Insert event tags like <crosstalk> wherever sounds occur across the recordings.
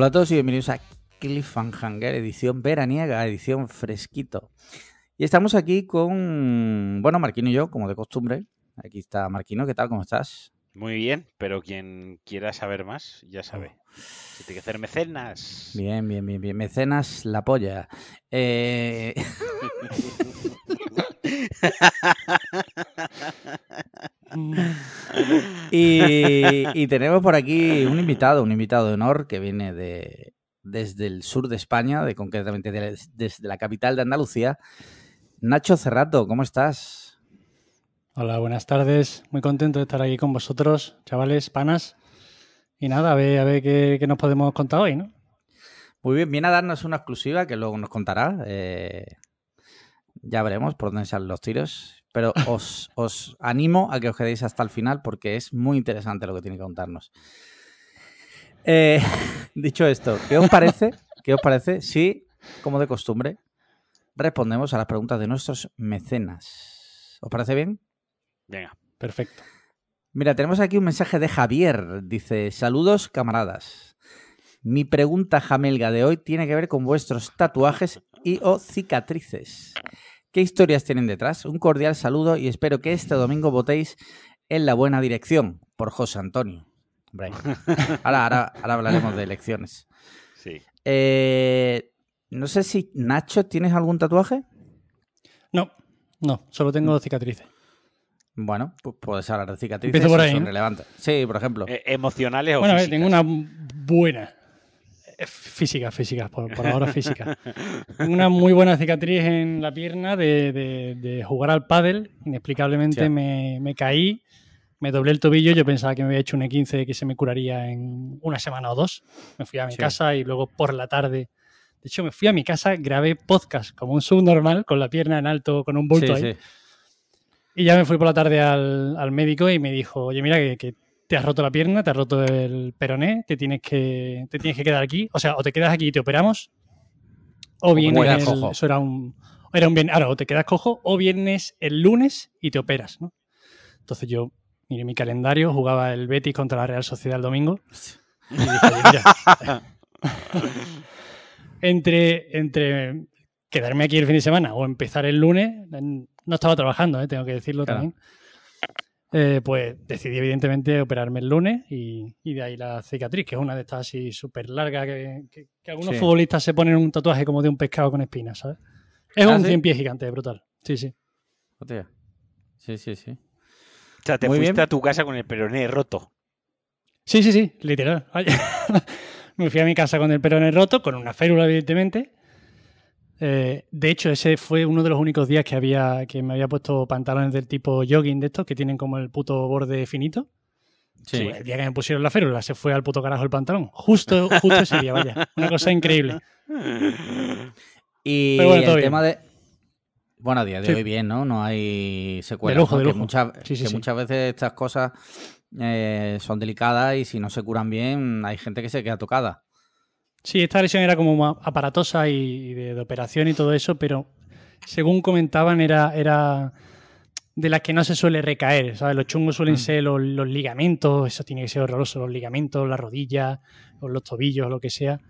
Hola a todos y bienvenidos a Cliffhanger, edición veraniega, edición fresquito. Y estamos aquí con, bueno, Marquino y yo, como de costumbre. Aquí está Marquino, ¿qué tal? ¿Cómo estás? Muy bien, pero quien quiera saber más, ya sabe. Oh. Tiene que hacer mecenas. Bien, bien, bien, bien. Mecenas, la polla. Eh... <laughs> <laughs> <laughs> <laughs> y, y tenemos por aquí un invitado, un invitado de honor que viene de, desde el sur de España, de, concretamente de- desde la capital de Andalucía. Nacho Cerrato, ¿cómo estás? Hola, buenas tardes. Muy contento de estar aquí con vosotros, chavales, panas. Y nada, a ver, a ver qué, qué nos podemos contar hoy, ¿no? Muy bien, viene a darnos una exclusiva que luego nos contará. eh, ya veremos por dónde salen los tiros. Pero os, os animo a que os quedéis hasta el final porque es muy interesante lo que tiene que contarnos. Eh, <laughs> dicho esto, ¿qué os parece? ¿Qué os parece si, como de costumbre, respondemos a las preguntas de nuestros mecenas? ¿Os parece bien? Venga. Perfecto. Mira, tenemos aquí un mensaje de Javier. Dice, saludos camaradas. Mi pregunta jamelga de hoy tiene que ver con vuestros tatuajes y o cicatrices. ¿Qué historias tienen detrás? Un cordial saludo y espero que este domingo votéis en la buena dirección por José Antonio. Hombre, <laughs> ahora, ahora, ahora hablaremos de elecciones. Sí. Eh, no sé si Nacho, ¿tienes algún tatuaje? No, no, solo tengo cicatrices. Bueno, pues puedes hablar de cicatrices. Empiezo por si ahí, son ¿no? relevantes. Sí, por ejemplo. Eh, ¿Emocionales o Bueno, a ver, físicas? tengo una buena. Eh, Física, física, por, por ahora física. Tengo una muy buena cicatriz en la pierna de, de- de jugar al pádel. Inexplicablemente me, me caí, me doblé el tobillo. Yo pensaba que me había hecho un E15 que se me curaría en una semana o dos. Me fui a mi Sí. casa y luego por la tarde. De hecho, me fui a mi casa, grabé podcast como un subnormal, con la pierna en alto, con un bulto Sí, ahí. sí. Y ya me fui por la tarde al, al médico y me dijo, oye, mira que, que te has roto la pierna, te has roto el peroné, te tienes que, te tienes que quedar aquí. O sea, o te quedas aquí y te operamos, o vienes, el- eso era un, era un bien, ahora, o te quedas cojo o vienes el lunes y te operas, ¿no? Entonces yo miré mi calendario, jugaba el Betis contra la Real Sociedad el domingo y dije, mira, <laughs> entre, entre quedarme aquí el fin de semana o empezar el lunes, no estaba trabajando, ¿eh? tengo que decirlo Claro. también. Eh, pues decidí evidentemente operarme el lunes y, y de ahí la cicatriz, que es una de estas así súper largas que, que- que algunos Sí. futbolistas se ponen un tatuaje como de un pescado con espinas, ¿sabes? Es ¿Ah, un sí? cien pies gigante, brutal. Sí, sí. Hostia. Sí, sí, sí. O sea, te Muy fuiste bien. a tu casa con el peroné roto. Sí, sí, sí, literal. <laughs> Me fui a mi casa con el peroné roto, con una férula, evidentemente. Eh, de hecho, ese fue uno de los únicos días que había que me había puesto pantalones del tipo jogging de estos que tienen como el puto borde finito. Sí. Pues el día que me pusieron la férula se fue al puto carajo el pantalón. Justo, justo ese día, vaya. Una cosa increíble. Y Pero bueno, todo el bien. tema de. Bueno, a día de Sí. hoy bien, ¿no? No hay secuelas. De lujo, ¿no? de Que, lujo. muchas, Sí, sí, que sí. muchas veces estas cosas eh, son delicadas y si no se curan bien, hay gente que se queda tocada. Sí, esta lesión era como más aparatosa y, de, de operación y todo eso, pero según comentaban era, era de las que no se suele recaer, ¿sabes? Los chungos suelen Mm. ser los, los ligamentos, eso tiene que ser horroroso, los ligamentos, las rodillas, o los tobillos, lo que sea.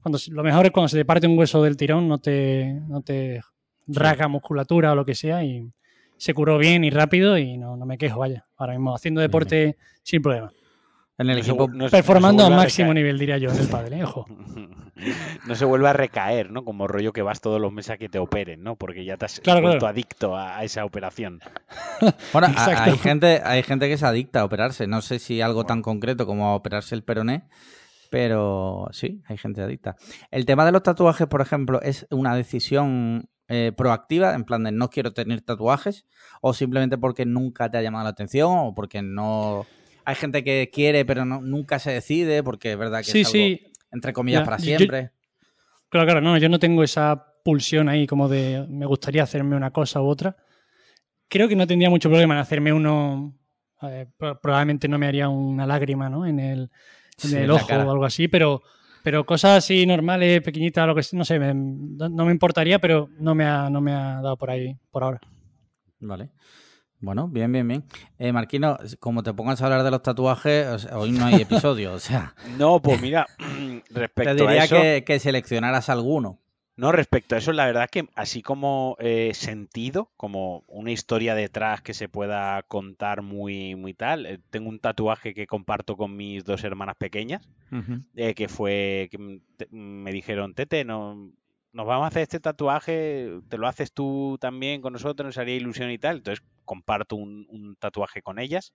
Cuando, lo mejor es cuando se te parte un hueso del tirón, no te, no te rasga musculatura o lo que sea y se curó bien y rápido y no, no me quejo, vaya. Ahora mismo haciendo deporte sin problema. En el No se equipo. no se- Performando no a máximo recaer. nivel, diría yo, en el padre, ¿eh? ojo. <laughs> No se vuelve a recaer, ¿no? Como rollo que vas todos los meses a que te operen, ¿no? Porque ya te has Claro, vuelto claro. adicto a, a esa operación. <laughs> Bueno, a- hay gente, hay gente que se adicta a operarse. No sé si algo tan concreto como a operarse el peroné, pero sí, hay gente adicta. El tema de los tatuajes, por ejemplo, es una decisión eh, proactiva, en plan de no quiero tener tatuajes, o simplemente porque nunca te ha llamado la atención, o porque no. Hay gente que quiere, pero no, nunca se decide, porque es verdad que Sí, es algo, sí, entre comillas, para yo- siempre. Claro, claro, no, yo no tengo esa pulsión ahí como de me gustaría hacerme una cosa u otra. Creo que no tendría mucho problema en hacerme uno. eh, pro- probablemente no me haría una lágrima, ¿no? En el, en Sí, el ojo o algo así, pero, pero cosas así normales, pequeñitas, lo que sea, no sé, me- no me importaría, pero no me ha, no me ha dado por ahí por ahora. Vale. Bueno, bien, bien, bien. Eh, Marquino, como te pongas a hablar de los tatuajes, o sea, hoy no hay episodio, o sea, <laughs> No, pues mira, <laughs> te respecto a eso... que, que seleccionaras alguno. No, respecto a eso, la verdad que así como eh, sentido, como una historia detrás que se pueda contar muy, muy tal, eh, tengo un tatuaje que comparto con mis dos hermanas pequeñas, eh, que fue que me dijeron, Tete, no, nos vamos a hacer este tatuaje, te lo haces tú también con nosotros, nos haría ilusión y tal. Entonces comparto un, un tatuaje con ellas.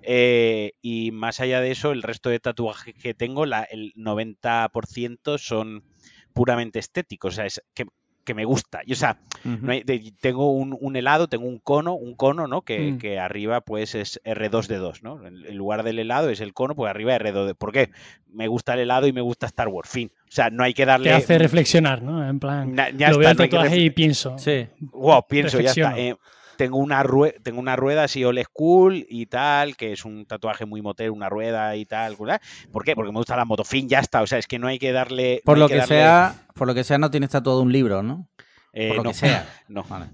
Eh, y más allá de eso, el resto de tatuajes que tengo, la, el 90% son puramente estéticos, o sea, es que, que me gusta. Y, o sea, Ujú. no hay- de- tengo un, un helado, tengo un cono, un cono, ¿no? Que, Mm. que arriba pues es R2D2, ¿no? En, en lugar del helado es el cono, pues arriba R2D2. ¿Por qué? Me gusta el helado y me gusta Star Wars. Fin. O sea, no hay que darle. Te hace reflexionar, ¿no? En plan, Na- ya lo está, veo el no que tatuaje y pienso. Sí. Wow, pienso, ya está. Eh, tengo una, rue- tengo una rueda así old school y tal, que es un tatuaje muy motero, una rueda y tal. ¿Por qué? Porque me gusta la moto. Fin, ya está. O sea, es que no hay que darle. Por no lo que, darle- sea, por lo que sea, no tienes tatuado un libro, ¿no? eh, por lo no, que sea. <laughs> no. Vale.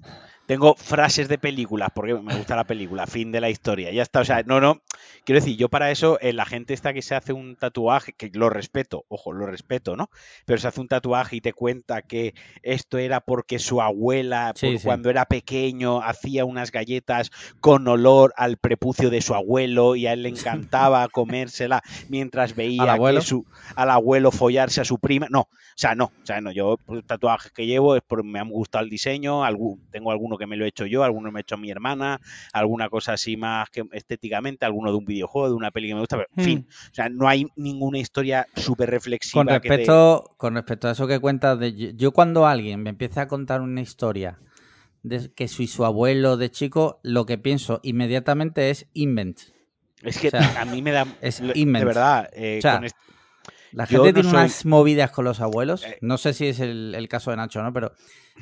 Tengo frases de películas, porque me gusta la película, fin de la historia, ya está. O sea, no, no. Quiero decir, yo para eso, eh, la gente esta que se hace un tatuaje, que lo respeto, ojo, lo respeto, ¿no? Pero se hace un tatuaje y te cuenta que esto era porque su abuela, Sí, por sí. cuando era pequeño, hacía unas galletas con olor al prepucio de su abuelo y a él le encantaba <laughs> comérsela mientras veía ¿Al abuelo? que su, al abuelo follarse a su prima. No, o sea, no, o sea, no, yo pues, tatuajes que llevo es porque me han gustado el diseño, algún, tengo alguno que me lo he hecho yo, alguno me he hecho mi hermana, alguna cosa así más que estéticamente, alguno de un videojuego, de una peli que me gusta, pero en Hmm. fin, o sea, no hay ninguna historia súper reflexiva. Con que te- respecto, con respecto a eso que cuentas, de, yo- cuando alguien me empieza a contar una historia de que soy su abuelo de chico, lo que pienso inmediatamente es invent. Es que o sea, a mí me da... es lo- de verdad, eh, O sea, con est- La gente no tiene soy- unas movidas con los abuelos. Eh. No sé si es el, el caso de Nacho, ¿no? Pero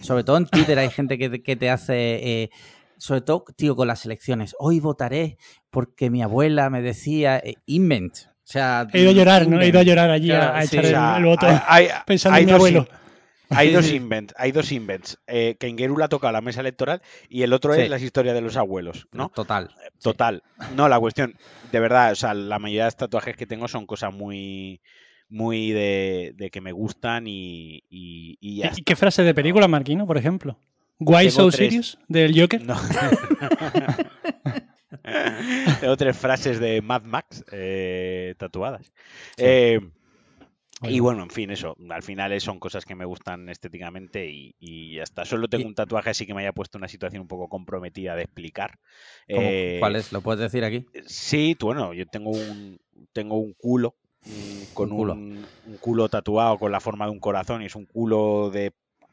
sobre todo en Twitter hay gente que, te- que te hace. eh, sobre todo, tío, con las elecciones. Hoy votaré porque mi abuela me decía eh, invent. O sea, He ido a llorar, ¿no? He ido a llorar allí a- Claro, a, sí, echar o el, sea, el voto hay- hay- pensando hay en mi abuelo. Hay Sí, dos sí. invents, hay dos invents. Eh, que Engeru la toca la mesa electoral y el otro Sí. es las historias de los abuelos, ¿no? Total. Total. No, la cuestión, de verdad, o sea, la mayoría de los tatuajes que tengo son cosas muy, muy de, de que me gustan y, y, y ya ¿Y qué frase de película, Marquino, por ejemplo? ¿Why Tengo so tres. serious? ¿Del Joker? No. <laughs> Tengo tres frases de Mad Max eh, tatuadas. Eh, y bueno, en fin, eso. Al final son cosas que me gustan estéticamente y, y ya está. Solo tengo un tatuaje así que me haya puesto en una situación un poco comprometida de explicar. ¿Cómo- Eh, ¿Cuál es? ¿Lo puedes decir aquí? Sí, tú, bueno, yo tengo un, tengo un culo con Un culo. Un, un culo tatuado con la forma de un corazón y es un culo de,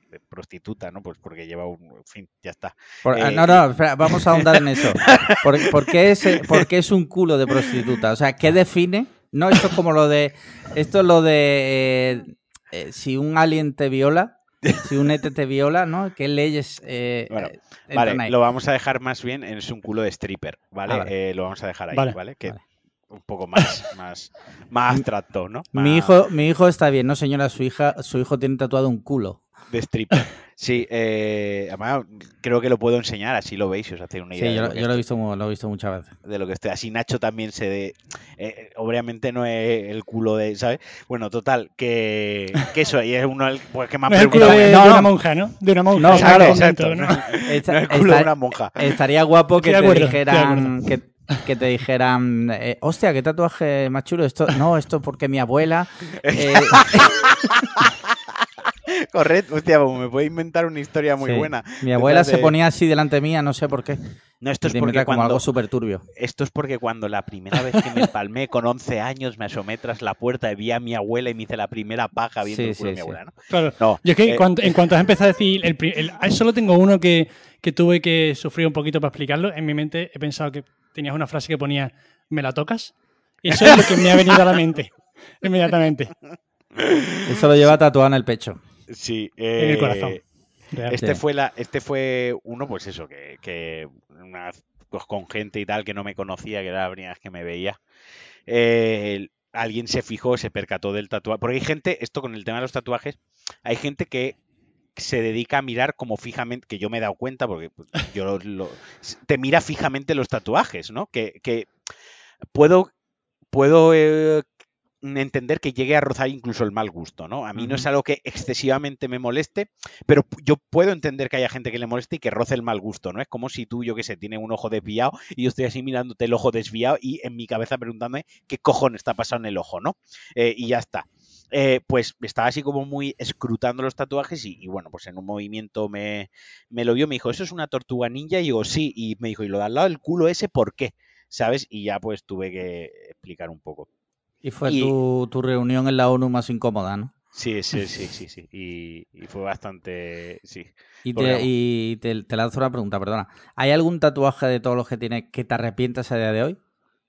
de prostituta, ¿no? Pues porque lleva un... En fin, ya está. Por- ah, Eh, no, no, espera, vamos a ahondar en eso. <laughs> ¿Por, por qué es, por qué es un culo de prostituta? O sea, ¿qué define? No, esto es como lo de. Esto es lo de. eh, eh, si un alien te viola, si un ET te viola, ¿no? ¿Qué leyes eh, Bueno, entran Vale, ahí? lo vamos a dejar más bien, es un culo de stripper, ¿vale? Ah, vale. Eh, lo vamos a dejar ahí, ¿vale? Vale, Que vale. Un poco más, <laughs> más, más abstracto, ¿no? Mi Más hijo, mi hijo está bien, ¿no, señora? Su hija, su hijo tiene tatuado un culo. De stripper. Sí, eh, además creo que lo puedo enseñar, así lo veis, y os hacéis una idea Sí, yo, lo yo he visto, lo he visto muchas veces. de lo que estoy. Así Nacho también se de. eh, obviamente no es el culo de, ¿sabes? Bueno, total, que, que eso, y es uno el- pues, que me ha No preguntado. de, No, de una monja, ¿no? De una monja. No, claro, exacto, ¿no? ¿no? Esta- No es el culo de una monja. Estaría guapo que te acuerdo, dijeran que, que te dijeran, eh, hostia, qué tatuaje más chulo. Esto, no, esto porque mi abuela. eh, <laughs> Correcto, hostia, pues me puedo inventar una historia muy sí, buena. Mi abuela se ponía así delante mía, no sé por qué. No, esto es porque cuando, algo súper turbio. esto es porque cuando la primera vez que me palmé con 11 años me asomé tras la puerta y vi a mi abuela y me hice la primera paja viendo Sí, el culo sí, de mi sí. abuela, ¿no? Claro. No, Yo es que eh, cuando- en cuanto has empezado a decir, el, pri- el- ah, solo tengo uno que, que tuve que sufrir un poquito para explicarlo. En mi mente he pensado que tenías una frase que ponía, ¿me la tocas? Y eso es lo que me ha venido a la mente <laughs> inmediatamente, Eso lo lleva tatuado en el pecho. Sí, en el eh, corazón. Este fue la, este fue uno, pues eso, que, una- pues con gente y tal que no me conocía, que era la primera vez que me veía. eh, alguien se fijó, se percató del tatuaje. Porque hay gente, esto con el tema de los tatuajes, hay gente que se dedica a mirar como fijamente, que yo me he dado cuenta, porque yo lo- lo- te mira fijamente los tatuajes, ¿no? Que, que puedo, puedo eh, entender que llegue a rozar incluso el mal gusto, ¿no? A mí no es algo que excesivamente me moleste, pero yo puedo entender que haya gente que le moleste y que roce el mal gusto, ¿no? Es como si tú, yo que sé, tienes un ojo desviado y yo estoy así mirándote el ojo desviado y en mi cabeza preguntándome qué cojones está pasando en el ojo, ¿no? Eh, y ya está. Eh, pues estaba así como muy escrutando los tatuajes y, y bueno, pues en un movimiento me, me lo vio, me dijo, ¿eso es una tortuga ninja? Y digo, sí, y me dijo, ¿y lo de al lado del culo ese por qué? ¿Sabes? Y ya pues tuve que explicar un poco. Y fue Y- tu, tu reunión en la ONU más incómoda, ¿no? Sí, sí, sí, sí, sí. Y, y fue bastante, sí. Y, te, y te, te lanzo una pregunta, perdona. ¿Hay algún tatuaje de todos los que tienes que te arrepientas a día de hoy?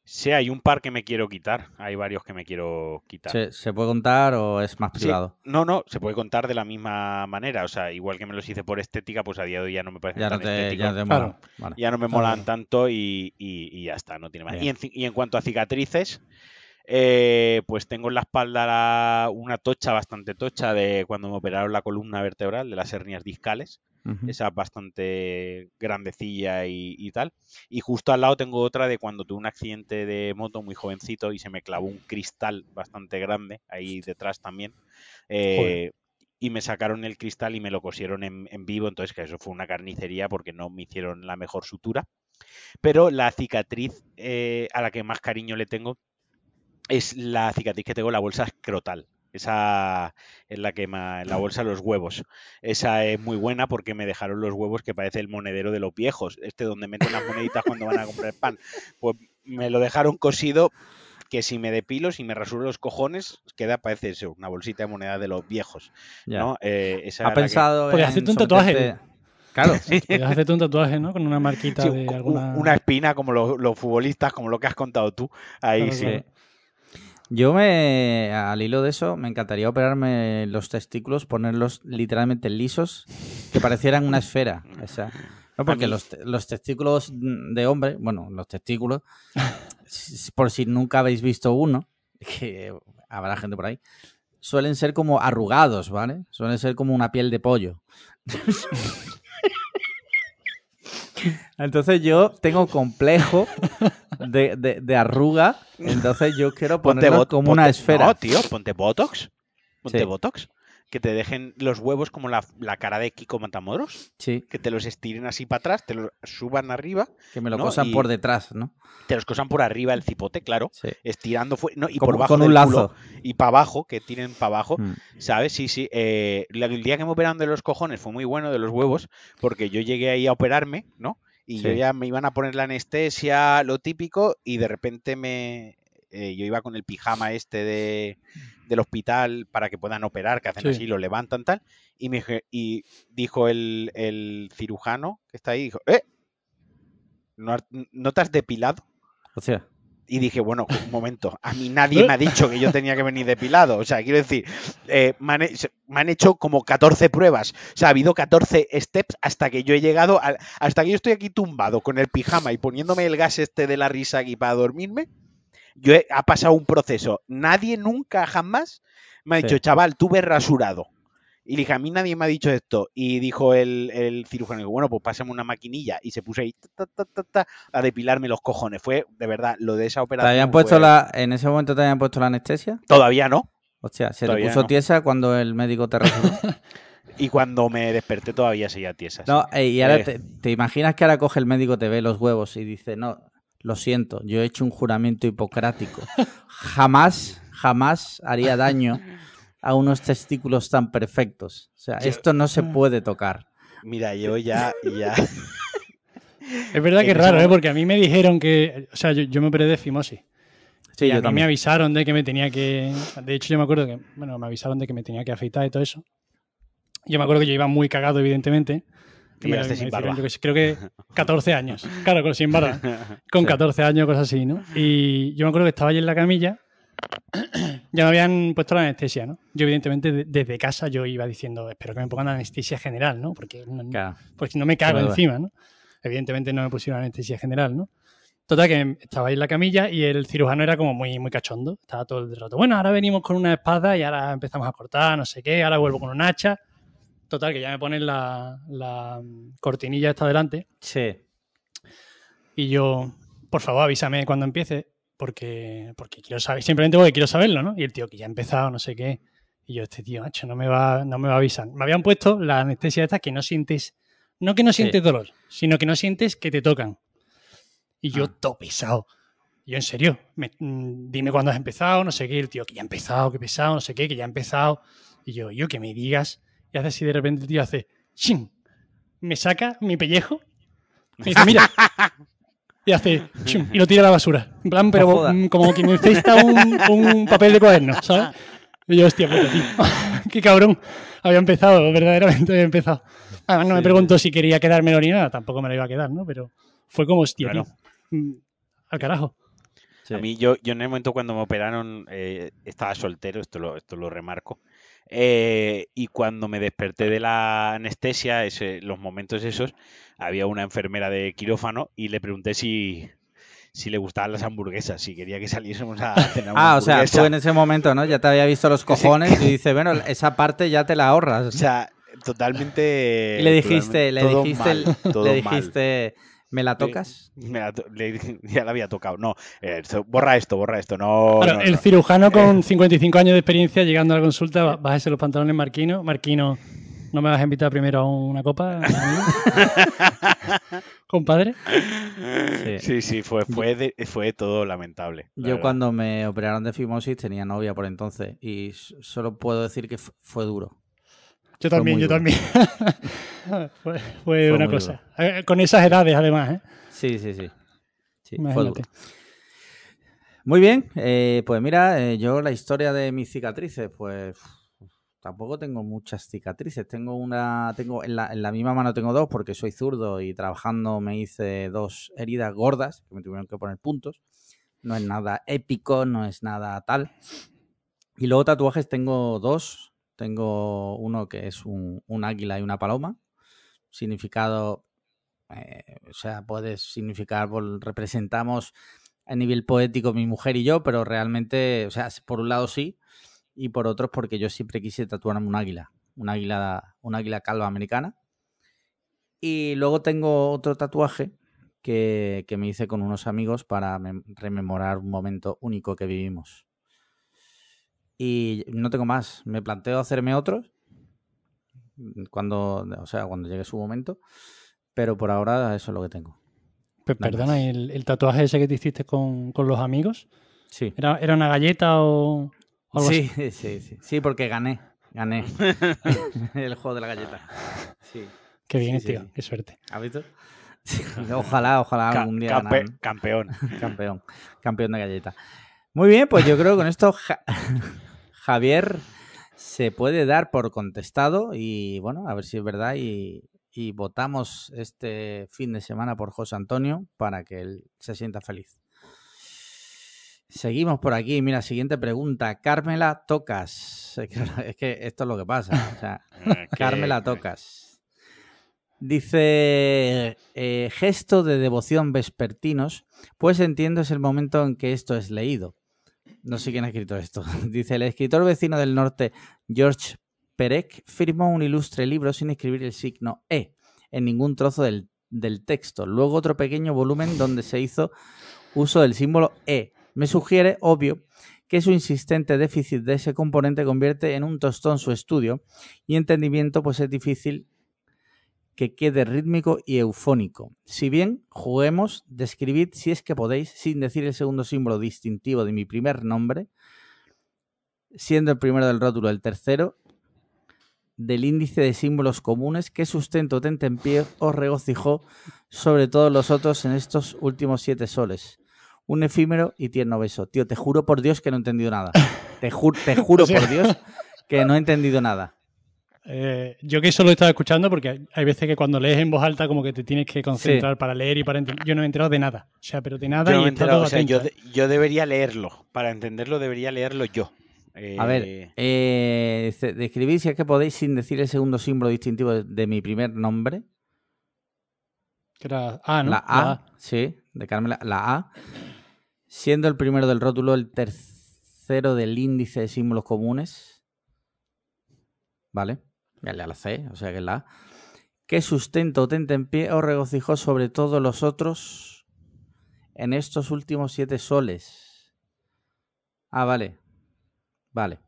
Sí, hay un par que me quiero quitar. Hay varios que me quiero quitar. ¿Se, se puede contar o es más Sí, privado? No, no, se puede contar de la misma manera. O sea, igual que me los hice por estética, pues a día de hoy ya no me parecen Ya no tan te, estéticos. ya no te Claro. mola. Vale. ya no me molan claro. tanto y, y- y ya está, no tiene más. En, y en cuanto a cicatrices, eh, pues tengo en la espalda la- una tocha bastante tocha de cuando me operaron la columna vertebral de las hernias discales. Esa bastante grandecilla y, y tal. Y justo al lado tengo otra de cuando tuve un accidente de moto muy jovencito y se me clavó un cristal bastante grande ahí detrás también. Eh, y me sacaron el cristal y me lo cosieron en, en vivo, entonces que eso fue una carnicería porque no me hicieron la mejor sutura. Pero la cicatriz eh, a la que más cariño le tengo es la cicatriz que tengo en la bolsa escrotal. Esa es la que ma- la bolsa de los huevos. Esa es muy buena porque me dejaron los huevos que parece el monedero de los viejos. Este donde meten las moneditas cuando van a comprar pan. Pues me lo dejaron cosido que si me depilo, si me rasuro los cojones, queda, parece eso, una bolsita de moneda de los viejos. Ya. ¿no? Eh, esa ¿Ha que- pensado en hacerte un tatuaje. Claro, <laughs> Puedes hacerte un tatuaje, ¿no? Con una marquita Sí, de alguna... una espina como lo- los futbolistas, como lo que has contado tú. Ahí Claro, sí. claro. Yo me, al hilo de eso, me encantaría operarme los testículos, ponerlos literalmente lisos, que parecieran una esfera. O sea, no, porque los, los testículos de hombre, bueno, los testículos, por si nunca habéis visto uno, que habrá gente por ahí, suelen ser como arrugados, ¿vale? Suelen ser como una piel de pollo. <laughs> Entonces yo tengo complejo de, de- de arruga, entonces yo quiero ponerlo como una esfera. No, tío, ponte Botox. Ponte Sí. Botox. Que te dejen los huevos como la, la cara de Kiko Matamoros. Sí, Que te los estiren así para atrás, te los suban arriba, que me lo ¿no? cosan Y- por detrás, ¿no? te los cosan por arriba el cipote, claro. Sí. Estirando no, y Como- por bajo con un lazo. culo y para abajo, que tienen para abajo. Mm. ¿Sabes? Sí, sí. Eh, el día que me operaron de los cojones fue muy bueno, de los huevos, porque yo llegué ahí a operarme, ¿no? Y yo ya me iban a poner la anestesia, lo típico, y de repente me. Eh, yo iba con el pijama este de, del hospital para que puedan operar, que hacen Sí. así, lo levantan tal, y, me, y dijo el, el cirujano que está ahí, dijo, ¡eh! ¿No, ¿No te has depilado? O sea, Y dije, bueno, un momento, a mí nadie me ha dicho que yo tenía que venir depilado. O sea, quiero decir, eh, me, han, me hecho como 14 pruebas. O sea, ha habido 14 steps hasta que yo he llegado, a- hasta que yo estoy aquí tumbado con el pijama y poniéndome el gas este de la risa aquí para dormirme. Yo he, ha pasado un proceso. Nadie nunca, jamás me ha Sí. dicho, chaval, tú ves rasurado. Y dije, a mí nadie me ha dicho esto. Y dijo el, el cirujano, bueno, pues pásame una maquinilla. Y se puso ahí ta, ta, ta, ta, a depilarme los cojones. Fue, de verdad, lo de esa ¿te operación. habían puesto fue- la, en ese momento te habían puesto la anestesia? Todavía no. Hostia, ¿se te Todavía puso no. tiesa cuando el médico te rasuró? <laughs> Y cuando me desperté todavía seguía tiesa. No, eh, y ahora Eh. te, te imaginas que ahora coge el médico, te ve los huevos y dice, no, lo siento, yo he hecho un juramento hipocrático. Jamás, jamás haría daño a unos testículos tan perfectos. O sea, Yo- esto no se puede tocar. Mira, yo ya, ya. Es verdad que es raro, ¿eh? Porque a mí me dijeron que... O sea, yo, yo me operé de fimosis. Sí, y a yo mí me avisaron de que me tenía que... De hecho, yo me acuerdo que... Bueno, me avisaron de que me tenía que afeitar y todo eso. Yo me acuerdo que yo iba muy cagado, evidentemente. Que me- me sin barba. yo creo que <laughs> 14 años. Claro, con- sin barba. <laughs> Con Sí. 14 años, cosas así, ¿no? Y yo me acuerdo que estaba allí en la camilla. <clears throat> ya me habían puesto la anestesia, ¿no? Yo, evidentemente, de- desde casa yo iba diciendo, espero que me pongan anestesia general, ¿no? Porque no, Claro. pues no me cago Claro. encima, ¿no? Evidentemente no me pusieron anestesia general, ¿no? Total, que estaba ahí en la camilla y el cirujano era como muy, muy cachondo. Estaba todo el rato, bueno, ahora venimos con una espada y ahora empezamos a cortar, no sé qué, ahora vuelvo con un hacha. Total, que ya me ponen la, la cortinilla esta delante. Sí. Y yo, por favor, avísame cuando empiece, porque, porque quiero saber, simplemente porque quiero saberlo, ¿no? Y el tío que ya ha empezado, no sé qué. Y yo, este tío, macho, no me va, no me va a avisar. Me habían puesto la anestesia esta que no sientes, no que no Sí. sientes dolor, sino que no sientes que te tocan. Y yo, Ah. todo pesado. Yo, en serio, me- mm, dime cuándo has empezado, no sé qué. El tío, que ya ha empezado, que pesado, no sé qué, que ya ha empezado. Y yo, yo, que me digas. Y hace así de repente el tío hace, ¡chin! Me saca mi pellejo. Me dice, mira. <laughs> Y hace. Y lo tira a la basura. En plan, pero mm, como quien necesita un, un papel de cuaderno, ¿sabes? Y yo, hostia puta, tío. <laughs> Qué cabrón. Había empezado, verdaderamente había empezado. Además, no me Sí, preguntó si quería quedármelo ni nada. Tampoco me lo iba a quedar, ¿no? Pero fue como, hostia, Claro. tío. Mm, Al carajo. sí. A mí, yo, yo en el momento cuando me operaron, eh, estaba soltero, esto lo, esto lo remarco. Eh, y cuando me desperté de la anestesia, ese- los momentos esos, había una enfermera de quirófano y le pregunté si, si le gustaban las hamburguesas, si quería que saliésemos a <laughs> cenar una Ah, o sea, tú en ese momento, ¿no? Ya te había visto los <laughs> cojones y dices, bueno, esa parte ya te la ahorras. O sea, totalmente. <laughs> y le dijiste, le dijiste, mal, le mal. ¿Me la tocas? Me la to- le dije- <laughs> ya la había tocado. No, eh, borra esto, borra esto. No, Claro, no, el no. cirujano con 55 años de experiencia llegando a la consulta, "Ba- bájese los pantalones, Marquino. Marquino, ¿no me vas a invitar primero a una copa? <laughs> Compadre. Sí. Sí, sí, fue, fue, de- fue todo lamentable. la Yo verdad. cuando me operaron de fimosis tenía novia por entonces y solo puedo decir que fu- fue duro. Yo también, yo también. <laughs> fue, fue Fue una cosa. Eh, Con esas edades, además, ¿eh? Sí, sí, sí. Imagínate. Muy bien, eh, pues mira, eh, yo la historia de mis cicatrices, pues tampoco tengo muchas cicatrices. Tengo una, tengo en la, en la misma mano tengo dos porque soy zurdo y trabajando me hice dos heridas gordas que me tuvieron que poner puntos. No es nada épico, no es nada tal. Y luego tatuajes tengo dos. Tengo uno que es un, un águila y una paloma. Significado, eh, o sea, puede significar, representamos a nivel poético mi mujer y yo, pero realmente, o sea, por un lado sí, y por otro porque yo siempre quise tatuarme un águila, un águila, un águila calva americana. Y luego tengo otro tatuaje que, que me hice con unos amigos para mem- rememorar un momento único que vivimos. Y no tengo más. Me planteo hacerme otros cuando, o sea, cuando llegue su momento. Pero por ahora eso es lo que tengo. Pues Nada perdona, más. ¿y el, el tatuaje ese que te hiciste con, con los amigos? Sí. ¿Era, era una galleta o, o algo así? Sí, <laughs> sí, sí. Sí, porque gané. Gané. <laughs> <laughs> el juego de la galleta. Sí. Qué bien, Sí, tío. sí. Qué suerte. ¿Has visto? Ojalá, ojalá Ca- algún día campe- ganar. campeón. Campeón. Campeón de galleta. Muy bien, pues yo creo que con esto Ja- Javier se puede dar por contestado y bueno, a ver si es verdad y, y votamos este fin de semana por José Antonio para que él se sienta feliz. Seguimos por aquí. Mira, siguiente pregunta. Carmela Tocas. Es que, <laughs> es que esto es lo que pasa. O sea, <laughs> Eh, Carmela Tocas. Dice, eh, gesto de devoción vespertinos, pues entiendo es el momento en que esto es leído. No sé quién ha escrito esto. <laughs> Dice, el escritor vecino del norte, George Perec, firmó un ilustre libro sin escribir el signo E en ningún trozo del, del texto. Luego otro pequeño volumen donde se hizo uso del símbolo E. Me sugiere, obvio, que su insistente déficit de ese componente convierte en un tostón su estudio y entendimiento, pues es difícil que quede rítmico y eufónico. Si bien juguemos, describid si es que podéis, sin decir el segundo símbolo distintivo de mi primer nombre, siendo el primero del rótulo el tercero, del índice de símbolos comunes que sustento tentempié os regocijó sobre todos los otros en estos últimos siete soles. Un efímero y tierno beso. Tío, te juro por Dios que no he entendido nada. Te, ju- te juro <laughs> por Dios que no he entendido nada. Eh, yo que solo he estado escuchando porque hay- veces que cuando lees en voz alta como que te tienes que concentrar para leer y para entender. Yo no me he enterado de nada. O sea, pero de nada Yo, no y he enterado, o sea, atento, yo, ¿eh? de- yo debería leerlo. Para entenderlo debería leerlo yo. Eh, A ver, eh, dice, describid si es que podéis sin decir el segundo símbolo distintivo de, de mi primer nombre. Que era A, ¿no? La A, sí, de Carmela, la A. Siendo el primero del rótulo el tercero del índice de símbolos comunes. Vale. Ya le la C, o sea que es la A. ¿Qué sustento tente en pie o regocijó sobre todos los otros en estos últimos siete soles? Ah, vale. Vale.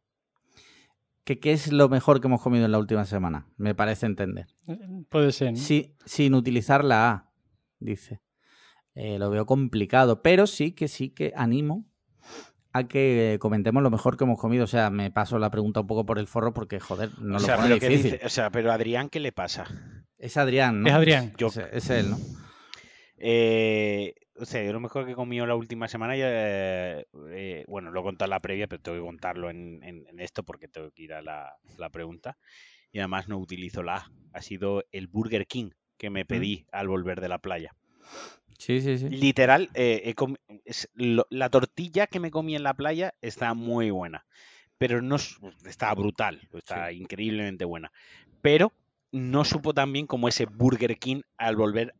¿Qué, ¿Qué es lo mejor que hemos comido en la última semana? Me parece entender. Puede ser. ¿no? Sí, sin utilizar la A, dice. Eh, lo veo complicado, pero sí que sí que animo a que comentemos lo mejor que hemos comido. O sea, me paso la pregunta un poco por el forro porque, joder, no o, lo pone pero ¿qué difícil. dice- o sea, pero Adrián, ¿qué le pasa? Es Adrián, ¿no? Es Adrián. Yo- Es, es él, ¿no? Eh, o sea, yo lo mejor que he comido la última semana, ya, eh, eh, bueno, lo he contado en la previa, pero tengo que contarlo en, en- en esto porque tengo que ir a la, la pregunta. Y además no utilizo la A. Ha sido el Burger King que me pedí al volver de la playa. Sí, sí, sí. Literal, eh, es lo- la tortilla que me comí en la playa está muy buena. Pero no es- está brutal, está increíblemente buena. Pero no supo tan bien como ese Burger King al volver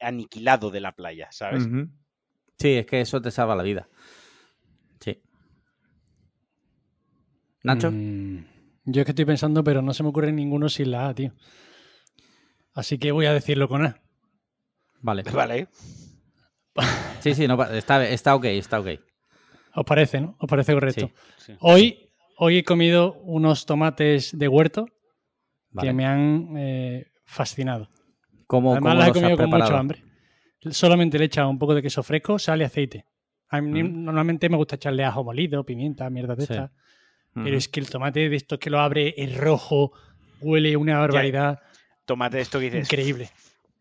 aniquilado de la playa, ¿sabes? Sí, es que eso te salva la vida. Sí. Nacho, Mm, yo es que estoy pensando, pero no se me ocurre ninguno sin la A, tío. Así que voy a decirlo con A. vale. <laughs> Vale. Sí, sí, no, está, está ok, está ok. ¿Os parece, no? ¿Os parece correcto? Sí. Sí. Hoy, hoy he comido unos tomates de huerto Vale. que me han eh, fascinado. ¿Cómo, Además cómo las he comido con mucho hambre. Solamente le he echado un poco de queso fresco, sal y aceite. A mí Mm. normalmente me gusta echarle ajo molido, pimienta, mierda de Sí. Ujú. Pero es que el tomate de estos que lo abre es rojo, huele una barbaridad Tomate esto que dices. increíble.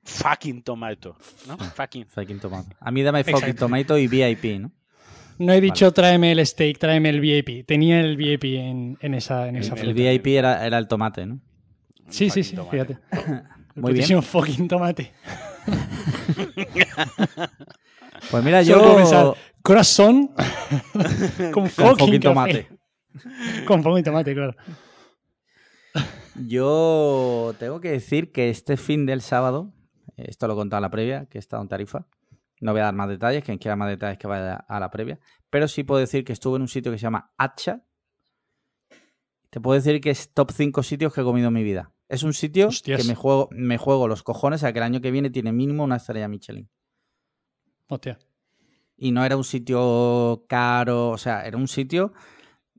Fucking tomato. ¿No? Fucking. Fucking tomato. A mí dame fucking Exacto. tomato y VIP, ¿no? No he dicho tráeme el steak, tráeme el VIP. Tenía el VIP en, en esa, en esa El. VIP era, era el tomate, ¿no? Sí, sí, sí, tomate. fíjate. El <laughs> Muy bien. fucking tomate. <laughs> Pues mira, Solo yo... pensar, corazón <laughs> con Con fucking, tomate. Con fucking tomate, claro. Yo tengo que decir que este fin del sábado, esto lo he contado en la previa, que he estado en Tarifa. No voy a dar más detalles, quien quiera más detalles que vaya a la previa. Pero sí puedo decir que estuve en un sitio que se llama Hacha. Te puedo decir que es top 5 sitios que he comido en mi vida. Es un sitio Hostias. que me juego, me juego los cojones a que el año que viene tiene mínimo una estrella Michelin. Hostia. Y no era un sitio caro, o sea, era un sitio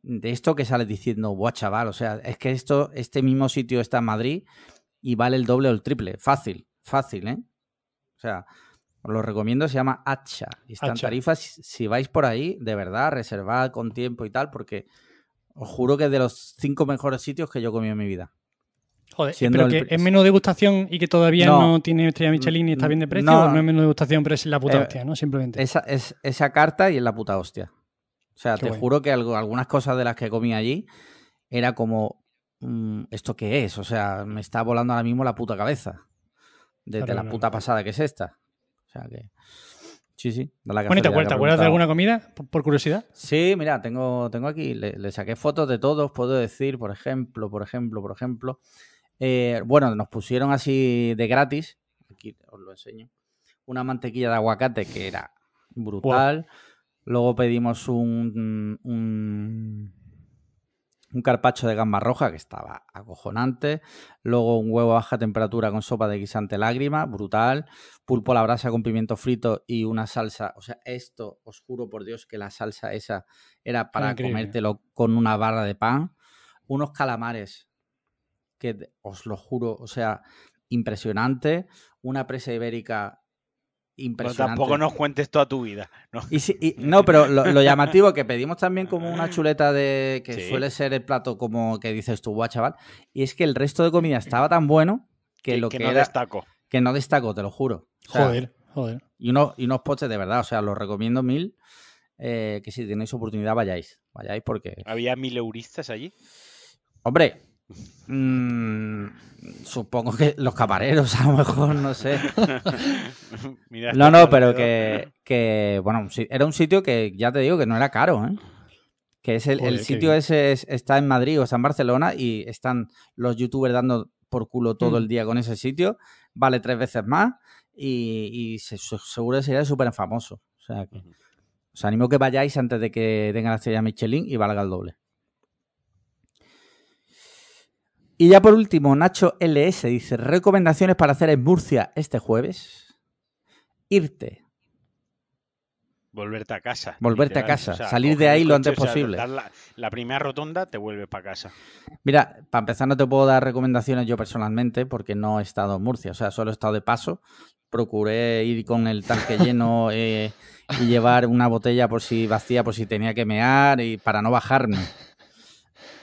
de esto que sales diciendo, buah, chaval, o sea, es que esto, este mismo sitio está en Madrid y vale el doble o el triple. Fácil, fácil, ¿eh? O sea, os lo recomiendo, se llama Hacha. Y está en Hacha. Tarifa. Si, vais por ahí, de verdad, reservad con tiempo y tal, porque os juro que es de los cinco mejores sitios que yo he comido en mi vida. Joder, pero que es menú degustación y que todavía no, No. tiene estrella Michelin y está bien de precio, No. o no es menú de degustación, pero es la puta Eh, hostia, ¿no? Simplemente. Esa, es, esa carta y es la puta hostia. O sea, Qué te juro que algo- algunas cosas de las que comí allí era como, mm, ¿esto qué es? O sea, me está volando ahora mismo la puta cabeza. Desde Claro, la puta pasada que es esta. O sea que... Sí, sí. da la Bueno, ¿y te acuerdas, que ¿te ha acuerdas de alguna comida? Por, por curiosidad. Sí, mira, tengo, tengo aquí, le, le saqué fotos de todos, puedo decir, por ejemplo, por ejemplo, por ejemplo. eh, bueno, nos pusieron así de gratis, aquí os lo enseño, una mantequilla de aguacate que era brutal. Luego pedimos un, un, un carpacho de gamba roja que estaba acojonante. Luego un huevo a baja temperatura con sopa de guisante lágrima, brutal. Pulpo a la brasa con pimiento frito y una salsa. O sea, esto, os juro por Dios que la salsa esa era para increíble. comértelo con una barra de pan. Unos calamares que os lo juro, o sea, impresionante. Una presa ibérica Pero impresionante. tampoco nos cuentes toda tu vida. ¿no? Y sí- y- no, pero lo, lo llamativo que pedimos también como una <laughs> chuleta de que Sí. suele ser el plato como que dices tú, guau, chaval. Y es que el resto de comida estaba tan bueno que, lo que, no era destaco. que no destacó, te lo juro. O sea, Joder, joder. Y unos, y unos postres de verdad, o sea, los recomiendo mil. eh, que si tenéis oportunidad vayáis, vayáis porque, ¿Había mil euristas allí? hombre, mm, supongo que los camareros <laughs> a lo mejor, no sé. <laughs> Mira, No, no, pero que, que, bueno, era un sitio que ya te digo que no era caro, ¿eh? Que es el, Joder, sitio ese es- está en Madrid o está en Barcelona y están los youtubers dando por culo todo Mm. el día con ese sitio. Vale tres veces más y, y se- se- seguro que sería súper famoso. O sea que os animo que vayáis antes de que tenga la estrella Michelin y valga el doble. Y ya por último, Nacho LS dice, recomendaciones para hacer en Murcia este jueves. Irte. Volverte a casa. Volverte a casa, salir de ahí lo antes o sea, posible. la primera rotonda, te vuelves para casa. Mira, para empezar no te puedo dar recomendaciones yo personalmente porque no he estado en Murcia, o sea, solo he estado de paso. Procuré ir con el tanque lleno <laughs> eh, y llevar una botella por si vacía, por si tenía que mear y para no bajarme.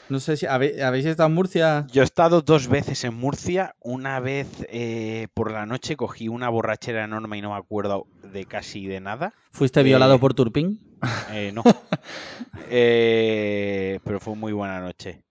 No sé si habéis estado en Murcia. Yo he estado dos veces en Murcia. Una vez eh, por la noche cogí una borrachera enorme y no me acuerdo de casi de nada. ¿Fuiste Eh, violado por Turpín? Eh, no. <laughs> Eh, pero fue muy buena noche.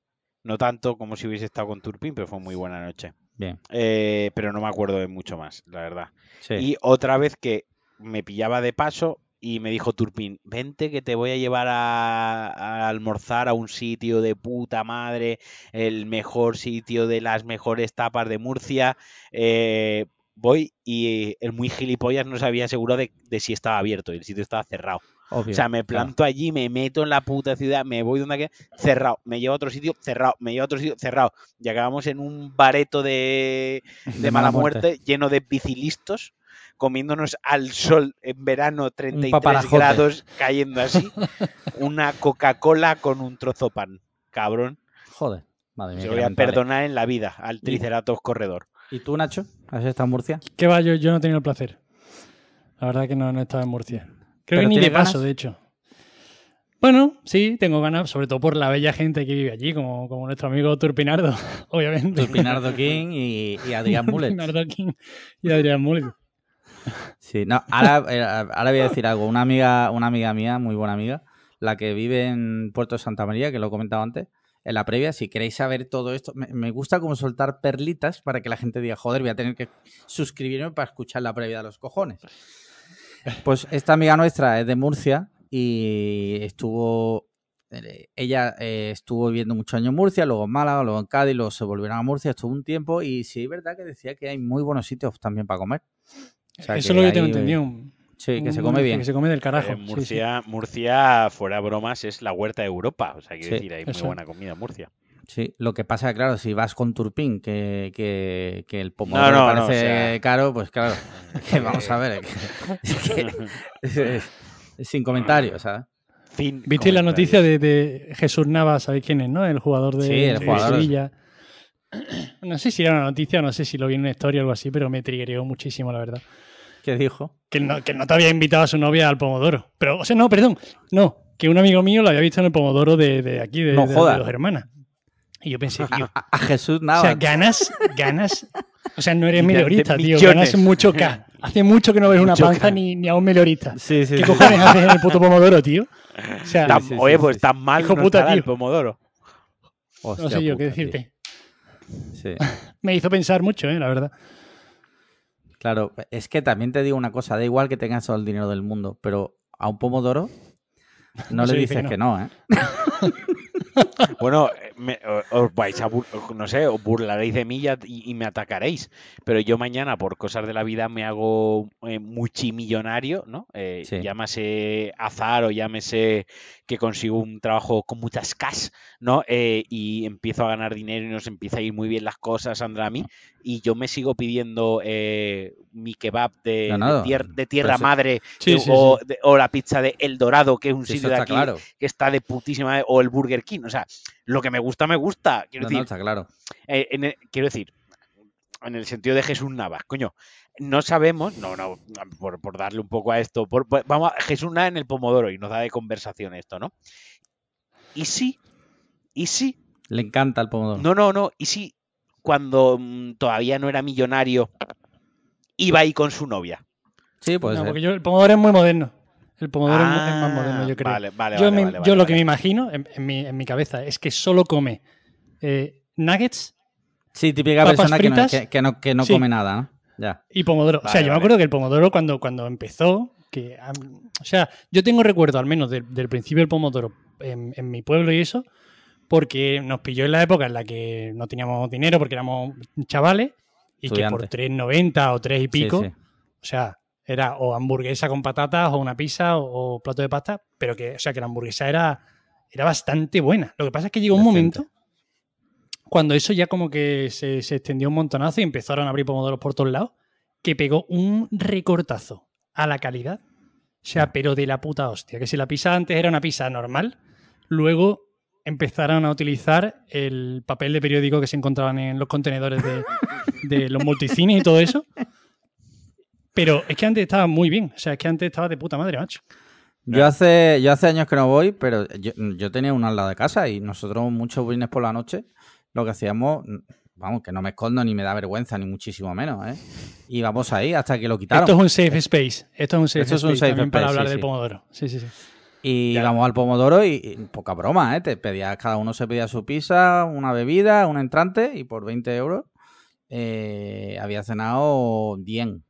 No tanto como si hubiese estado con Turpin, pero fue muy buena noche. Bien, Eh, pero no me acuerdo de mucho más, la verdad. sí. Y otra vez que me pillaba de paso y me dijo Turpin, vente que te voy a llevar a, a almorzar a un sitio de puta madre, el mejor sitio de las mejores tapas de Murcia. Eh, voy y el muy gilipollas no se había asegurado de, de si estaba abierto y el sitio estaba cerrado. obvio, O sea, me claro. planto allí, me meto en la puta ciudad, me voy donde que cerrado, me llevo a otro sitio, cerrado, me llevo a otro sitio, cerrado. Y acabamos en un bareto de, <laughs> de mala muerte, lleno de bicilistos, comiéndonos al sol en verano 33 paparajote. grados, cayendo así, una Coca-Cola con un trozo pan. Cabrón, Joder, madre mía. se voy a perdonar en la vida al Triceratops corredor. ¿Y tú, Nacho? ¿Has estado en Murcia? ¿Qué va? Yo, yo no he tenido el placer. La verdad que no, no he estado en Murcia. Creo ¿Pero que ni de paso, ganas? de hecho. Bueno, sí, tengo ganas, sobre todo por la bella gente que vive allí, como, como nuestro amigo Turpinardo, <laughs> obviamente. Turpinardo King y, y Adrián <laughs> Mulet. Turpinardo King y Adrián Mulet. Sí, no, ahora, eh, ahora voy a decir algo. Una amiga, una amiga mía, muy buena amiga, la que vive en Puerto Santa María, que lo he comentado antes, en la previa, si queréis saber todo esto, me, me gusta como soltar perlitas para que la gente diga, joder, voy a tener que suscribirme para escuchar la previa de los cojones. Pues esta amiga nuestra es de Murcia y estuvo, eh, ella eh, estuvo viviendo muchos años en Murcia, luego en Málaga, luego en Cádiz, luego se volvieron a Murcia, estuvo un tiempo y sí, es verdad que decía que hay muy buenos sitios también para comer. O sea, Eso es lo que tengo hay- entendido. Sí, que se come bien. Que se come del carajo. Eh, sí, sí. Murcia, Murcia, fuera bromas, es la huerta de Europa. O sea, quiero Sí, decir, hay muy buena comida en Murcia. Sí, lo que pasa, claro, si vas con Turpín, que, que, que el pomodoro No, no, no, parece o sea- caro, pues claro, <laughs> <laughs> que vamos a ver, que- sin comentarios, ¿sabes? Fin ¿Viste la noticia de, de Jesús Navas? ¿Sabéis quién es, no? El jugador de, Sí, el de jugador. Sevilla. <clears throat> No sé si era una noticia, no sé si lo vi en una historia o algo así, pero me triggereó muchísimo, la verdad. ¿Qué dijo? Que no, que no te había invitado a su novia al Pomodoro. Pero, o sea, no, perdón. No, que un amigo mío lo había visto en el Pomodoro de, de aquí, de, No de- jodas. de dos hermanas. Y yo pensé, tío, A, a Jesús o nada. sea, ganas, ganas. O sea, no eres <laughs> meliorista, tío. millones. Ganas mucho K. <laughs> Hace mucho que no ves una panza ni, ni a un sí, sí, ¿Qué sí. cojones haces en el puto <laughs> Pomodoro, tío? O sea, Tan- Sí, sí, oye, pues tan mal Hijo no puta, estará el tío. pomodoro. no sé yo qué puta, tío. decirte. Sí. Me hizo pensar mucho, ¿eh? La verdad. Claro, es que también te digo una cosa, da igual que tengas todo el dinero del mundo, pero a un pomodoro no <laughs> le dice dices que que no, ¿eh? <laughs> Bueno, eh, me- os vais a, no sé, os burlaréis de mí y, me atacaréis. Pero yo mañana, por cosas de la vida, me hago eh, multimillonario, ¿no? Eh, Sí. Llámese azar o llámese que consigo un trabajo con muchas cash, ¿no? Eh, y empiezo a ganar dinero y nos empieza a ir muy bien las cosas, Sandra, a mí. Y yo me sigo pidiendo eh, mi kebab de, No, no, de tier- de tierra madre Sí, sí, o, sí. de- o la pizza de El Dorado, que es un sitio de aquí claro. que está de putísima o el Burger King. O sea, lo que me gusta, me gusta. Quiero No, no, decir, está claro. eh, en el- quiero decir, en el sentido de Jesús Navas, coño, no sabemos, no, no, por, por darle un poco a esto, por- por- vamos a Jesús Navas en el Pomodoro y nos da de conversación esto, ¿no? Y sí, y sí, Le encanta el pomodoro. no, no, no, y sí, cuando mm, todavía no era millonario, iba ahí con su novia. Sí, puede no, ser. porque yo, el Pomodoro es muy moderno. El Pomodoro es más Ah, moderno, yo creo. Vale, vale, yo vale, me- vale, yo vale, lo que vale. me imagino en, en mi, en mi cabeza es que solo come eh, nuggets Sí, típica papas persona que no, fritas. que, que no, que no Sí. come nada, ¿no? Ya. y pomodoro. o sea, Vale, yo me acuerdo que el pomodoro cuando, cuando empezó, que, o sea, yo tengo recuerdo al menos del, del principio del pomodoro en, en mi pueblo y eso, porque nos pilló en la época en la que no teníamos dinero porque éramos chavales y que por Estudiantes. 3,90 o 3 y Sí, pico, sí. o sea, era o hamburguesa con patatas o una pizza o, o plato de pasta, pero que, o sea, que la hamburguesa era, era bastante buena. Lo que pasa es que llegó un momento, cuando eso ya como que se, se extendió un montonazo y empezaron a abrir pomodoros por todos lados, que pegó un recortazo a la calidad. O sea, pero de la puta hostia. Que si la pizza antes era una pizza normal, luego empezaron a utilizar el papel de periódico que se encontraban en los contenedores de, de los multicines y todo eso. Pero es que antes estaba muy bien. O sea, es que antes estaba de puta madre, macho. Yo hace, yo hace años que no voy, pero yo, yo tenía una al lado de casa y nosotros muchos viernes por la noche lo que hacíamos, vamos, que no me escondo ni me da vergüenza, ni muchísimo menos, ¿eh? Íbamos ahí hasta que lo quitaron. Esto es un safe space. Esto es un safe Esto es un space safe también para space, hablar sí, del sí. pomodoro. Sí, sí, sí. Y Ya. íbamos al Pomodoro y, y poca broma, ¿eh? Te pedías, cada uno se pedía su pizza, una bebida, un entrante y por 20 euros eh, había cenado bien.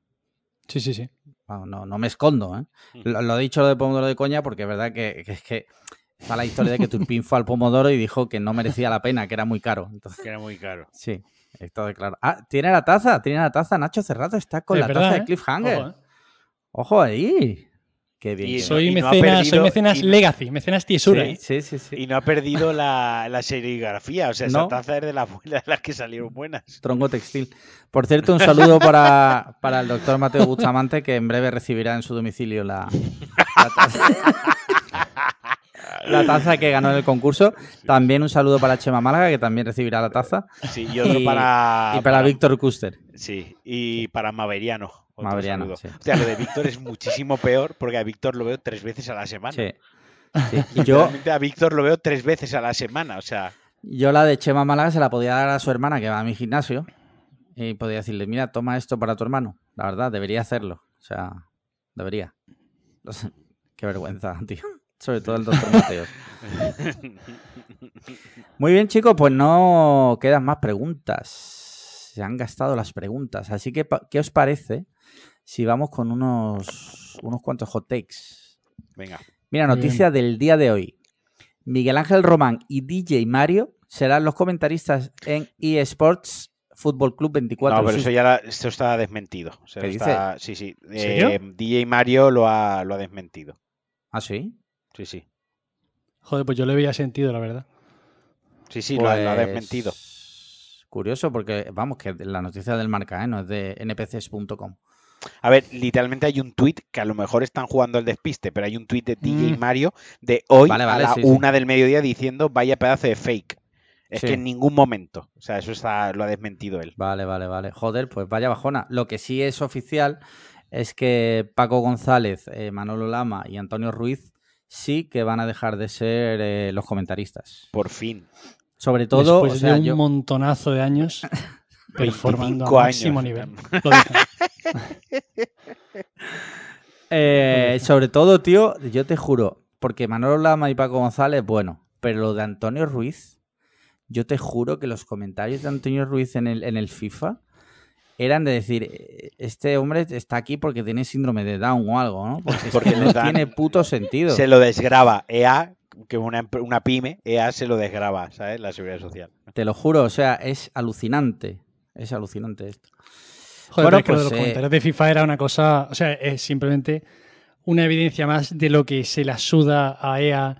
Sí, sí, sí. No, no me escondo, ¿eh? Mm. Lo, lo he dicho lo de Pomodoro de coña porque es verdad que, que es que está la historia de que Turpin fue al Pomodoro y dijo que no merecía la pena, que era muy caro. Entonces, Que era muy caro. sí, esto de claro. Ah, tiene la taza, tiene la taza. Nacho Cerrato está con Es la verdad, taza ¿eh? de Cliffhanger. Ojo, ¿eh? Ojo ahí. Qué bien. Y Soy, no ha mecenas, soy mecenas y no- legacy, mecenas tiesura. sí, ¿eh? sí, sí, sí. Y no ha perdido la, la serigrafía. O sea, esa No. taza es de las buenas, las que salieron buenas. Tronco textil. Por cierto, un saludo para, para el doctor Mateo Bustamante, que en breve recibirá en su domicilio la, la taza, la taza que ganó en el concurso. También un saludo para Chema Málaga, que también recibirá la taza. Sí, y otro Y- para. y para Víctor Custer. Sí, y para Maveriano. Otro Maveriano, saludo. sí. O sea, lo de Víctor es muchísimo peor porque a Víctor lo veo tres veces a la semana. Sí. <laughs> Yo, a Víctor lo veo tres veces a la semana. O sea, yo la de Chema Málaga se la podía dar a su hermana, que va a mi gimnasio, y podía decirle, mira, toma esto para tu hermano. La verdad, debería hacerlo. O sea, debería. <laughs> Qué vergüenza, tío. Sobre todo el doctor Mateo. <laughs> Muy bien, chicos, pues no quedan más preguntas. Se han gastado las preguntas. Así que, ¿qué os parece si vamos con unos, unos cuantos hot takes? venga. Mira, noticia del día de hoy. Miguel Ángel Román y DJ Mario serán los comentaristas en eSports Fútbol Club 24. No, pero eso ya la- esto está desmentido. ¿Qué está- Sí, sí. Eh, DJ Mario lo ha, lo ha desmentido. ¿Ah, sí? Sí, sí. Joder, pues yo le veía sentido, la verdad. Sí, sí, lo, ha- lo ha Pues, desmentido. Curioso, porque vamos, que la noticia del marca, ¿eh? no es de npcs.com. A ver, literalmente hay un tweet que a lo mejor están jugando el despiste, pero hay un tweet de DJ Mm. Mario de hoy Vale, vale, a la sí, sí. una del mediodía diciendo vaya pedazo de fake. Es Sí. que en ningún momento. O sea, eso está, lo ha desmentido él. Vale, vale, vale. Joder, pues vaya bajona. Lo que sí es oficial es que Paco González, eh, Manolo Lama y Antonio Ruiz sí que van a dejar de ser eh, los comentaristas. Por fin. Sobre todo, Después o sea, de un yo- montonazo de años <laughs> performando 25 a máximo años. nivel. Lo. <laughs> Eh, sobre todo, tío, yo te juro, porque Manolo Lama y Paco González, bueno, pero lo de Antonio Ruiz, yo te juro que los comentarios de Antonio Ruiz en el, en el FIFA eran de decir, eh, este hombre está aquí porque tiene síndrome de Down o algo, ¿no? Porque, no dan- tiene puto sentido. Se lo desgraba EA, que una, una pyme, EA se lo desgraba, ¿sabes? La seguridad social. Te lo juro, o sea, es alucinante. Es alucinante esto. Joder, Bueno, pero es que lo de pues, los eh, comentarios de FIFA era una cosa, o sea, es simplemente una evidencia más de lo que se la suda a EA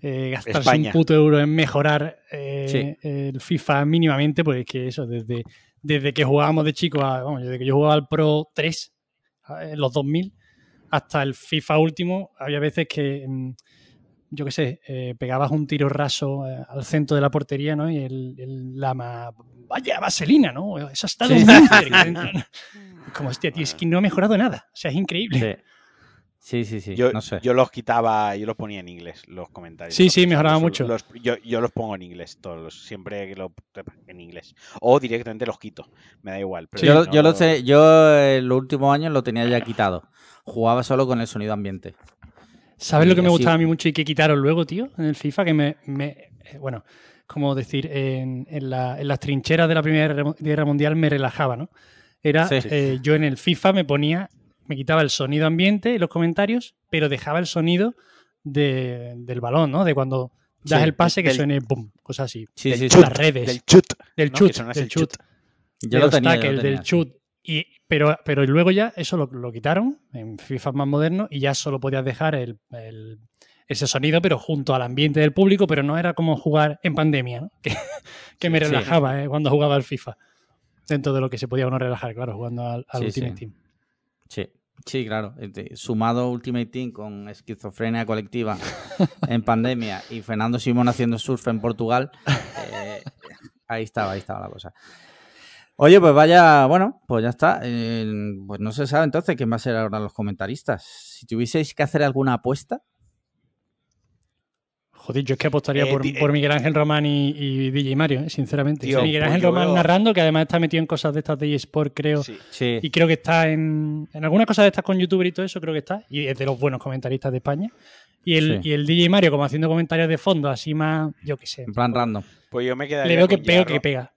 eh, gastarse España. un puto euro en mejorar eh, Sí. el FIFA mínimamente, pues es que eso, desde, desde que jugábamos de chico, a- vamos, desde que yo jugaba al Pro 3, a- en los 2000, hasta el FIFA último, había veces que, mm, yo qué sé, eh, pegabas un tiro raso eh, al centro de la portería, ¿no? Y el, el lama, vaya vaselina, ¿no? Eso ha estado Sí. <laughs> Como, hostia, tío, es que no ha mejorado nada. O sea, es increíble. Sí, sí, sí, sí, Yo, no sé. yo los quitaba, yo los ponía en inglés, los comentarios. Sí, sí, mejoraba los- mucho. los- yo, yo los pongo en inglés, todos, los- siempre que lo en inglés. O directamente los quito, me da igual. pero yo, si yo no- lo sé, yo en los últimos años lo tenía ya quitado. Jugaba solo con el sonido ambiente. ¿Sabes lo que me gustaba a mí mucho y que quitaron luego, tío, en el FIFA? Que me. me- eh, bueno, como decir, en, en la- en las trincheras de la Primera Guerra- Mundial me relajaba, ¿no? Era. Sí. eh, yo en el FIFA me ponía. Me quitaba el sonido ambiente y los comentarios, pero dejaba el sonido de- del balón, ¿no? De cuando das Sí, el pase que del- suene boom, cosas así. Sí, del sí, chut, Las redes. Del chut. Del chut, del el chut. Yo de lo los tenía, tackles, lo del tenía. chut. Y, pero, pero luego ya eso lo, lo quitaron en FIFA más moderno y ya solo podías dejar el, el- ese sonido, pero junto al ambiente del público, pero no era como jugar en pandemia, ¿no? <laughs> que, que me Sí. relajaba ¿eh? cuando jugaba al FIFA. Dentro de lo que se podía uno relajar, claro, jugando al, al Sí, Ultimate sí. Team. Sí, sí, claro. Este, Sumado Ultimate Team con esquizofrenia colectiva <laughs> en pandemia y Fernando Simón haciendo surf en Portugal, eh, ahí estaba, ahí estaba la cosa. Oye, pues vaya, bueno, pues ya está. Eh, pues no se sabe entonces quién va a ser ahora los comentaristas. Si tuvieseis que hacer alguna apuesta, Joder, yo es que apostaría Eh, por, di- por Miguel Ángel Román y, y DJ Mario, ¿eh? sinceramente. Tío, Miguel pues Ángel Román veo- narrando, que además está metido en cosas de estas de eSport, creo. Sí. sí, Y creo que está en, en algunas cosas de estas con youtuber y todo eso, creo que está. Y es de los buenos comentaristas de España. Y el, Sí. y el DJ Mario, como haciendo comentarios de fondo, así más, yo qué sé. en plan random. Pues yo me quedaría Le veo que Gerard que pega.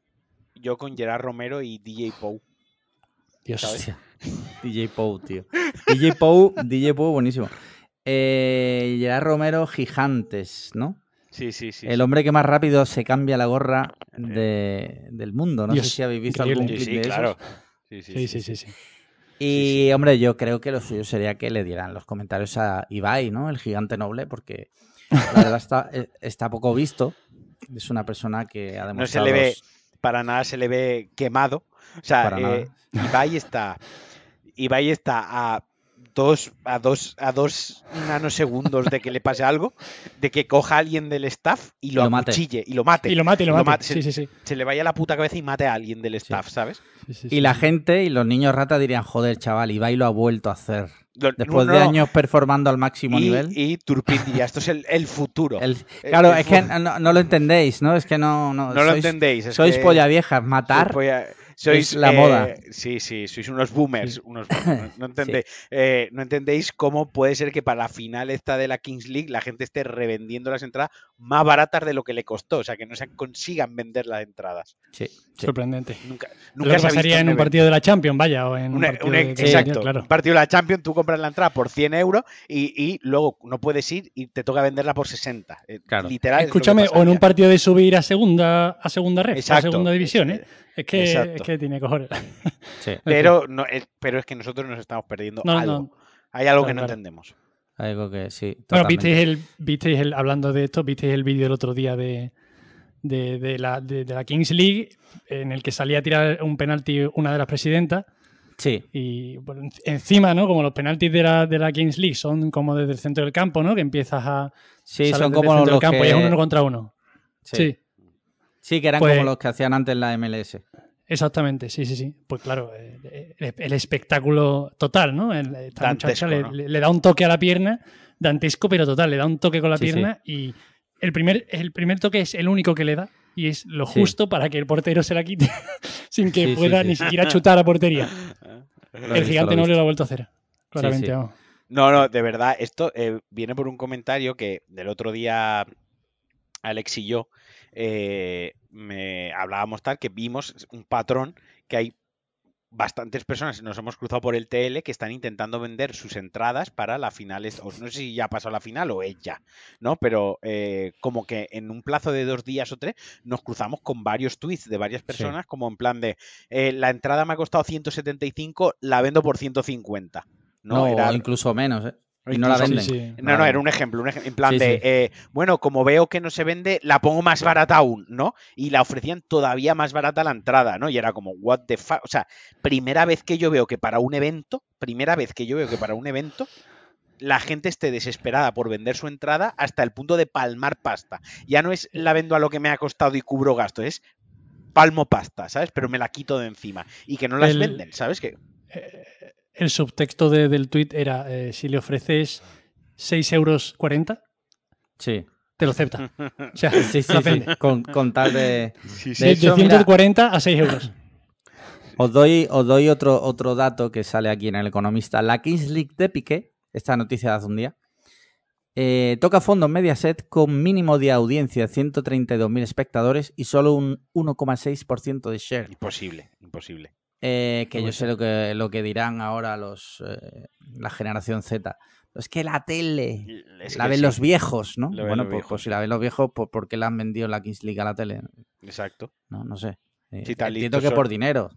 Yo con Gerard Romero y DJ Pou. Dios. Hostia. <laughs> DJ Pou, tío. DJ Pou, DJ Pou, buenísimo. Eh, Gerard Romero, Gigantes, ¿no? Sí, sí, sí. el hombre que más rápido se cambia la gorra de- del mundo. No Dios, sé si habéis visto increíble. algún clip sí, de claro. esos. Sí, sí, Sí, sí, sí, sí. Y, hombre, yo creo que lo suyo sería que le dieran los comentarios a Ibai, ¿no? El gigante noble, porque la verdad está, eh, está poco visto. Es una persona que ha No se demostrado... le ve, para nada se le ve quemado. O sea, eh, Ibai está, Ibai está a dos, a dos, a dos nanosegundos de que le pase algo, de que coja a alguien del staff y lo, lo mate. acuchille y lo mate. Y lo mate, y lo Lo mate. mate, Sí, sí, sí. Se le vaya la puta cabeza y mate a alguien del staff, ¿sabes? Sí, sí, Y la gente y los niños rata dirían, joder, chaval, Ibai lo ha vuelto a hacer. Después no, de años performando al máximo y, nivel. y Turpin diría, esto es el, el futuro. El- <laughs> claro, el es que no, no lo entendéis, ¿no? Es que no... No, no lo entendéis. es Sois que- polla viejas, matar... Sois polla- sois, la eh, moda. Sí, sí, sois unos boomers. Unos boomers, No, <laughs> entendéis, eh, no entendéis cómo puede ser que para la final esta de la Kings League la gente esté revendiendo las entradas más baratas de lo que le costó. O sea, que no se consigan vender las entradas. Sí, sí. Sorprendente. Nunca, Lo nunca que se ha visto pasaría en un evento. partido de la Champions, vaya, o en un partido una- de- de- exacto. claro. Un partido de la Champions, tú compras la entrada por 100 euros y, y luego no puedes ir y te toca venderla por 60. Eh, Claro. Literal. es Escúchame, o en un partido de subir a segunda, a segunda red, a segunda división, ¿eh? Es que, es que tiene cojones. sí. <laughs> Pero, no, es, pero es que nosotros nos estamos perdiendo No, algo. no. Hay algo Claro, que no claro. entendemos. Algo que sí. Bueno, visteis el, visteis el, hablando de esto, visteis el vídeo el otro día de, de, de la, de, la Kings League en el que salía a tirar un penalti una de las presidentas Sí, y encima, ¿no? Como los penaltis de la, de la Kings League son como desde el centro del campo, ¿no? Que empiezas a sí, son el como centro los del campo que... y es uno contra uno. sí. Sí. Sí, que eran Pues- como los que hacían antes la MLS. Exactamente, sí, sí, sí. Pues claro, eh, el, el espectáculo total, ¿no? El- esta Dantesco, muchacha le, ¿no? le- le da un toque a la pierna, dantesco, pero total, le da un toque con la Sí, pierna y el primer, el primer toque es el único que le da y es lo Sí. justo para que el portero se la quite <laughs> sin que pueda ni siquiera chutar a portería. <laughs> El visto, gigante no le lo ha vuelto a hacer. Claramente, vamos. No, no, de verdad, esto eh, viene por un comentario que del otro día Alex y yo eh, me hablábamos tal que vimos un patrón que hay bastantes personas, nos hemos cruzado por el TL, que están intentando vender sus entradas para la final, o no sé si ya pasó la final o es ya, ¿no? Pero eh, como que en un plazo de dos días o tres nos cruzamos con varios tweets de varias personas, como en plan de, eh, la entrada me ha costado 175, la vendo por 150. No, No, Era- o incluso menos, ¿eh? Y no la venden. Sí, sí. no, no, era un ejemplo, un en plan Sí, de, sí. eh, bueno, como veo que no se vende, la pongo más barata aún, ¿no? Y la ofrecían todavía más barata la entrada, ¿no? Y era como, what the fuck, o sea, primera vez que yo veo que para un evento, primera vez que yo veo que para un evento, la gente esté desesperada por vender su entrada hasta el punto de palmar pasta. Ya no es la vendo a lo que me ha costado y cubro gasto, es palmo pasta, ¿sabes? Pero me la quito de encima. Y que no las El- venden, ¿sabes? Que El subtexto de- del tweet era, eh, si le ofreces 6 euros 40, Sí. te lo acepta. O sea, Sí, sí, sí. Con, con tal de... sí, De De, hecho, de mira- 140 a 6 euros. Os doy, os doy otro, otro dato que sale aquí en El Economista. La Kings League de Piqué, esta noticia de hace un día, eh, toca fondo en Mediaset con mínimo de audiencia, 132.000 espectadores y solo un 1,6% de share. imposible, imposible. Eh, que yo sé lo que, lo que dirán ahora los eh, la generación Z. Es que la tele Es la que ven sí. los viejos, ¿no? Bueno, los pues, viejos, pues si la ven los viejos, pues ¿por qué la han vendido la Kings League a la tele? Exacto, No, no sé. Eh, Sí, tan entiendo que son. por dinero.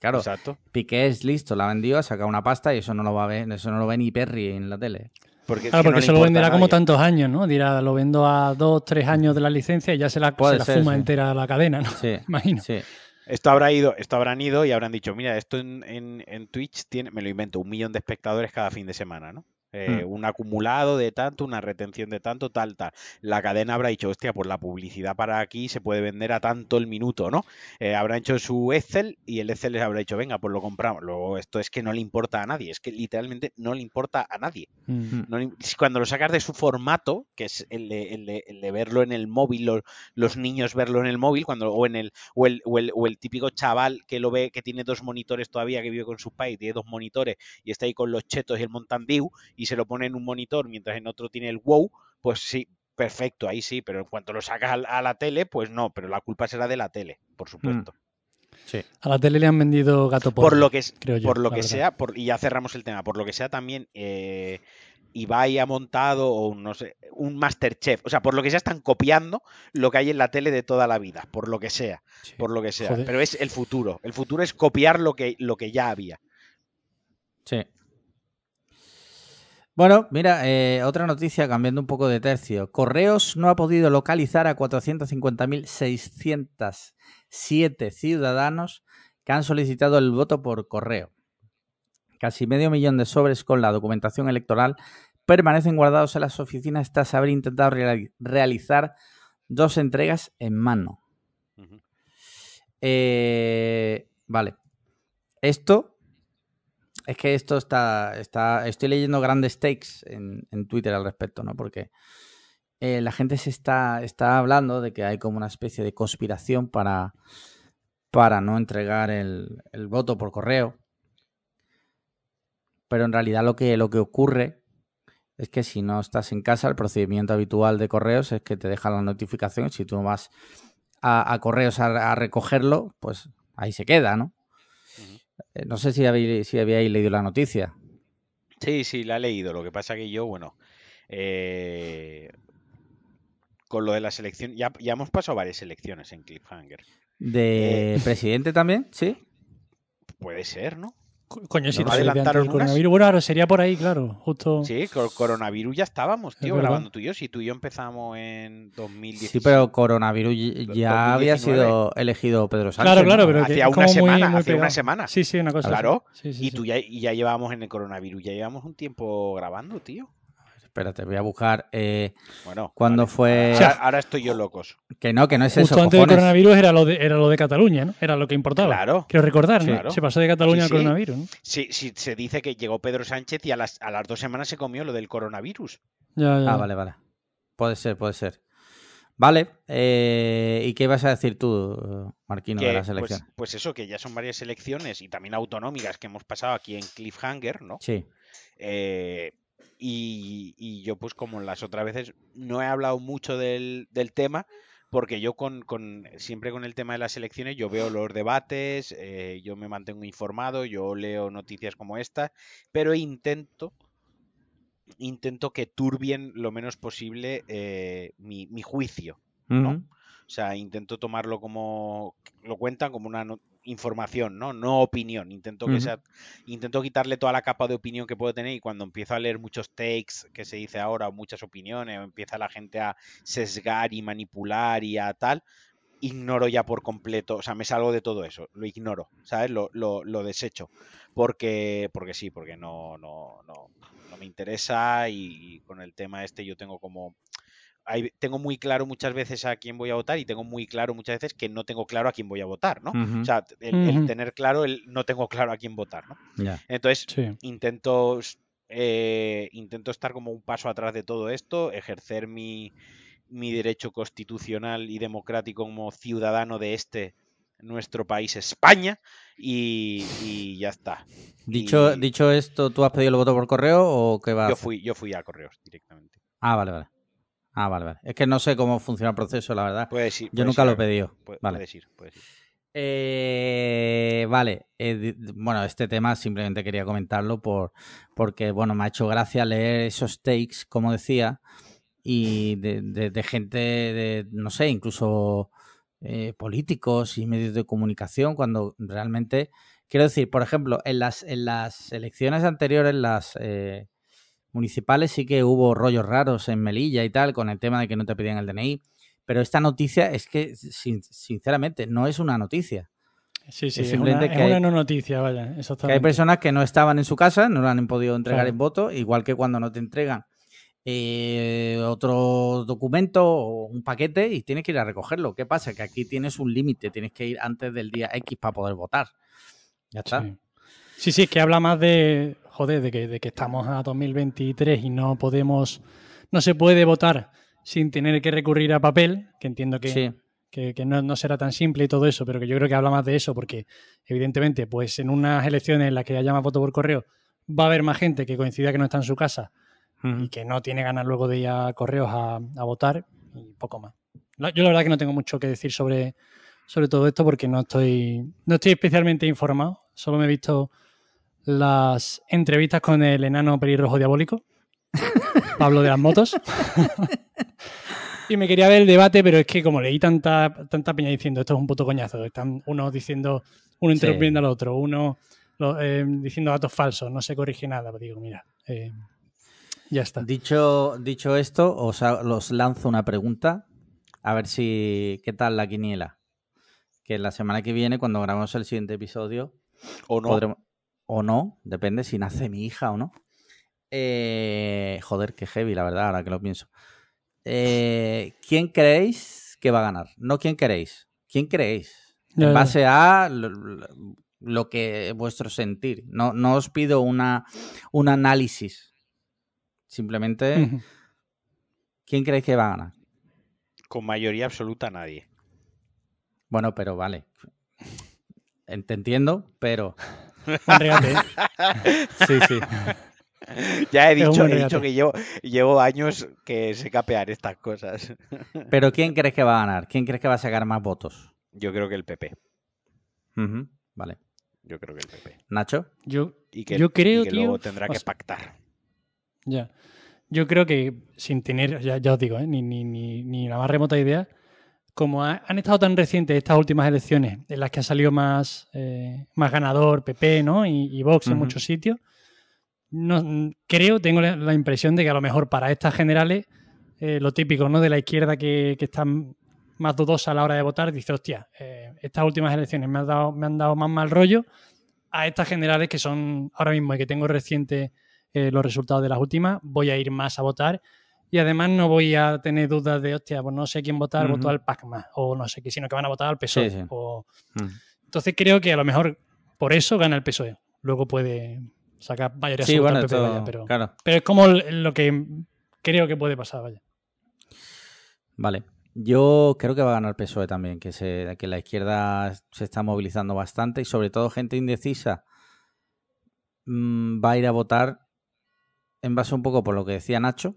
Claro, exacto. Piqué es listo, la vendió, ha sacado una pasta y eso no lo va a ver, eso no lo ve ni Perry en la tele. Porque, Claro, no porque le se lo venderá como tantos años, ¿no? Dirá, lo vendo a dos, tres años de la licencia y ya se la, se la ser, fuma sí. entera la cadena, ¿no? Sí, <laughs> Imagino. sí. Esto habrá ido, esto habrán ido y habrán dicho, mira, esto en, en- en Twitch tiene, me lo invento, un millón de espectadores cada fin de semana, ¿no? Eh, Hmm. Un acumulado de tanto, una retención de tanto, tal, tal. La cadena habrá dicho, hostia, pues la publicidad para aquí se puede vender a tanto el minuto, ¿no? Eh, habrán hecho su Excel y el Excel les habrá dicho, venga, pues lo compramos. Luego, esto es que no le importa a nadie, es que literalmente no le importa a nadie. Mm. No le- si cuando lo sacas de su formato, que es el de, el de- el de verlo en el móvil, lo- los niños verlo en el móvil, cuando, o en el, o el, o el, o el típico chaval que lo ve, que tiene dos monitores todavía, que vive con sus padres, y tiene dos monitores y está ahí con los chetos y el Mountain Dew, y se lo pone en un monitor mientras en otro tiene el WoW, pues sí, perfecto, ahí sí, pero en cuanto lo sacas a, la- tele, pues no, pero la culpa será de la tele, por supuesto. Sí. A la tele le han vendido gato por porro, lo que es, creo yo, por lo que verdad. sea, por, y ya cerramos el tema, por lo que sea también eh, Ibai ha montado o un, no sé, un Masterchef, o sea, por lo que sea están copiando lo que hay en la tele de toda la vida, por lo que sea, Sí. por lo que sea, Joder. pero es el futuro, el futuro es copiar lo que, lo que ya había. Sí. Bueno, mira, eh, otra noticia cambiando un poco de tercio. Correos no ha podido localizar a 450.607 ciudadanos que han solicitado el voto por correo. Casi medio millón de sobres con la documentación electoral permanecen guardados en las oficinas tras haber intentado reali- realizar dos entregas en mano. Eh, vale. Esto. Es que esto está. está estoy leyendo grandes takes en, Twitter al respecto, ¿no? Porque eh, la gente se está, está hablando de que hay como una especie de conspiración para, para no entregar el, voto por correo. Pero en realidad lo que, lo que ocurre es que si no estás en casa, el procedimiento habitual de correos es que te dejan la notificación. Si tú vas a, correos a recogerlo, pues ahí se queda, ¿no? Eh, No sé si habéis, si habíais leído la noticia. Sí, sí, la he leído, lo que pasa que yo, bueno, eh, con lo de la selección, ya, ya hemos pasado varias elecciones en Cliffhanger. ¿De presidente también? ¿Sí? Puede ser, ¿no? Co- Coño, si ¿No no se adelantaron unas? coronavirus. Bueno, ahora sería por ahí, claro. Justo. Sí, con coronavirus ya estábamos, Es tío, grabando tú y yo. Si tú y yo empezamos en 2017. Sí, pero coronavirus ya había 2019. sido elegido Pedro Sánchez. Claro, claro, pero Hacía una muy- semana, muy hacía una semana. Sí, sí, una cosa. así. Claro. Sí, sí, Y sí. tú ya, ya llevábamos en el coronavirus, ya llevamos un tiempo grabando, tío. Espérate, voy a buscar. eh, Bueno. ¿Cuándo fue? Ahora, ahora estoy yo locos. que no, que no es Justo eso. antes del coronavirus era lo, de, era lo de Cataluña, ¿no? Era lo que importaba. Claro. Quiero recordar, ¿no? Claro. Se pasó de Cataluña Sí, al sí. coronavirus, ¿no? Sí, sí, se dice que llegó Pedro Sánchez y a las, a las dos semanas se comió lo del coronavirus. Ya, ya. Ah, vale, vale. Puede ser, puede ser. Vale. eh, ¿Y qué ibas a decir tú, Marquino, de Que, las pues, elecciones? pues eso, que ya son varias elecciones y también autonómicas que hemos pasado aquí en Cliffhanger, ¿no? Sí. Eh, y, y yo, pues como las otras veces, no he hablado mucho del, del tema, porque yo con, con- siempre con el tema de las elecciones, yo veo los debates, eh, yo me mantengo informado, yo leo noticias como esta, pero intento, intento que turbien lo menos posible eh, mi, mi juicio. ¿no? O sea, intento tomarlo como lo cuentan como una información, ¿no? No opinión. Intento que sea, intento quitarle toda la capa de opinión que puedo tener y cuando empiezo a leer muchos takes que se dice ahora, o muchas opiniones, o empieza la gente a sesgar y manipular y a tal, ignoro ya por completo, o sea, me salgo de todo eso, lo ignoro, ¿sabes? Lo, lo, lo desecho. Porque, porque sí, porque no, no, no, no me interesa y, y con el tema este yo tengo como hay- tengo muy claro muchas veces a quién voy a votar y tengo muy claro muchas veces que no tengo claro a quién voy a votar, ¿no? O sea, el, tener claro el no tengo claro a quién votar, ¿no? Entonces, Sí. intento, eh, intento estar como un paso atrás de todo esto, ejercer mi, mi derecho constitucional y democrático como ciudadano de este nuestro país España y, y ya está. Dicho, Y dicho esto, ¿tú has pedido el voto por correo o qué vas a yo fui, yo fui a correos directamente. Ah, vale, vale. Ah, vale, vale. Es que no sé cómo funciona el proceso, la verdad. Puedes ir, Yo puedes nunca ir lo he pedido. pu- Vale. Puedes ir, puedes ir. Eh, vale, eh, di- bueno, este tema simplemente quería comentarlo por, porque, bueno, me ha hecho gracia leer esos takes, como decía, y de, de- de gente, de, no sé, incluso eh, políticos y medios de comunicación, cuando realmente, quiero decir, por ejemplo, en las, en las elecciones anteriores, las, eh, municipales sí que hubo rollos raros en Melilla y tal, con el tema de que no te pedían el DNI. Pero esta noticia es que, sinceramente, no es una noticia. Sí, sí, es, una, que hay, no noticia, vaya. Que hay personas que no estaban en su casa, no lo han podido entregar en voto, igual que cuando no te entregan eh, otro documento o un paquete y tienes que ir a recogerlo. ¿Qué pasa? Que aquí tienes un límite, tienes que ir antes del día X para poder votar. Ya está. Sí, sí, es que habla más de, joder, de que, de que estamos a 2023 y no podemos, no se puede votar sin tener que recurrir a papel, que entiendo que, que, no, será tan simple y todo eso, pero que yo creo que habla más de eso, porque evidentemente, pues en unas elecciones en las que haya más voto por correo, va a haber más gente que coincida que no está en su casa y que no tiene ganas luego de ir a correos a, votar y poco más. Yo la verdad que no tengo mucho que decir sobre, sobre todo esto porque no estoy, no estoy especialmente informado, solo me he visto las entrevistas con el enano pelirrojo diabólico, <laughs> Pablo de las motos. y me quería ver el debate, pero es que como leí tanta, tanta peña diciendo esto es un puto coñazo, están uno diciendo, uno interrumpiendo al otro, uno eh, diciendo datos falsos, no se corrige nada, pues digo, mira, eh, ya está. Dicho, dicho esto, os los lanzo una pregunta, a ver si, ¿qué tal la quiniela? Que la semana que viene, cuando grabamos el siguiente episodio, o no, o no, depende si nace mi hija o no. Eh, joder, qué heavy, la verdad, ahora que lo pienso. Eh, ¿Quién creéis que va a ganar? No quién queréis. ¿Quién creéis? En base a lo, que vuestro sentir. No, no os pido una, un análisis. Simplemente, ¿quién creéis que va a ganar? Con mayoría absoluta nadie. Bueno, pero vale. Te entiendo, pero. ¿Eh? <laughs> sí, sí. Ya he dicho, he dicho que llevo, llevo años que sé capear estas cosas. Pero ¿quién crees que va a ganar? ¿Quién crees que va a sacar más votos? Yo creo que el PP. Vale. Yo creo que el PP. ¿Nacho? Yo, yo creo que luego tendrá que pactar. Ya. Yo creo que sin tener, ya, os digo, ¿eh? ni, ni, ni, ni, la más remota idea, como han estado tan recientes estas últimas elecciones en las que ha salido más, eh, más ganador PP ¿no? y, Vox en muchos sitios, no, creo, tengo la impresión de que a lo mejor para estas generales, eh, lo típico ¿no? de la izquierda que, que está más dudosa a la hora de votar, dice, hostia, eh, estas últimas elecciones me han, dado, me han dado más mal rollo a estas generales que son ahora mismo y que tengo reciente eh, los resultados de las últimas, voy a ir más a votar y además no voy a tener dudas de, hostia, pues no sé quién votar, voto al PACMA o no sé qué, sino que van a votar al PSOE. Entonces creo que a lo mejor por eso gana el PSOE. Luego puede sacar mayoría sí, bueno, pero, pero es como lo que creo que puede pasar, vaya. Vale. Yo creo que va a ganar el PSOE también, que, se, que la izquierda se está movilizando bastante y sobre todo gente indecisa mm, va a ir a votar en base un poco por lo que decía Nacho.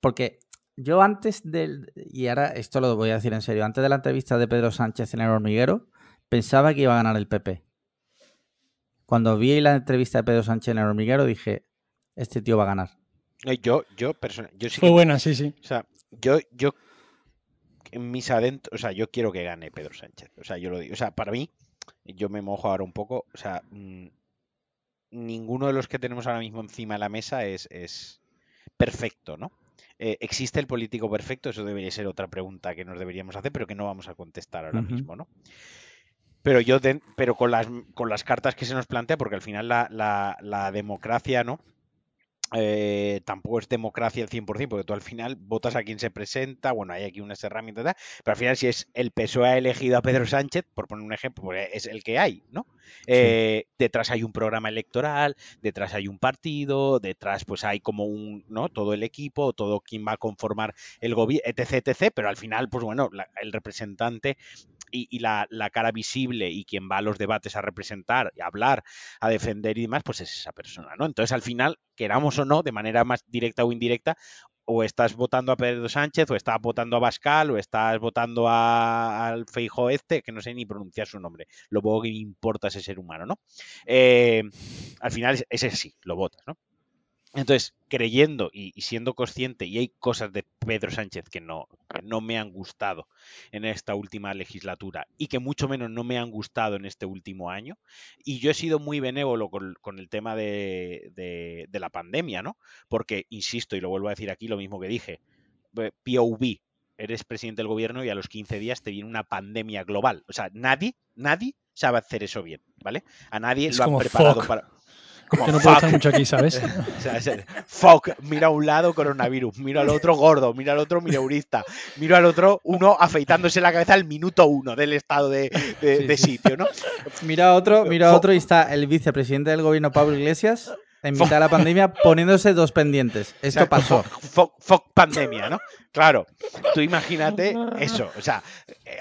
Porque yo antes del, y ahora esto lo voy a decir en serio, antes de la entrevista de Pedro Sánchez en el hormiguero, pensaba que iba a ganar el PP. Cuando vi la entrevista de Pedro Sánchez en el hormiguero dije, este tío va a ganar. Yo, yo, yo sí Fue buena, sí, sí. O sea, yo, yo, en mis adentros, o sea, yo quiero que gane Pedro Sánchez. O sea, yo lo digo. O sea, para mí, yo me mojo ahora un poco. O sea, mm, ninguno de los que tenemos ahora mismo encima de la mesa es, es perfecto, ¿no? Eh, ¿Existe el político perfecto? Eso debería ser otra pregunta que nos deberíamos hacer, pero que no vamos a contestar ahora mismo, ¿no? Pero yo, pero con las, con las cartas que se nos plantea, porque al final la, la, la democracia, ¿no? Eh, tampoco es democracia al 100%, porque tú al final votas a quien se presenta, bueno, hay aquí unas herramientas, pero al final si es el PSOE ha elegido a Pedro Sánchez, por poner un ejemplo, pues es el que hay, ¿no? Eh, detrás hay un programa electoral, detrás hay un partido, detrás pues hay como un, ¿no? Todo el equipo, todo quien va a conformar el gobierno, etc, etc, pero al final, pues bueno, el representante y, la, cara visible y quien va a los debates a representar, a hablar, a defender y demás, pues es esa persona, ¿no? Entonces, al final, queramos o no, de manera más directa o indirecta, o estás votando a Pedro Sánchez, o estás votando a Bascal, o estás votando al Feijo este, que no sé ni pronunciar su nombre. Lo poco que importa ese ser humano, ¿no? Eh, al final, ese sí, lo votas, ¿no? Entonces, creyendo y, siendo consciente, y hay cosas de Pedro Sánchez que no, no me han gustado en esta última legislatura y que mucho menos no me han gustado en este último año, y yo he sido muy benévolo con, el tema de, de, la pandemia, ¿no? Porque, insisto, y lo vuelvo a decir aquí, lo mismo que dije, POV, eres presidente del gobierno y a los 15 días te viene una pandemia global. O sea, nadie, nadie sabe hacer eso bien, ¿vale? A nadie lo han preparado para que no puedo estar mucho aquí, ¿sabes? <laughs> fuck, mira a un lado coronavirus, mira al otro gordo, mira al otro mineurista, mira al otro uno afeitándose la cabeza al minuto uno del estado de, sitio, ¿no? Mira a otro, mira a otro y está el vicepresidente del gobierno Pablo Iglesias en mitad de la pandemia poniéndose dos pendientes. Esto pasó. Fuck, pandemia, ¿no? Claro, tú imagínate eso. O sea,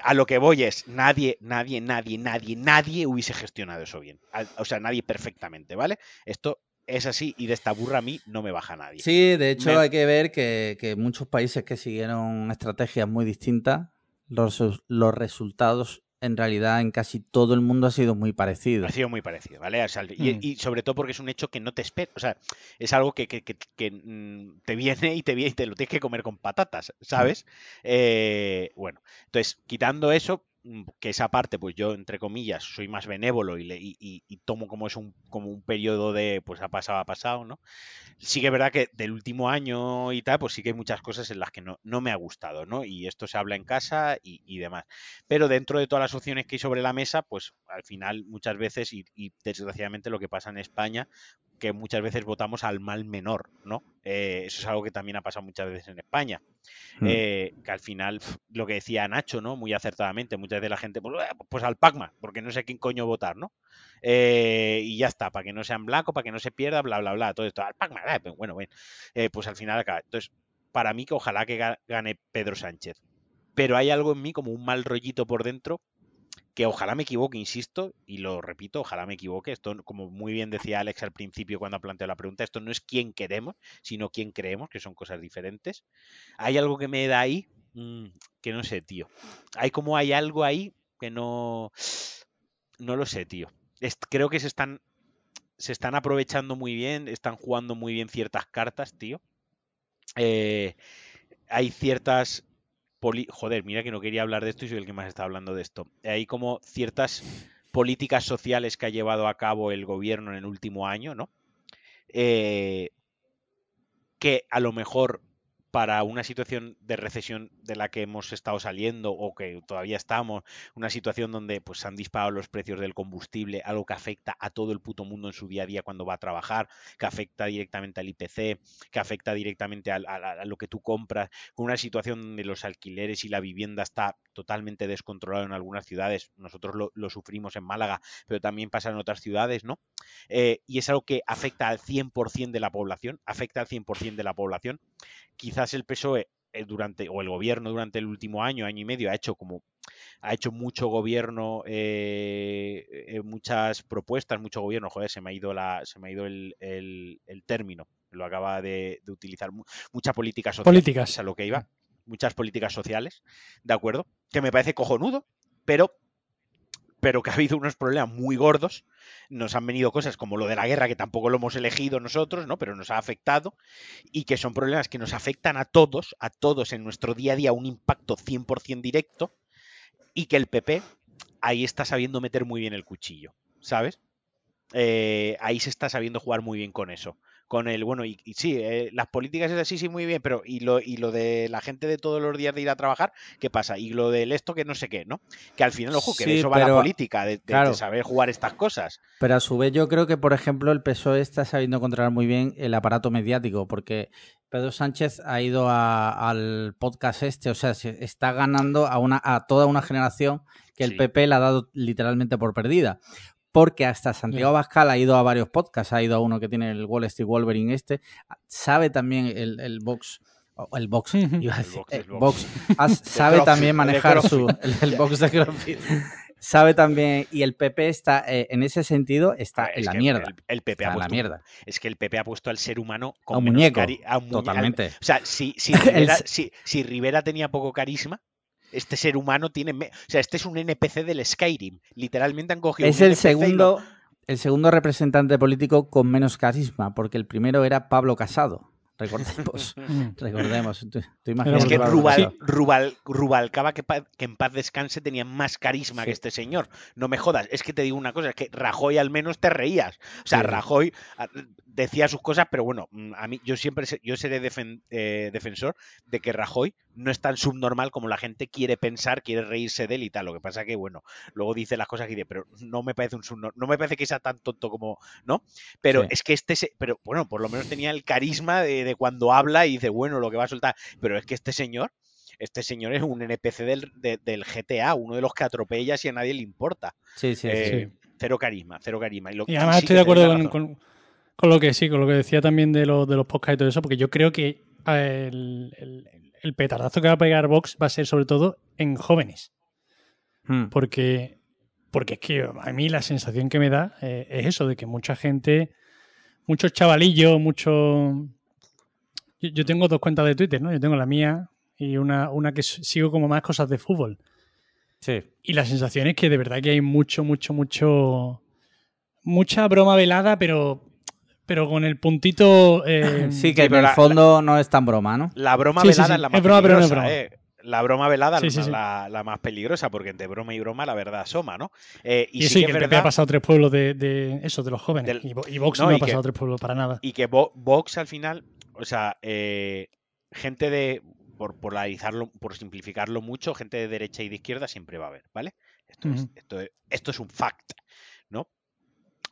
a lo que voy es, nadie, nadie, nadie, nadie, nadie hubiese gestionado eso bien. O sea, nadie perfectamente, ¿vale? Esto es así y de esta burra a mí no me baja nadie. Sí, de hecho hay que ver que, muchos países que siguieron estrategias muy distintas, los, los resultados en realidad en casi todo el mundo ha sido muy parecido. Ha sido muy parecido, ¿vale? Mm. y, sobre todo porque es un hecho que no te espera, o sea, es algo que, mm, te viene y te viene y te lo tienes que comer con patatas, ¿sabes? Eh, bueno, entonces, quitando eso, Mm, que esa parte, pues yo, entre comillas, soy más benévolo y, y, tomo como es un, como un periodo de, pues ha pasado, ha pasado, ¿no? Sí que es verdad que del último año y tal, pues sí que hay muchas cosas en las que no, no me ha gustado, ¿no? Y esto se habla en casa y, demás. Pero dentro de todas las opciones que hay sobre la mesa, pues al final muchas veces, y, desgraciadamente lo que pasa en España, que muchas veces votamos al mal menor, ¿no? Eh, eso es algo que también ha pasado muchas veces en España. Mm. Eh, que al final, lo que decía Nacho, ¿no? Muy acertadamente, muchas veces la gente, pues, eh, pues al Pacma, porque no sé quién coño votar, ¿no? y ya está, para que no sean blanco, para que no se pierda, bla, bla, bla, todo esto, al Pacma, pues, bueno, bueno, pues al final acaba. Entonces, para mí que ojalá que gane Pedro Sánchez. Pero hay algo en mí como un mal rollito por dentro que ojalá me equivoque, insisto, y lo repito, ojalá me equivoque. Esto, como muy bien decía Alex al principio cuando planteó la pregunta, esto no es quién queremos, sino quién creemos, que son cosas diferentes. Hay algo que me da ahí, mm, que no sé, tío. Hay como hay algo ahí que no... No lo sé, tío. creo que se están, se están aprovechando muy bien, están jugando muy bien ciertas cartas, tío. Eh, hay ciertas joder, mira que no quería hablar de esto y soy el que más está hablando de esto. Hay como ciertas políticas sociales que ha llevado a cabo el gobierno en el último año, ¿no? Eh, que a lo mejor para una situación de recesión de la que hemos estado saliendo o que todavía estamos, una situación donde pues han disparado los precios del combustible, algo que afecta a todo el puto mundo en su día a día cuando va a trabajar, que afecta directamente al IPC, que afecta directamente a, lo que tú compras, con una situación donde los alquileres y la vivienda está totalmente descontrolado en algunas ciudades, nosotros lo, sufrimos en Málaga, pero también pasa en otras ciudades, ¿no? Eh, y es algo que afecta al 100% de la población, afecta al 100% de la población, quizás el PSOE eh, durante, o el gobierno durante el último año, año y medio, ha hecho como ha hecho mucho gobierno, eh, eh, muchas propuestas, mucho gobierno, joder, se me ha ido la, se me ha ido el, término, lo acaba de, utilizar, mucha política social, políticas. a lo que iba, muchas políticas sociales, ¿de acuerdo? Que me parece cojonudo, pero pero que ha habido unos problemas muy gordos. Nos han venido cosas como lo de la guerra, que tampoco lo hemos elegido nosotros, ¿no? Pero nos ha afectado. Y que son problemas que nos afectan a todos, a todos en nuestro día a día, un impacto 100% directo. Y que el PP ahí está sabiendo meter muy bien el cuchillo, ¿sabes? Eh, ahí se está sabiendo jugar muy bien con eso con el, bueno, y, sí, eh, las políticas es así, sí, muy bien, pero y lo, y lo de la gente de todos los días de ir a trabajar, ¿qué pasa? Y lo del esto que no sé qué, ¿no? Que al final, ojo, que de eso va la política, de, saber jugar estas cosas. Pero a su vez yo creo que, por ejemplo, el PSOE está sabiendo controlar muy bien el aparato mediático, porque Pedro Sánchez ha ido al podcast este, o sea, se está ganando a, una, a toda una generación que el PP le ha dado literalmente por perdida porque hasta Santiago Bascal ha ido a varios podcasts, ha ido a uno que tiene el Wall Street Wolverine este, sabe también el, el box el box, iba a decir, el box, <laughs> sabe también manejar su el, box de CrossFit. <laughs> sabe también y el PP está eh, en ese sentido está ah, en la mierda. El, PP ha puesto, la mierda. Es que el PP ha puesto al ser humano como un muñeco. totalmente. o sea, si, si, <laughs> Rivera, si, si Rivera tenía poco carisma, este ser humano tiene. O sea, este es un NPC del Skyrim. Literalmente han cogido. Es el segundo. el segundo representante político con menos carisma, porque el primero era Pablo Casado. Recordemos, <laughs> Mm. recordemos. Tú, tú Es que Rubal. Rubal- Rubalcaba, que, pa- que en paz descanse, tenía más carisma Sí. que este señor. No me jodas. Es que te digo una cosa, es que Rajoy al menos te reías. O sea, Sí. Rajoy decía sus cosas, pero bueno, mm, a mí yo siempre yo seré defen- eh, defensor de que Rajoy no es tan subnormal como la gente quiere pensar, quiere reírse de él y tal. Lo que pasa que, bueno, luego dice las cosas que dice, pero no me parece un subnor- no me parece que sea tan tonto como, ¿no? Pero Sí. es que este, se- pero bueno, por lo menos tenía el carisma de, de cuando habla y dice, bueno, lo que va a soltar. Pero es que este señor, este señor es un NPC del, de- del GTA, uno de los que atropellas y a nadie le importa. Sí, sí, sí. Eh, Cero carisma, cero carisma. Y, lo- Y además sí estoy de acuerdo con- con lo que sí, con lo que decía también de, los de los podcasts y todo eso, porque yo creo que el, el- el petardazo que va a pegar Vox va a ser sobre todo en jóvenes. Hmm. Porque, porque es que a mí la sensación que me da eh, es eso, de que mucha gente, muchos chavalillos, muchos... Yo, yo tengo dos cuentas de Twitter, ¿no? Yo tengo la mía y una, una que sigo como más cosas de fútbol. Sí. Y la sensación es que de verdad que hay mucho, mucho, mucho. Mucha broma velada, pero. Pero con el puntito. eh, <laughs> Sí, que Sí, en pero el la- fondo no es tan broma, ¿no? La broma Sí, velada sí. es la más Es broma, pero no es peligrosa, broma. eh. La broma velada Sí, es sí, sí. La, la más peligrosa, porque entre broma y broma la verdad asoma, ¿no? Eh, y, Y, sí sí, que que el PP verdad- ha pasado tres pueblos de, de eso, de los jóvenes. Del- y, Vo- y Vox No, no, y ha que- pasado tres pueblos para nada. y que Vo- Vox al final, o sea, eh, gente de, por polarizarlo, por simplificarlo mucho, gente de derecha y de izquierda siempre va a haber, ¿vale? Esto, es, esto, es, esto es un fact, ¿no?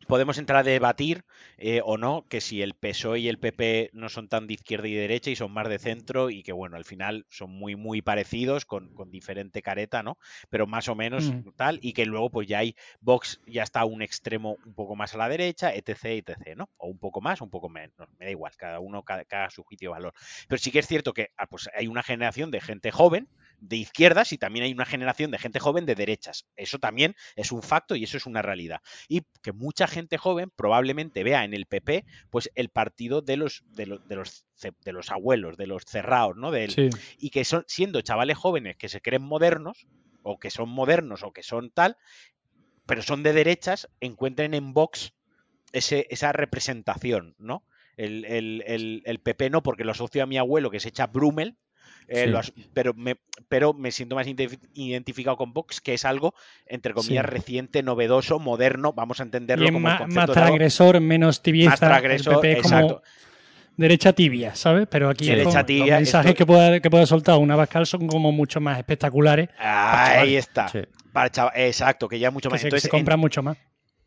Podemos entrar a debatir eh, o no que si el PSOE y el PP no son tan de izquierda y derecha y son más de centro y que bueno, al final son muy muy parecidos con, con diferente careta, ¿no? Pero más o menos Mm. tal y que luego pues ya hay Vox ya está a un extremo un poco más a la derecha, etc, etc, ¿no? O un poco más, un poco menos, me da igual, cada uno cada, cada su juicio de valor. Pero sí que es cierto que ah, pues hay una generación de gente joven de izquierdas y también hay una generación de gente joven de derechas. Eso también es un facto y eso es una realidad. Y que mucha gente joven probablemente vea en el PP pues el partido de los de los de los, de los abuelos, de los cerrados, ¿no? Sí. y que son siendo chavales jóvenes que se creen modernos o que son modernos o que son tal, pero son de derechas, encuentren en Vox ese, esa representación, ¿no? El, el- el- el PP no, porque lo asocio a mi abuelo que se echa Brummel, eh, Sí. lo as- pero, me, pero me siento más identi- identificado con Vox, que es algo, entre comillas, Sí. reciente, novedoso, moderno, vamos a entenderlo Y es como más, más transgresor, menos tibieza. más transgresor, el PP es como exacto. derecha tibia, ¿sabes? Pero aquí Sí, es derecha como tibia, los mensajes esto- que pueda, que pueda soltar una Bascal son como mucho más espectaculares. Ahí chavales. está. Sí. Para chava- Exacto, que ya mucho Que más. se, Entonces, se compran mucho más.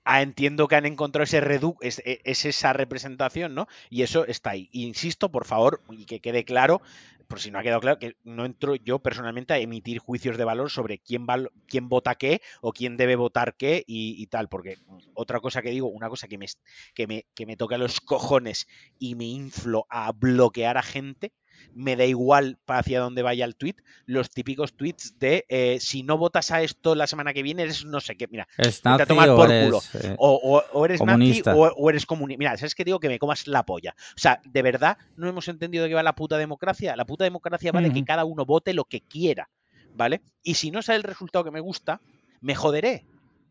ah, entiendo que han encontrado ese redu es, e- es esa representación, ¿no? Y eso está ahí. Insisto, por favor, y que quede claro, por si no ha quedado claro, que no entro yo personalmente a emitir juicios de valor sobre quién, val- quién vota qué o quién debe votar qué y, tal, porque otra cosa que digo, una cosa que me, que, me, que me toca los cojones y me inflo a bloquear a gente, me da igual para hacia dónde vaya el tweet, los típicos tweets de eh, si no votas a esto la semana que viene eres no sé qué, mira, ¿Es Vete a tomar o por eres, culo. eh, o, o- o eres Comunista. nazi o, eres comunista. Mira, ¿sabes qué digo? Que me comas la polla. O sea, de verdad no hemos entendido qué va la puta democracia. La puta democracia vale que Ujú. cada uno vote lo que quiera, ¿vale? Y si no sale el resultado que me gusta, me joderé.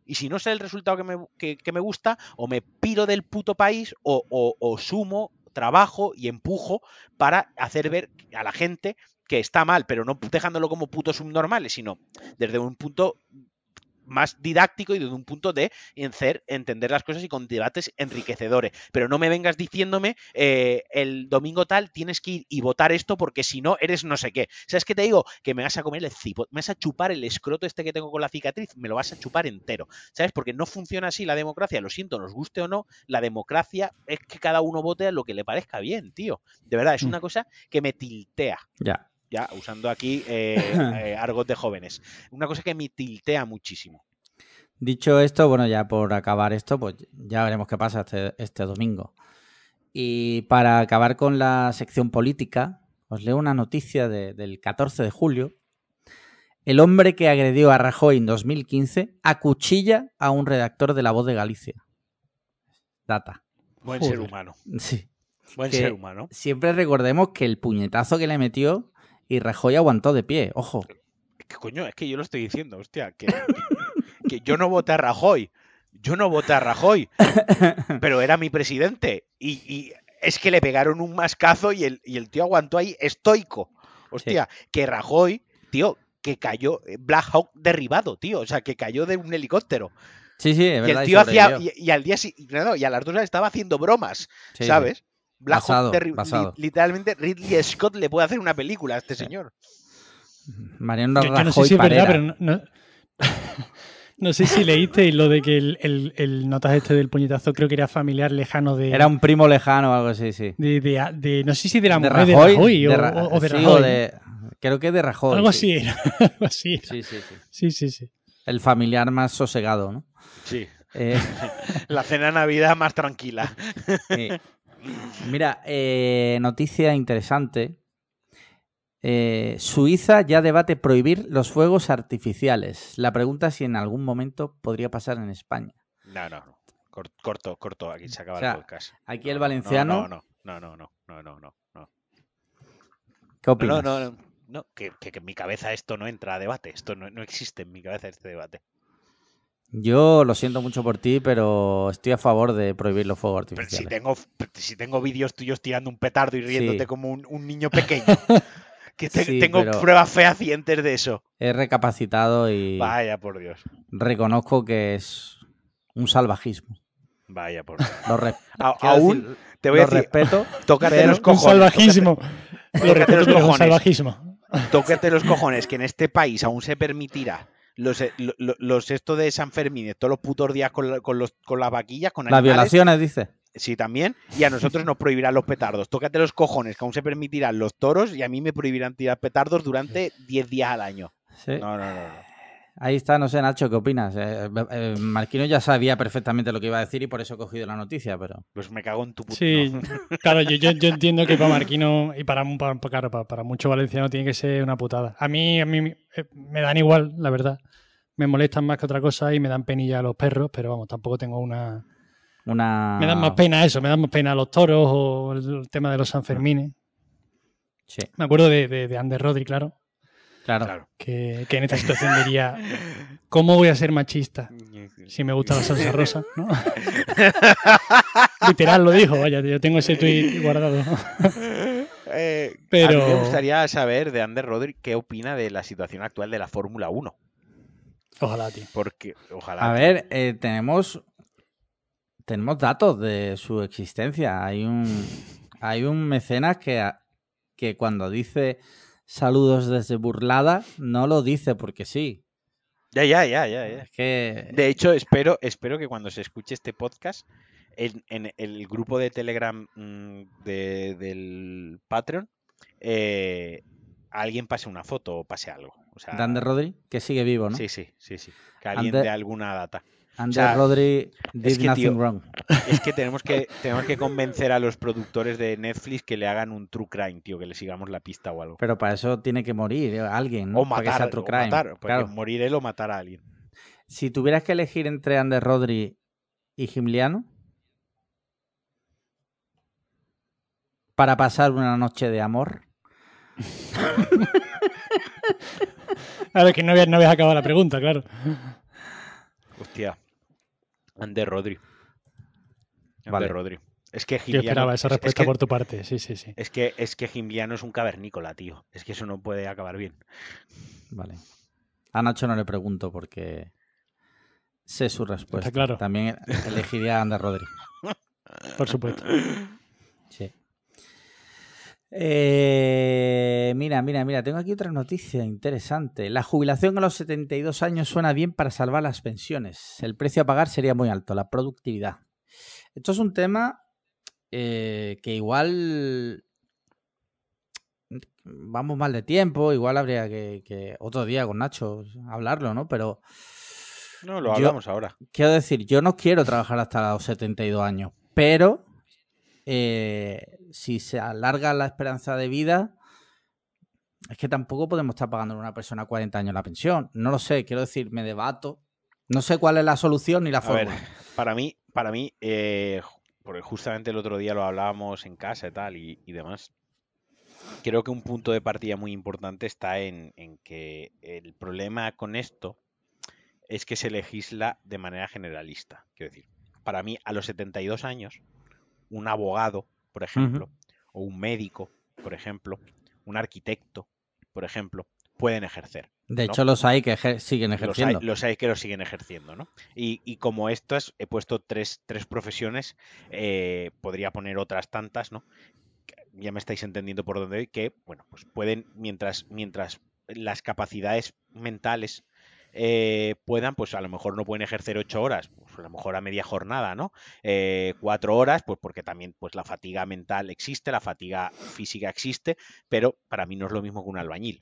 Y si no sale el resultado que me, que- que me gusta, o me piro del puto país o, o- o sumo, trabajo y empujo para hacer ver a la gente que está mal, pero no dejándolo como putos subnormales, sino desde un punto más didáctico y desde un punto de entender las cosas y con debates enriquecedores. Pero no me vengas diciéndome eh, el domingo tal tienes que ir y votar esto porque si no eres no sé qué. ¿Sabes qué te digo? Que me vas a comer el cipo, me vas a chupar el escroto este que tengo con la cicatriz, me lo vas a chupar entero. ¿Sabes? Porque no funciona así la democracia. Lo siento, nos guste o no, la democracia es que cada uno vote a lo que le parezca bien, tío. De verdad, es Mm. una cosa que me tiltea Ya. Ya usando aquí eh, <laughs> eh, argot de jóvenes. Una cosa que me tiltea muchísimo. Dicho esto, bueno, ya por acabar esto, pues ya veremos qué pasa este, este domingo. Y para acabar con la sección política, os leo una noticia de- del 14 de julio. El hombre que agredió a Rajoy en 2015 acuchilla a un redactor de La Voz de Galicia. Data. Buen Joder. ser humano. Sí. Buen Que- ser humano. Siempre recordemos que el puñetazo que le metió y Rajoy aguantó de pie. Ojo. ¿Qué coño? Es que yo lo estoy diciendo, hostia. Que, que yo no voté a Rajoy. Yo no voté a Rajoy, pero era mi presidente. Y, y es que le pegaron un mascazo y el, y el tío aguantó ahí estoico. Hostia, que Rajoy, tío, que cayó, Black Hawk derribado, tío. O sea, que cayó de un helicóptero. Sí, sí, es Y verdad. el tío hacía. Y, y al día no, y a las dos horas estaba haciendo bromas, Sí, sí. Black Hawk Basado, li- literalmente Ridley Scott le puede hacer una película a este señor. Mariano Yo, yo Rajoy no sé si es verdad, pero no, no- <laughs> no sé si leísteis lo de que el, el, el notaje este del puñetazo creo que era familiar lejano de. Era un primo lejano o algo así, sí. de, de- de- no sé si de la de mujer Rajoy. de Rajoy o de Ra- o- o de sí, Rajoy. de- creo que de Rajoy. Algo sí. así era. <laughs> Algo así era. Sí, sí, sí. Sí, sí, sí. El familiar más sosegado, ¿no? Sí. Eh, <laughs> La cena de Navidad más tranquila. sí. Mira, eh, noticia interesante. Eh, Suiza ya debate prohibir los fuegos artificiales. La pregunta es si en algún momento podría pasar en España. No, no, no. Cor- Corto, corto, aquí se acaba O sea, el podcast. Aquí el No, valenciano, No, no, no, no, no, no, no, no. no. ¿qué opinas? No, no, no, no, que, que- que en mi cabeza esto no entra a debate. Esto no, no existe en mi cabeza este debate. Yo lo siento mucho por ti, pero estoy a favor de prohibir los fuegos Pero si artificiales. tengo, si tengo vídeos tuyos tirando un petardo y riéndote Sí. como un, un niño <laughs> pequeño. Que te- Sí, tengo pruebas fehacientes de eso. He recapacitado y Vaya por Dios. reconozco que es un salvajismo. Vaya por <laughs> Dios. Lo, re- aún decir, te voy a lo decir, respeto, <laughs> tócate pero los Un cojones. salvajismo. tócate Lo respeto, los un salvajismo. Tócate, tócate los cojones que en este país aún se permitirá los, eh, lo- lo- los esto de San Fermín, todos los putos días con, la- con los, con las vaquillas, con las violaciones, dice. Sí, también. Y a nosotros nos prohibirán los petardos. Tócate los cojones, que aún se permitirán los toros y a mí me prohibirán tirar petardos durante 10 días al año. Sí. No, no, no. no. Ahí está, no sé, Nacho, ¿qué opinas? Eh, eh, Marquino ya sabía perfectamente lo que iba a decir y por eso he cogido la noticia, pero... Pues me cago en tu puto. Sí, <laughs> claro, yo, yo, yo entiendo que para <laughs> Marquino y para, para, claro, para, para muchos valencianos tiene que ser una putada. A mí, a mí eh, me dan igual, la verdad. Me molestan más que otra cosa y me dan penilla a los perros, pero vamos, tampoco tengo una... Una... Me dan más pena eso, me dan más pena los toros o el, el tema de los Sanfermines. Sí, Me acuerdo de, de, de Ander Rodri, claro, claro. Claro. que, que en esta situación diría, ¿cómo voy a ser machista si me gusta la salsa rosa? ¿no? <laughs> Literal lo dijo, vaya, yo tengo ese tweet guardado. <laughs> Eh, Pero- A mí me gustaría saber de Ander Rodri qué opina de la situación actual de la Fórmula 1. Ojalá, tío. Porque, ojalá. A ver, eh, tenemos... Tenemos datos de su existencia. Hay un... Hay un mecenas que, a- que cuando dice saludos desde Burlada, no lo dice porque sí. Ya, ya, ya, ya, ya. Es que... De hecho, espero, espero que cuando se escuche este podcast, en, en el grupo de Telegram mm, de- del Patreon, eh, alguien pase una foto o pase algo. O sea, de Ander Rodri, que sigue vivo, ¿no? Sí, sí, sí, sí. Que alguien Ander- de alguna data. Ander sea, Rodri did que, nothing tío, wrong. Es que tenemos que tenemos que convencer a los productores de Netflix que le hagan un true crime, tío, que le sigamos la pista o algo. Pero para eso tiene que morir alguien, ¿no? o para que matar, sea true o crime. matar, Claro. morir él o matar a alguien. Si tuvieras que elegir entre Ander Rodri y Gimliano para pasar una noche de amor, <laughs> A ver, que no habías, no habías acabado la pregunta, claro. Hostia. Ander Rodri. Ander Vale. Rodri. Es que Yo esperaba esa es- es respuesta que- por tu parte, sí, sí, sí. Es que, es que Gimliano es un cavernícola, tío. Es que eso no puede acabar bien. vale. A Nacho no le pregunto porque sé su respuesta. claro. También <laughs> elegiría a Ander Rodri. Por supuesto. <laughs> Sí. Eh, mira, mira, mira, tengo aquí otra noticia interesante. La jubilación a los 72 años suena bien para salvar las pensiones. El precio a pagar sería muy alto, la productividad. Esto es un tema eh, que igual vamos mal de tiempo, igual habría que, que otro día con Nacho hablarlo, ¿no? Pero No, lo Yo- hablamos ahora. quiero decir, yo no quiero trabajar hasta los 72 años, pero eh, si se alarga la esperanza de vida, es que tampoco podemos estar pagando a una persona 40 años la pensión. No lo sé, quiero decir, me debato. No sé cuál es la solución ni la A ver, fórmula. para mí, para mí, eh, porque justamente el otro día lo hablábamos en casa y tal y, y demás. Creo que un punto de partida muy importante está en, en que el problema con esto es que se legisla de manera generalista. Quiero decir, para mí, a los 72 años, un abogado, por ejemplo, o un médico, por ejemplo, un arquitecto, por ejemplo, pueden ejercer. De ¿no? hecho, los hay que ejer- siguen Los hay, ejerciendo. los hay que lo siguen ejerciendo, ¿no? Y, y como estas, he puesto tres, tres profesiones, eh, podría poner otras tantas, ¿no? Ya me estáis entendiendo por dónde voy, que, bueno, pues pueden, mientras, mientras las capacidades mentales eh, puedan, pues a lo mejor no pueden ejercer ocho horas, pues a lo mejor a media jornada, ¿no? Eh, cuatro horas, pues porque también pues la fatiga mental existe, la fatiga física existe, pero para mí no es lo mismo que un albañil.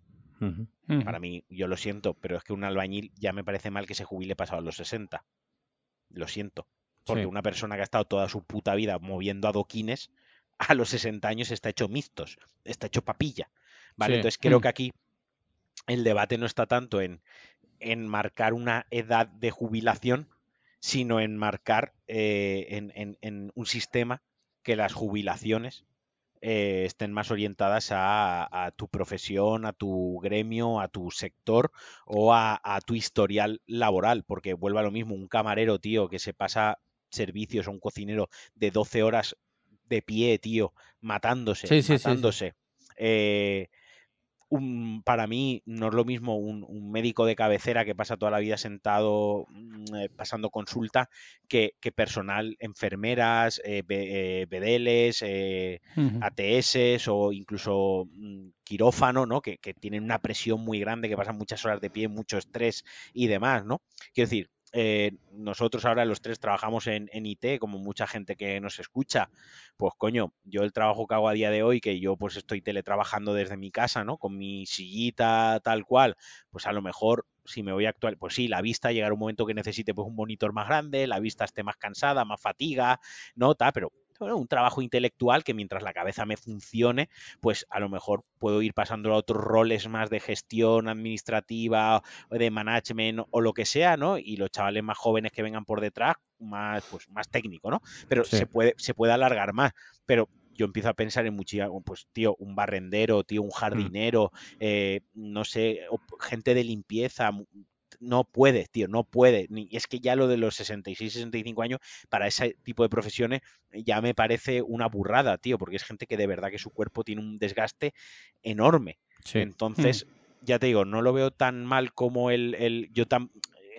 Para mí, yo lo siento, pero es que un albañil ya me parece mal que se jubile pasado los 60. Lo siento. Porque Sí. una persona que ha estado toda su puta vida moviendo adoquines, a los 60 años está hecho mixtos, está hecho papilla. ¿Vale? Sí. Entonces creo Mm. que aquí el debate no está tanto en, en marcar una edad de jubilación, sino en marcar eh, en, en- en un sistema que las jubilaciones eh, estén más orientadas a, a tu profesión, a tu gremio, a tu sector o a, a tu historial laboral, porque vuelva a lo mismo, un camarero, tío, que se pasa servicios o un cocinero de 12 horas de pie, tío, matándose, Sí, sí, sí, sí. matándose. eh, un- para mí no es lo mismo un, un médico de cabecera que pasa toda la vida sentado mm, eh, pasando consulta que, que personal, enfermeras, eh, be- eh, bedeles, eh. ATS o incluso mm, quirófano, ¿no? Que, que tienen una presión muy grande, que pasan muchas horas de pie, mucho estrés y demás, ¿no? Quiero decir, eh, nosotros ahora los tres trabajamos en, IT, como mucha gente que nos escucha, pues coño, yo el trabajo que hago a día de hoy, que yo pues estoy teletrabajando desde mi casa, ¿no? Con mi sillita tal cual, pues a lo mejor si me voy a actual, pues sí, la vista llegará un momento que necesite pues un monitor más grande, la vista esté más cansada, más fatiga, ¿no? Tal, pero bueno, un trabajo intelectual que mientras la cabeza me funcione, pues a lo mejor puedo ir pasando a otros roles más de gestión administrativa, de management o lo que sea, ¿no? Y los chavales más jóvenes que vengan por detrás, más, pues, más técnico, ¿no? Pero Sí. se, puede, se puede alargar más. Pero yo empiezo a pensar en muchísimo, pues, tío, un barrendero, tío, un jardinero, eh, no sé, gente de limpieza, no puede, tío, no puede. Ni, es que ya lo de los 66, 65 años, para ese tipo de profesiones, ya me parece una burrada, tío, porque es gente que de verdad que su cuerpo tiene un desgaste enorme. Sí. Entonces, ya te digo, no lo veo tan mal como el, el yo tan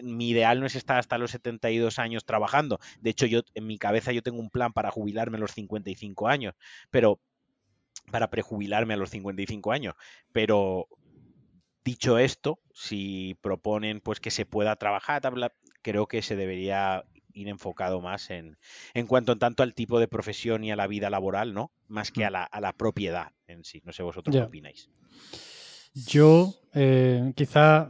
mi ideal no es estar hasta los 72 años trabajando. De hecho, yo en mi cabeza yo tengo un plan para jubilarme a los 55 años, pero para prejubilarme a los 55 años, pero dicho esto, si proponen pues que se pueda trabajar, creo que se debería ir enfocado más en, en cuanto en tanto al tipo de profesión y a la vida laboral, ¿no? Más que a la, a la propiedad en sí. No sé vosotros qué opináis. Yo eh, quizá,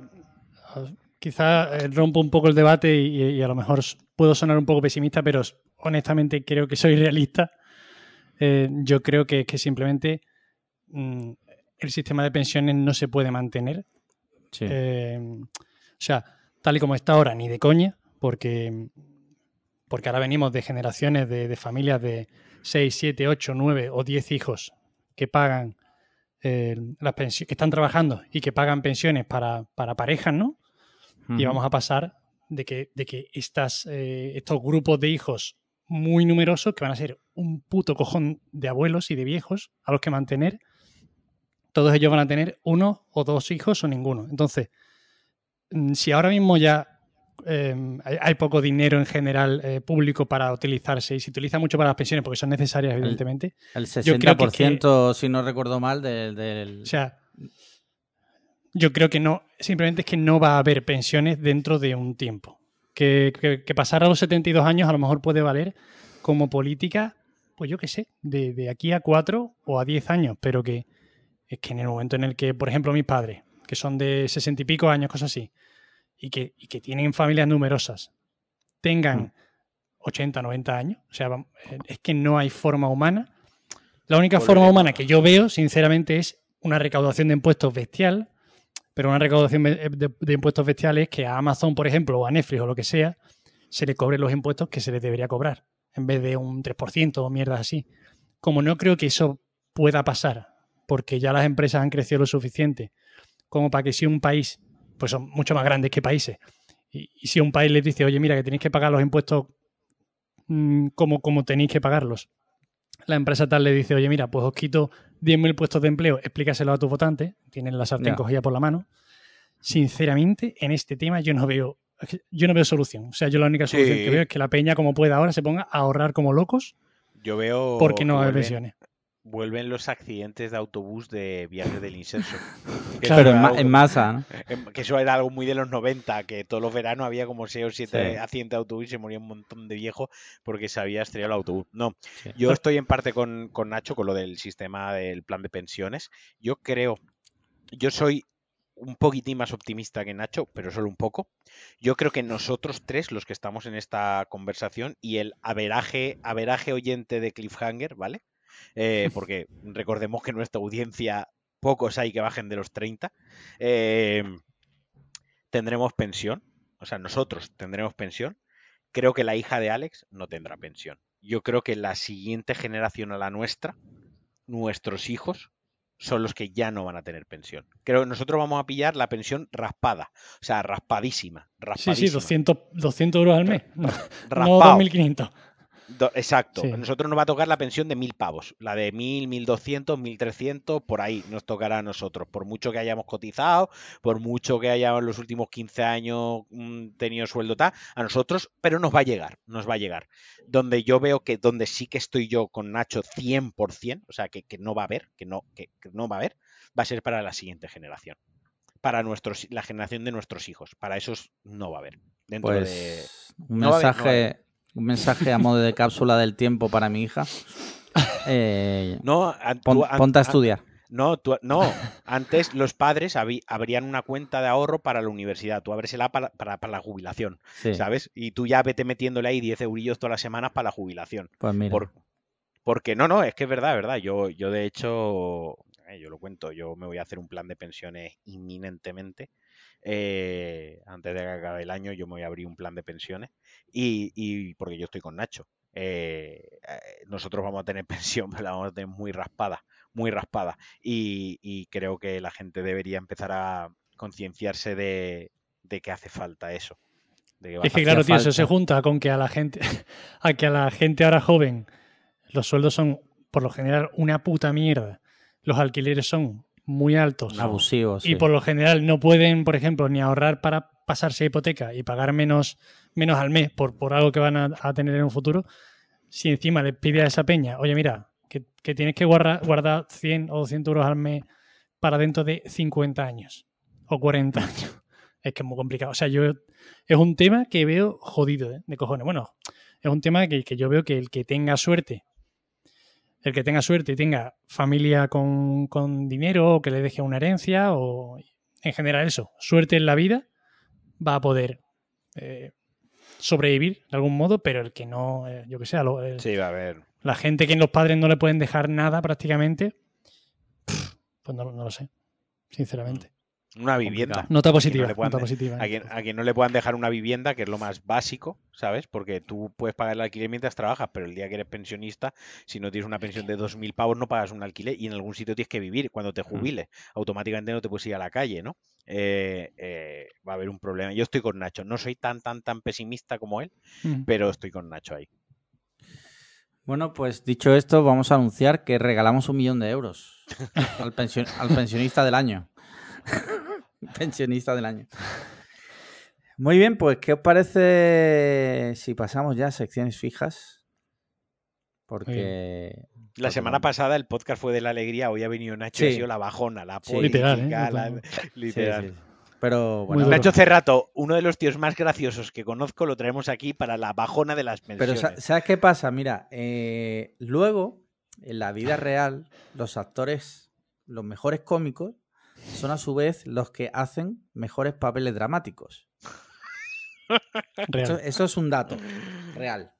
quizá eh, rompo un poco el debate y, y a lo mejor puedo sonar un poco pesimista, pero honestamente creo que soy realista. Eh, yo creo que, que simplemente mm, el sistema de pensiones no se puede mantener. Sí. Eh, o sea, tal y como está ahora, ni de coña, porque, porque ahora venimos de generaciones de, de familias de 6, 7, 8, 9 o 10 hijos que pagan eh, las pensiones, que están trabajando y que pagan pensiones para, para parejas, ¿no? Y vamos a pasar de que, de que estas, eh, estos grupos de hijos muy numerosos, que van a ser un puto cojón de abuelos y de viejos a los que mantener, todos ellos van a tener uno o dos hijos o ninguno. Entonces, mm, si ahora mismo ya eh, hay, hay poco dinero en general eh, público para utilizarse y se utiliza mucho para las pensiones porque son necesarias, evidentemente, El yo creo que- 60%, si no recuerdo mal, del... del- o sea, yo creo que no, simplemente es que no va a haber pensiones dentro de un tiempo. Que, que, que pasar a los 72 años a lo mejor puede valer como política, pues yo qué sé, de, de aquí a 4 o a 10 años, pero que es que en el momento en el que, por ejemplo, mis padres, que son de 60 y pico años, cosas así, y que, y que tienen familias numerosas, tengan Mm. 80, 90 años, o sea, vam- es que no hay forma humana. La única forma humana que yo veo, sinceramente, es una recaudación de impuestos bestial, pero una recaudación de, de- de impuestos bestiales que a Amazon, por ejemplo, o a Netflix o lo que sea, se le cobren los impuestos que se les debería cobrar, en vez de un 3% o mierdas así. Como no creo que eso pueda pasar, porque ya las empresas han crecido lo suficiente como para que si un país, pues son mucho más grandes que países, Y, y si un país les dice, oye, mira, que tenéis que pagar los impuestos mm, como, como tenéis que pagarlos, la empresa tal le dice, oye, mira, pues os quito 10.000 puestos de empleo, explícaselo a tu votante, tienen la sartén cogida por la mano. Sinceramente, en este tema yo no veo yo no veo solución. O sea, yo la única solución Sí. que veo es que la peña, como pueda ahora, se ponga a ahorrar como locos Yo veo. porque no hay pensiones. Vuelven los accidentes de autobús de viajes del incenso. <laughs> Claro, en, ma- algo- en masa, ¿no? que eso era algo muy de los 90, que todos los veranos había como 6 o 7 Sí. accidentes de autobús y se moría un montón de viejos porque se había estrellado el autobús. No, Sí. yo estoy en parte con, con Nacho con lo del sistema del plan de pensiones. Yo creo, yo soy un poquitín más optimista que Nacho, pero solo un poco. Yo creo que nosotros tres, los que estamos en esta conversación, y el averaje, averaje oyente de Cliffhanger, ¿vale? Eh, porque recordemos que nuestra audiencia, pocos hay que bajen de los 30, eh, tendremos pensión. O sea, nosotros tendremos pensión. Creo que la hija de Alex no tendrá pensión. Yo creo que la siguiente generación a la nuestra, nuestros hijos, son los que ya no van a tener pensión. Creo que nosotros vamos a pillar la pensión raspada. O sea, raspadísima. Sí, raspadísima sí, 200, 200 euros al mes. <laughs> No, no raspado. 2.500. Do- exacto. Sí. A nosotros nos va a tocar la pensión de mil pavos. La de mil, mil doscientos, mil trescientos, por ahí nos tocará a nosotros. Por mucho que hayamos cotizado, por mucho que hayamos en los últimos 15 años mm, tenido sueldo tal, a nosotros, pero nos va a llegar, nos va a llegar. Donde yo veo que, donde sí que estoy yo con Nacho 100%, o sea, que, que no va a haber, que no, que, que no va a haber, va a ser para la siguiente generación. Para nuestros, la generación de nuestros hijos. Para esos no va a haber. Dentro de... Pues un no haber, mensaje, un mensaje a modo de cápsula del tiempo para mi hija. Eh, No, an- pon- tú- an- ponte a an- estudiar. No, tú- no, antes los padres habí- abrían una cuenta de ahorro para la universidad, tú ábresela para, para, para la jubilación, Sí, ¿sabes? Y tú ya vete metiéndole ahí 10 eurillos todas las semanas para la jubilación. pues mira. Por- porque no, no, es que es verdad, es verdad. Yo, yo de hecho, eh, yo lo cuento, yo me voy a hacer un plan de pensiones inminentemente. Eh, antes de que acabe el año, yo me voy a abrir un plan de pensiones. Y, y porque yo estoy con Nacho. Eh, eh, nosotros vamos a tener <laughs> pensión, pero la vamos a tener muy raspada, muy raspada. Y, y creo que la gente debería empezar a concienciarse de, de que hace falta eso. de que Es que claro, tío, eso se junta con que a la gente, <laughs> a que a la gente ahora joven los sueldos son por lo general una puta mierda. Los alquileres son muy altos. Abusivo, sí. Y por lo general no pueden, por ejemplo, ni ahorrar para pasarse hipoteca y pagar menos, menos al mes por, por algo que van a, a tener en un futuro. Si encima le pide a esa peña, oye, mira, que, que tienes que guardar, guardar 100 o 200 euros al mes para dentro de 50 años o 40 <laughs> años. Es que es muy complicado. O sea, yo es un tema que veo jodido, ¿eh? de cojones. Bueno, es un tema que, que yo veo que el que tenga suerte, el que tenga suerte y tenga familia con, con dinero o que le deje una herencia o en general eso, suerte en la vida, va a poder eh, sobrevivir de algún modo, pero el que no, eh, yo que sé, a lo- el- Sí, va a haber. la gente que los padres no le pueden dejar nada prácticamente, pues no, no lo sé, sinceramente. Una vivienda. Nota A quien no positiva, nota positiva. A quien, a quien no le puedan dejar una vivienda, que es lo más básico, ¿sabes? Porque tú puedes pagar el alquiler mientras trabajas, pero el día que eres pensionista, si no tienes una pensión de 2.000 pavos, no pagas un alquiler y en algún sitio tienes que vivir. Cuando te jubiles, automáticamente no te puedes ir a la calle, ¿no? Eh, eh, va a haber un problema. Yo estoy con Nacho. No soy tan, tan, tan pesimista como él, Mm. pero estoy con Nacho ahí. Bueno, pues dicho esto, vamos a anunciar que regalamos un millón de euros <laughs> al, pension- al pensionista del año. <laughs> pensionista del año. Muy bien, pues ¿qué os parece si pasamos ya a secciones fijas? Porque... La semana pasada el podcast fue de la alegría, hoy ha venido Nacho y Sí. ha sido la bajona, la Sí. política, Literal, ¿eh? la- Total. Sí, <laughs> literal. sí, sí. Pero bueno. Nacho Cerrato, uno de los tíos más graciosos que conozco, lo traemos aquí para la bajona de las Pero pensiones. sa- ¿sabes qué pasa? Mira, eh, luego, en la vida real, los actores, los mejores cómicos, son a su vez los que hacen mejores papeles dramáticos. Eso, eso es un dato real.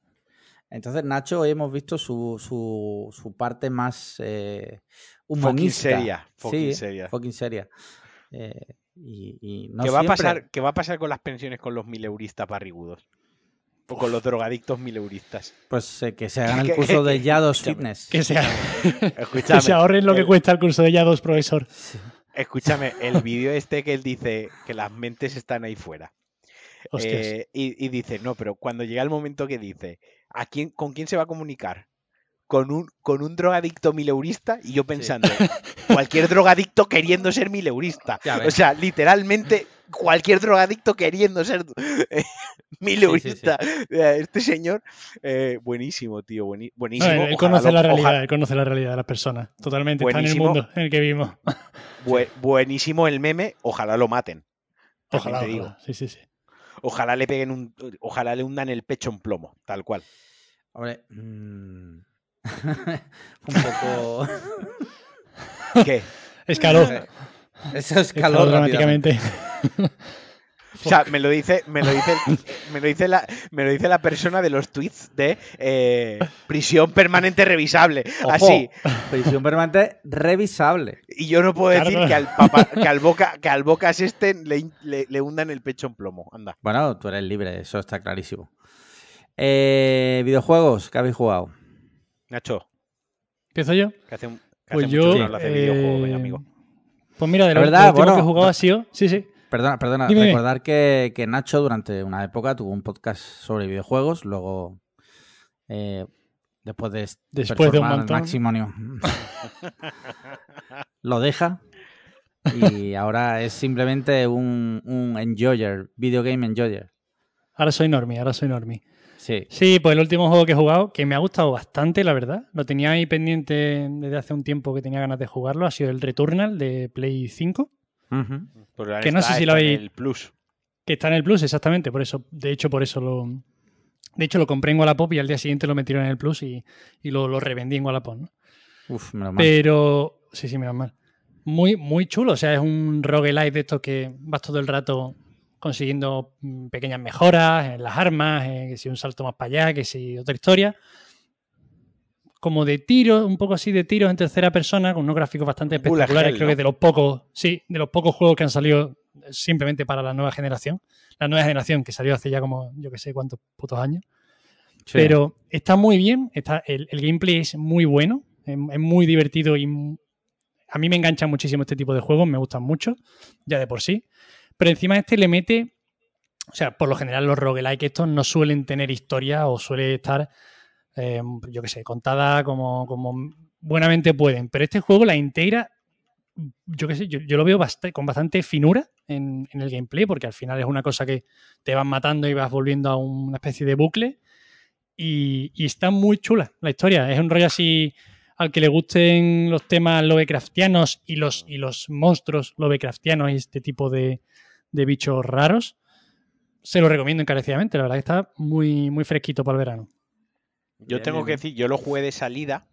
Entonces, Nacho, hoy hemos visto su, su, su parte más eh, Fucking humanista. seria, fucking Sí, seria. fucking seria. Eh, y, y no ¿Qué, va a pasar, ¿Qué va a pasar con las pensiones con los mileuristas barrigudos? O con los drogadictos mileuristas. Pues eh, que se hagan <laughs> el curso de Yados. Fitness. Que, se <laughs> ahorren lo que el- cuesta el curso de ya dos, profesor. Escúchame, el vídeo este que él dice que las mentes están ahí fuera. Eh, y, y dice, no, pero cuando llega el momento que dice, ¿a quién, ¿con quién se va a comunicar? Con un, con un drogadicto mileurista y yo pensando, cualquier drogadicto queriendo ser mileurista. O sea, literalmente cualquier drogadicto queriendo ser eh, mileurista. Este señor, eh, buenísimo, tío, buenísimo. él, conoce la realidad, ojalá- él conoce la realidad de las personas. Totalmente. Está en Buenísimo. el mundo en el que vivimos. <laughs> bue- buenísimo el meme, ojalá lo maten. Ojalá, te digo. ojalá. Sí, sí, sí. Ojalá le peguen un. Ojalá le hundan el pecho en plomo, tal cual. Hombre, mm, un poco. ¿Qué? Escaló. Eso es Escaló calor dramáticamente. O sea, me lo dice, me lo dice, me lo dice la, me lo dice la persona de los tweets de eh, prisión permanente revisable. Ojo, Así. Prisión permanente revisable. Y yo no puedo Claro, decir no. que al papa, que al boca, que al bocas este le, le, le hundan el pecho en plomo. Anda. Bueno, tú eres libre, eso está clarísimo. Eh, videojuegos que habéis jugado. Nacho, ¿Empiezo yo? que hace, un- que Pues hace mucho yo. que no hablas de eh, amigo. Pues mira, de La lo, verdad, último bueno, que he jugado no- ha sido. Sí, sí. Perdona, perdona, Dime, recordar que, que Nacho durante una época tuvo un podcast sobre videojuegos, luego eh, después de Después de un montón. maximonio, <laughs> lo deja y <laughs> ahora es simplemente un, un enjoyer, video game enjoyer. Ahora soy normie, ahora soy normie. Sí, Sí, pues el último juego que he jugado, que me ha gustado bastante, la verdad. Lo tenía ahí pendiente desde hace un tiempo que tenía ganas de jugarlo. Ha sido el Returnal de Play 5, Ujú. Pues ahora que no sé si lo está en habéis- el plus. que está en el Plus, exactamente. Por eso, de hecho, por eso lo. De hecho, lo compré en Wallapop y al día siguiente lo metieron en el Plus y, y lo, lo revendí en Wallapop. ¿no? Uf, menos mal. Pero. Sí, sí, menos mal. Muy, muy chulo. O sea, es un roguelite de estos que vas todo el rato consiguiendo mm, pequeñas mejoras en las armas, eh, que si un salto más para allá, que si otra historia. Como de tiros, un poco así de tiros en tercera persona, con unos gráficos bastante espectaculares. Creo ¿no? que de los pocos, sí, de los pocos juegos que han salido simplemente para la nueva generación. La nueva generación que salió hace ya como, yo que sé cuántos putos años. Sí. Pero está muy bien, está, el, el gameplay es muy bueno, es, es muy divertido y a mí me engancha muchísimo este tipo de juegos, me gustan mucho, ya de por sí. Pero encima este le mete, o sea, por lo general los roguelike estos no suelen tener historia o suele estar, eh, yo qué sé, contada como, como buenamente pueden. Pero este juego la integra, yo qué sé, yo, lo veo bast- con bastante finura en, en el gameplay, porque al final es una cosa que te vas matando y vas volviendo a una especie de bucle. Y, y está muy chula la historia. Es un rollo así al que le gusten los temas Lovecraftianos y los, y los monstruos Lovecraftianos y este tipo de, de bichos raros. Se lo recomiendo encarecidamente. La verdad que está muy, muy fresquito para el verano. Yo Bien, tengo bien, que decir, yo lo jugué de salida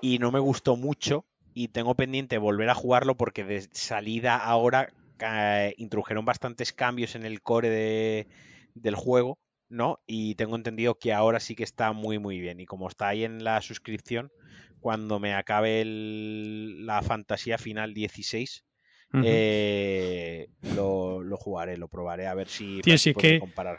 y no me gustó mucho y tengo pendiente volver a jugarlo porque de salida ahora eh, introdujeron bastantes cambios en el core de- del juego, ¿no? Y tengo entendido que ahora sí que está muy muy bien y como está ahí en la suscripción, cuando me acabe el- la fantasía final 16, Ujú. eh, lo, lo jugaré, lo probaré a ver si Tío, si que- comparar.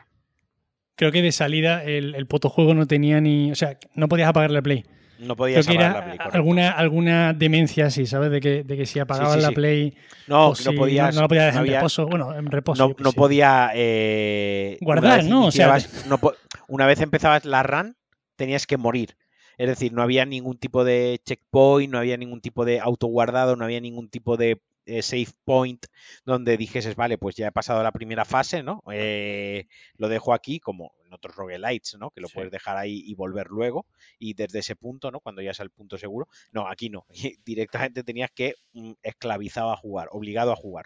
Creo que de salida el, el puto juego no tenía ni. O sea, no podías apagar la Play. No Creo podías que apagar era la Play, correcto. alguna, alguna demencia así, ¿sabes? De que, de que si apagabas sí, la. Play. No, si no podías. No, la podías no dejar en reposo. Bueno, en reposo. no, podía eh, Guardar, ¿no? O sea, una vez empezabas la run, tenías que morir. Es decir, no había ningún tipo de checkpoint, no había ningún tipo de autoguardado, no había ningún tipo de eh, save point donde dijeses, vale, pues ya he pasado la primera fase, ¿no? Eh, lo dejo aquí, como en otros roguelites, ¿no? Que lo Sí. puedes dejar ahí y volver luego, y desde ese punto, ¿no? Cuando ya es el punto seguro. No, aquí no. <laughs> Directamente tenías que mm, esclavizado a jugar, obligado a jugar.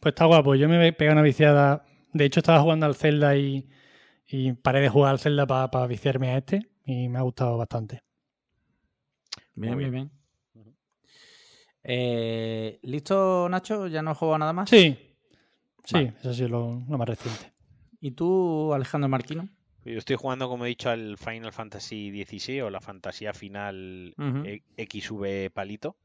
Pues está guapo. Yo me he pegado una viciada. De hecho, estaba jugando al Zelda y, y paré de jugar al Zelda para viciarme a este. Y me ha gustado bastante. Bien, Muy bien, bien. Eh, ¿Listo, Nacho? ¿Ya no has jugado nada más? Sí. Sí, Vale. eso sí es lo, lo más reciente. ¿Y tú, Alejandro Marquino? Yo estoy jugando, como he dicho, al Final Fantasy XVI o la fantasía final Ujú. eh, XV palito,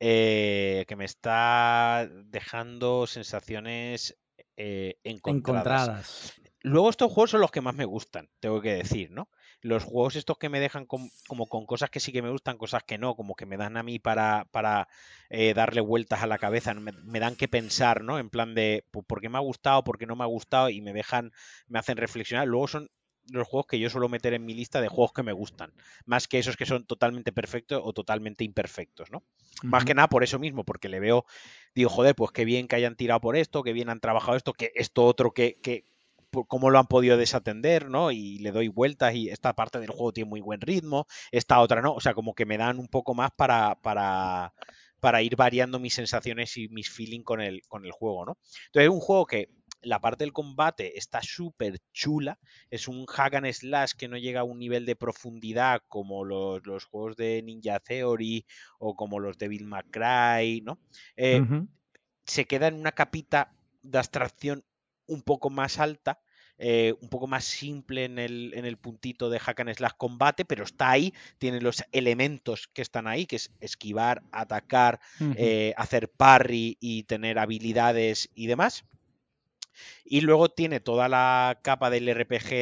eh, que me está dejando sensaciones eh, encontradas. Encontradas. Luego estos juegos son los que más me gustan, tengo que decir, ¿no? Los juegos estos que me dejan como con cosas que sí que me gustan, cosas que no, como que me dan a mí para, para eh, darle vueltas a la cabeza, me, me, dan que pensar, ¿no? En plan de por qué me ha gustado, por qué no me ha gustado y me dejan, me hacen reflexionar. Luego son los juegos que yo suelo meter en mi lista de juegos que me gustan, más que esos que son totalmente perfectos o totalmente imperfectos, ¿no? Más que nada por eso mismo, porque le veo, digo, joder, pues qué bien que hayan tirado por esto, qué bien han trabajado esto, que esto otro que, que cómo lo han podido desatender, ¿no? Y le doy vueltas y esta parte del juego tiene muy buen ritmo, esta otra no, o sea, como que me dan un poco más para, para, para ir variando mis sensaciones y mis feeling con el, con el juego, ¿no? Entonces es un juego que la parte del combate está súper chula. Es un hack and slash que no llega a un nivel de profundidad como los, juegos de Ninja Theory o como los de Bill McCray, ¿no? Eh, se queda en una capita de abstracción un poco más alta. Eh, un poco más simple en el, en el, puntito de hack and slash combate, pero está ahí, tiene los elementos que están ahí, que es esquivar, atacar, eh, hacer parry y tener habilidades y demás. Y luego tiene toda la capa del RPG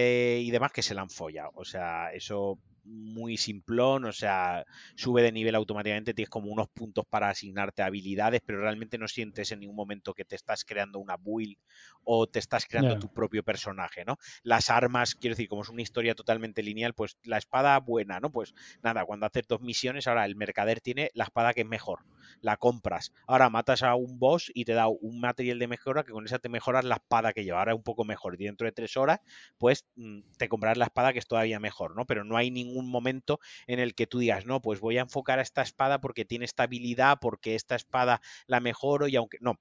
y demás que se la han follado. O sea, eso muy simplón, o sea, sube de nivel automáticamente, tienes como unos puntos para asignarte habilidades, pero realmente no sientes en ningún momento que te estás creando una build o te estás creando tu propio personaje, ¿no? Las armas, quiero decir, como es una historia totalmente lineal, pues la espada buena, ¿no? Pues nada, cuando haces dos misiones, ahora el mercader tiene la espada que es mejor, la compras. Ahora matas a un boss y te da un material de mejora que con esa te mejoras la espada que lleva, ahora es un poco mejor. Y dentro de tres horas, pues mm, te comprarás la espada que es todavía mejor, ¿no? Pero no hay ningún un momento en el que tú digas, no, pues voy a enfocar a esta espada porque tiene estabilidad, porque esta espada la mejoro y aunque no.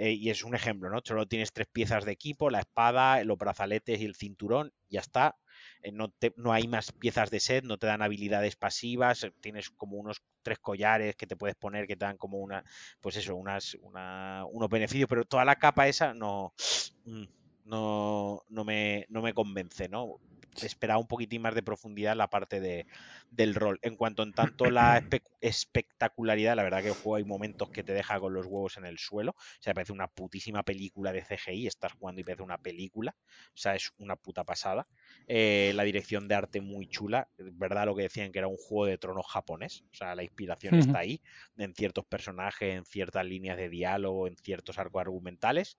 Eh, y es un ejemplo, ¿no? Solo tienes tres piezas de equipo, la espada, los brazaletes y el cinturón, ya está. Eh, no, no, hay más piezas de set, no te dan habilidades pasivas, eh, tienes como unos tres collares que te puedes poner que te dan como una, pues eso, unas, una, unos beneficios, pero toda la capa esa no, <sniffs> mm, no, no, me, no me convence, ¿no? Esperaba un poquitín más de profundidad la parte de, del rol. En cuanto en tanto la espectacularidad, la verdad que el juego hay momentos que te deja con los huevos en el suelo. O sea, parece una putísima película de CGI. Estás jugando y parece una película. O sea, es una puta pasada. Eh, la dirección de arte muy chula. ¿Verdad lo que decían que era un juego de tronos japonés? O sea, la inspiración está ahí. En ciertos personajes, en ciertas líneas de diálogo, en ciertos arcos argumentales.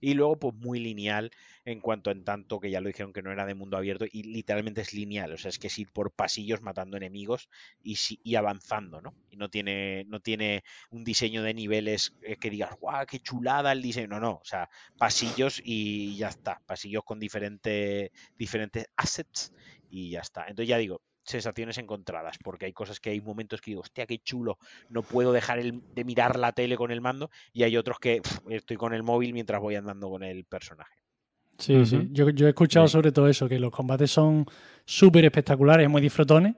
Y luego, pues muy lineal en cuanto en tanto que ya lo dijeron que no era de mundo abierto y literalmente es lineal. O sea, es que es ir por pasillos matando enemigos y, y avanzando, ¿no? Y no tiene, no tiene un diseño de niveles eh, que digas, guau, qué chulada el diseño. No, no. O sea, pasillos y ya está. Pasillos con diferentes assets y ya está. Entonces ya digo, sensaciones encontradas, porque hay cosas que hay momentos que digo, hostia, qué chulo, no puedo dejar de mirar la tele con el mando, y hay otros que estoy con el móvil mientras voy andando con el personaje. Sí, sí, yo, he escuchado sobre todo eso, que los combates son súper espectaculares, muy disfrutones,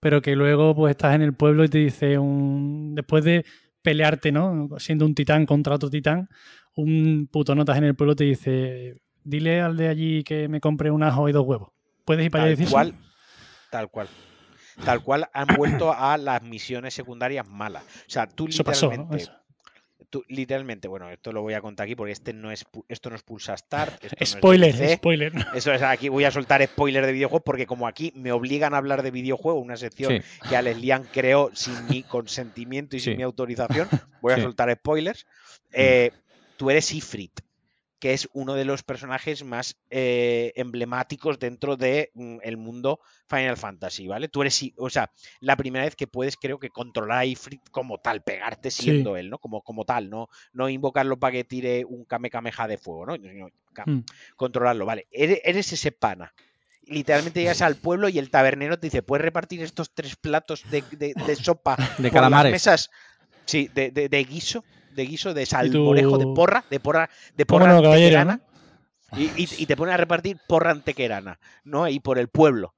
pero que luego pues estás en el pueblo y te dice un... después de pelearte, ¿no? Siendo un titán contra otro titán, un puto notas en el pueblo te dice, dile al de allí que me compre un ajo y dos huevos. ¿Puedes ir para allá y decir Tal cual. Tal cual han vuelto <clears throat> a las misiones secundarias malas. O sea, tú literalmente. Tú, literalmente, bueno, esto lo voy a contar aquí porque este no es esto no es Pulsa Start. spoiler, spoiler. Eso es, aquí voy a soltar spoiler de videojuegos porque como aquí me obligan a hablar de videojuegos, una sección que Alex Lian creó sin mi consentimiento y sin mi autorización, voy a soltar spoilers. Eh, tú eres Ifrit que es uno de los personajes más eh, emblemáticos dentro del de, mm, mundo Final Fantasy, ¿vale? Tú eres, o sea, la primera vez que puedes, creo que controlar a Ifrit como tal, pegarte siendo él, ¿no? Como, como tal, no, no invocarlo para que tire un Kamehameha de fuego, ¿no? Mm. Controlarlo, ¿vale? Eres, ese pana literalmente llegas al pueblo y el tabernero te dice, ¿puedes repartir estos tres platos de, <laughs> sopa de calamares? mesas? Sí, de, de, guiso de guiso de salmorejo, de porra, de porra, de porra antequerana. Y, te pone a repartir porra antequerana, ¿no? Ahí por el pueblo.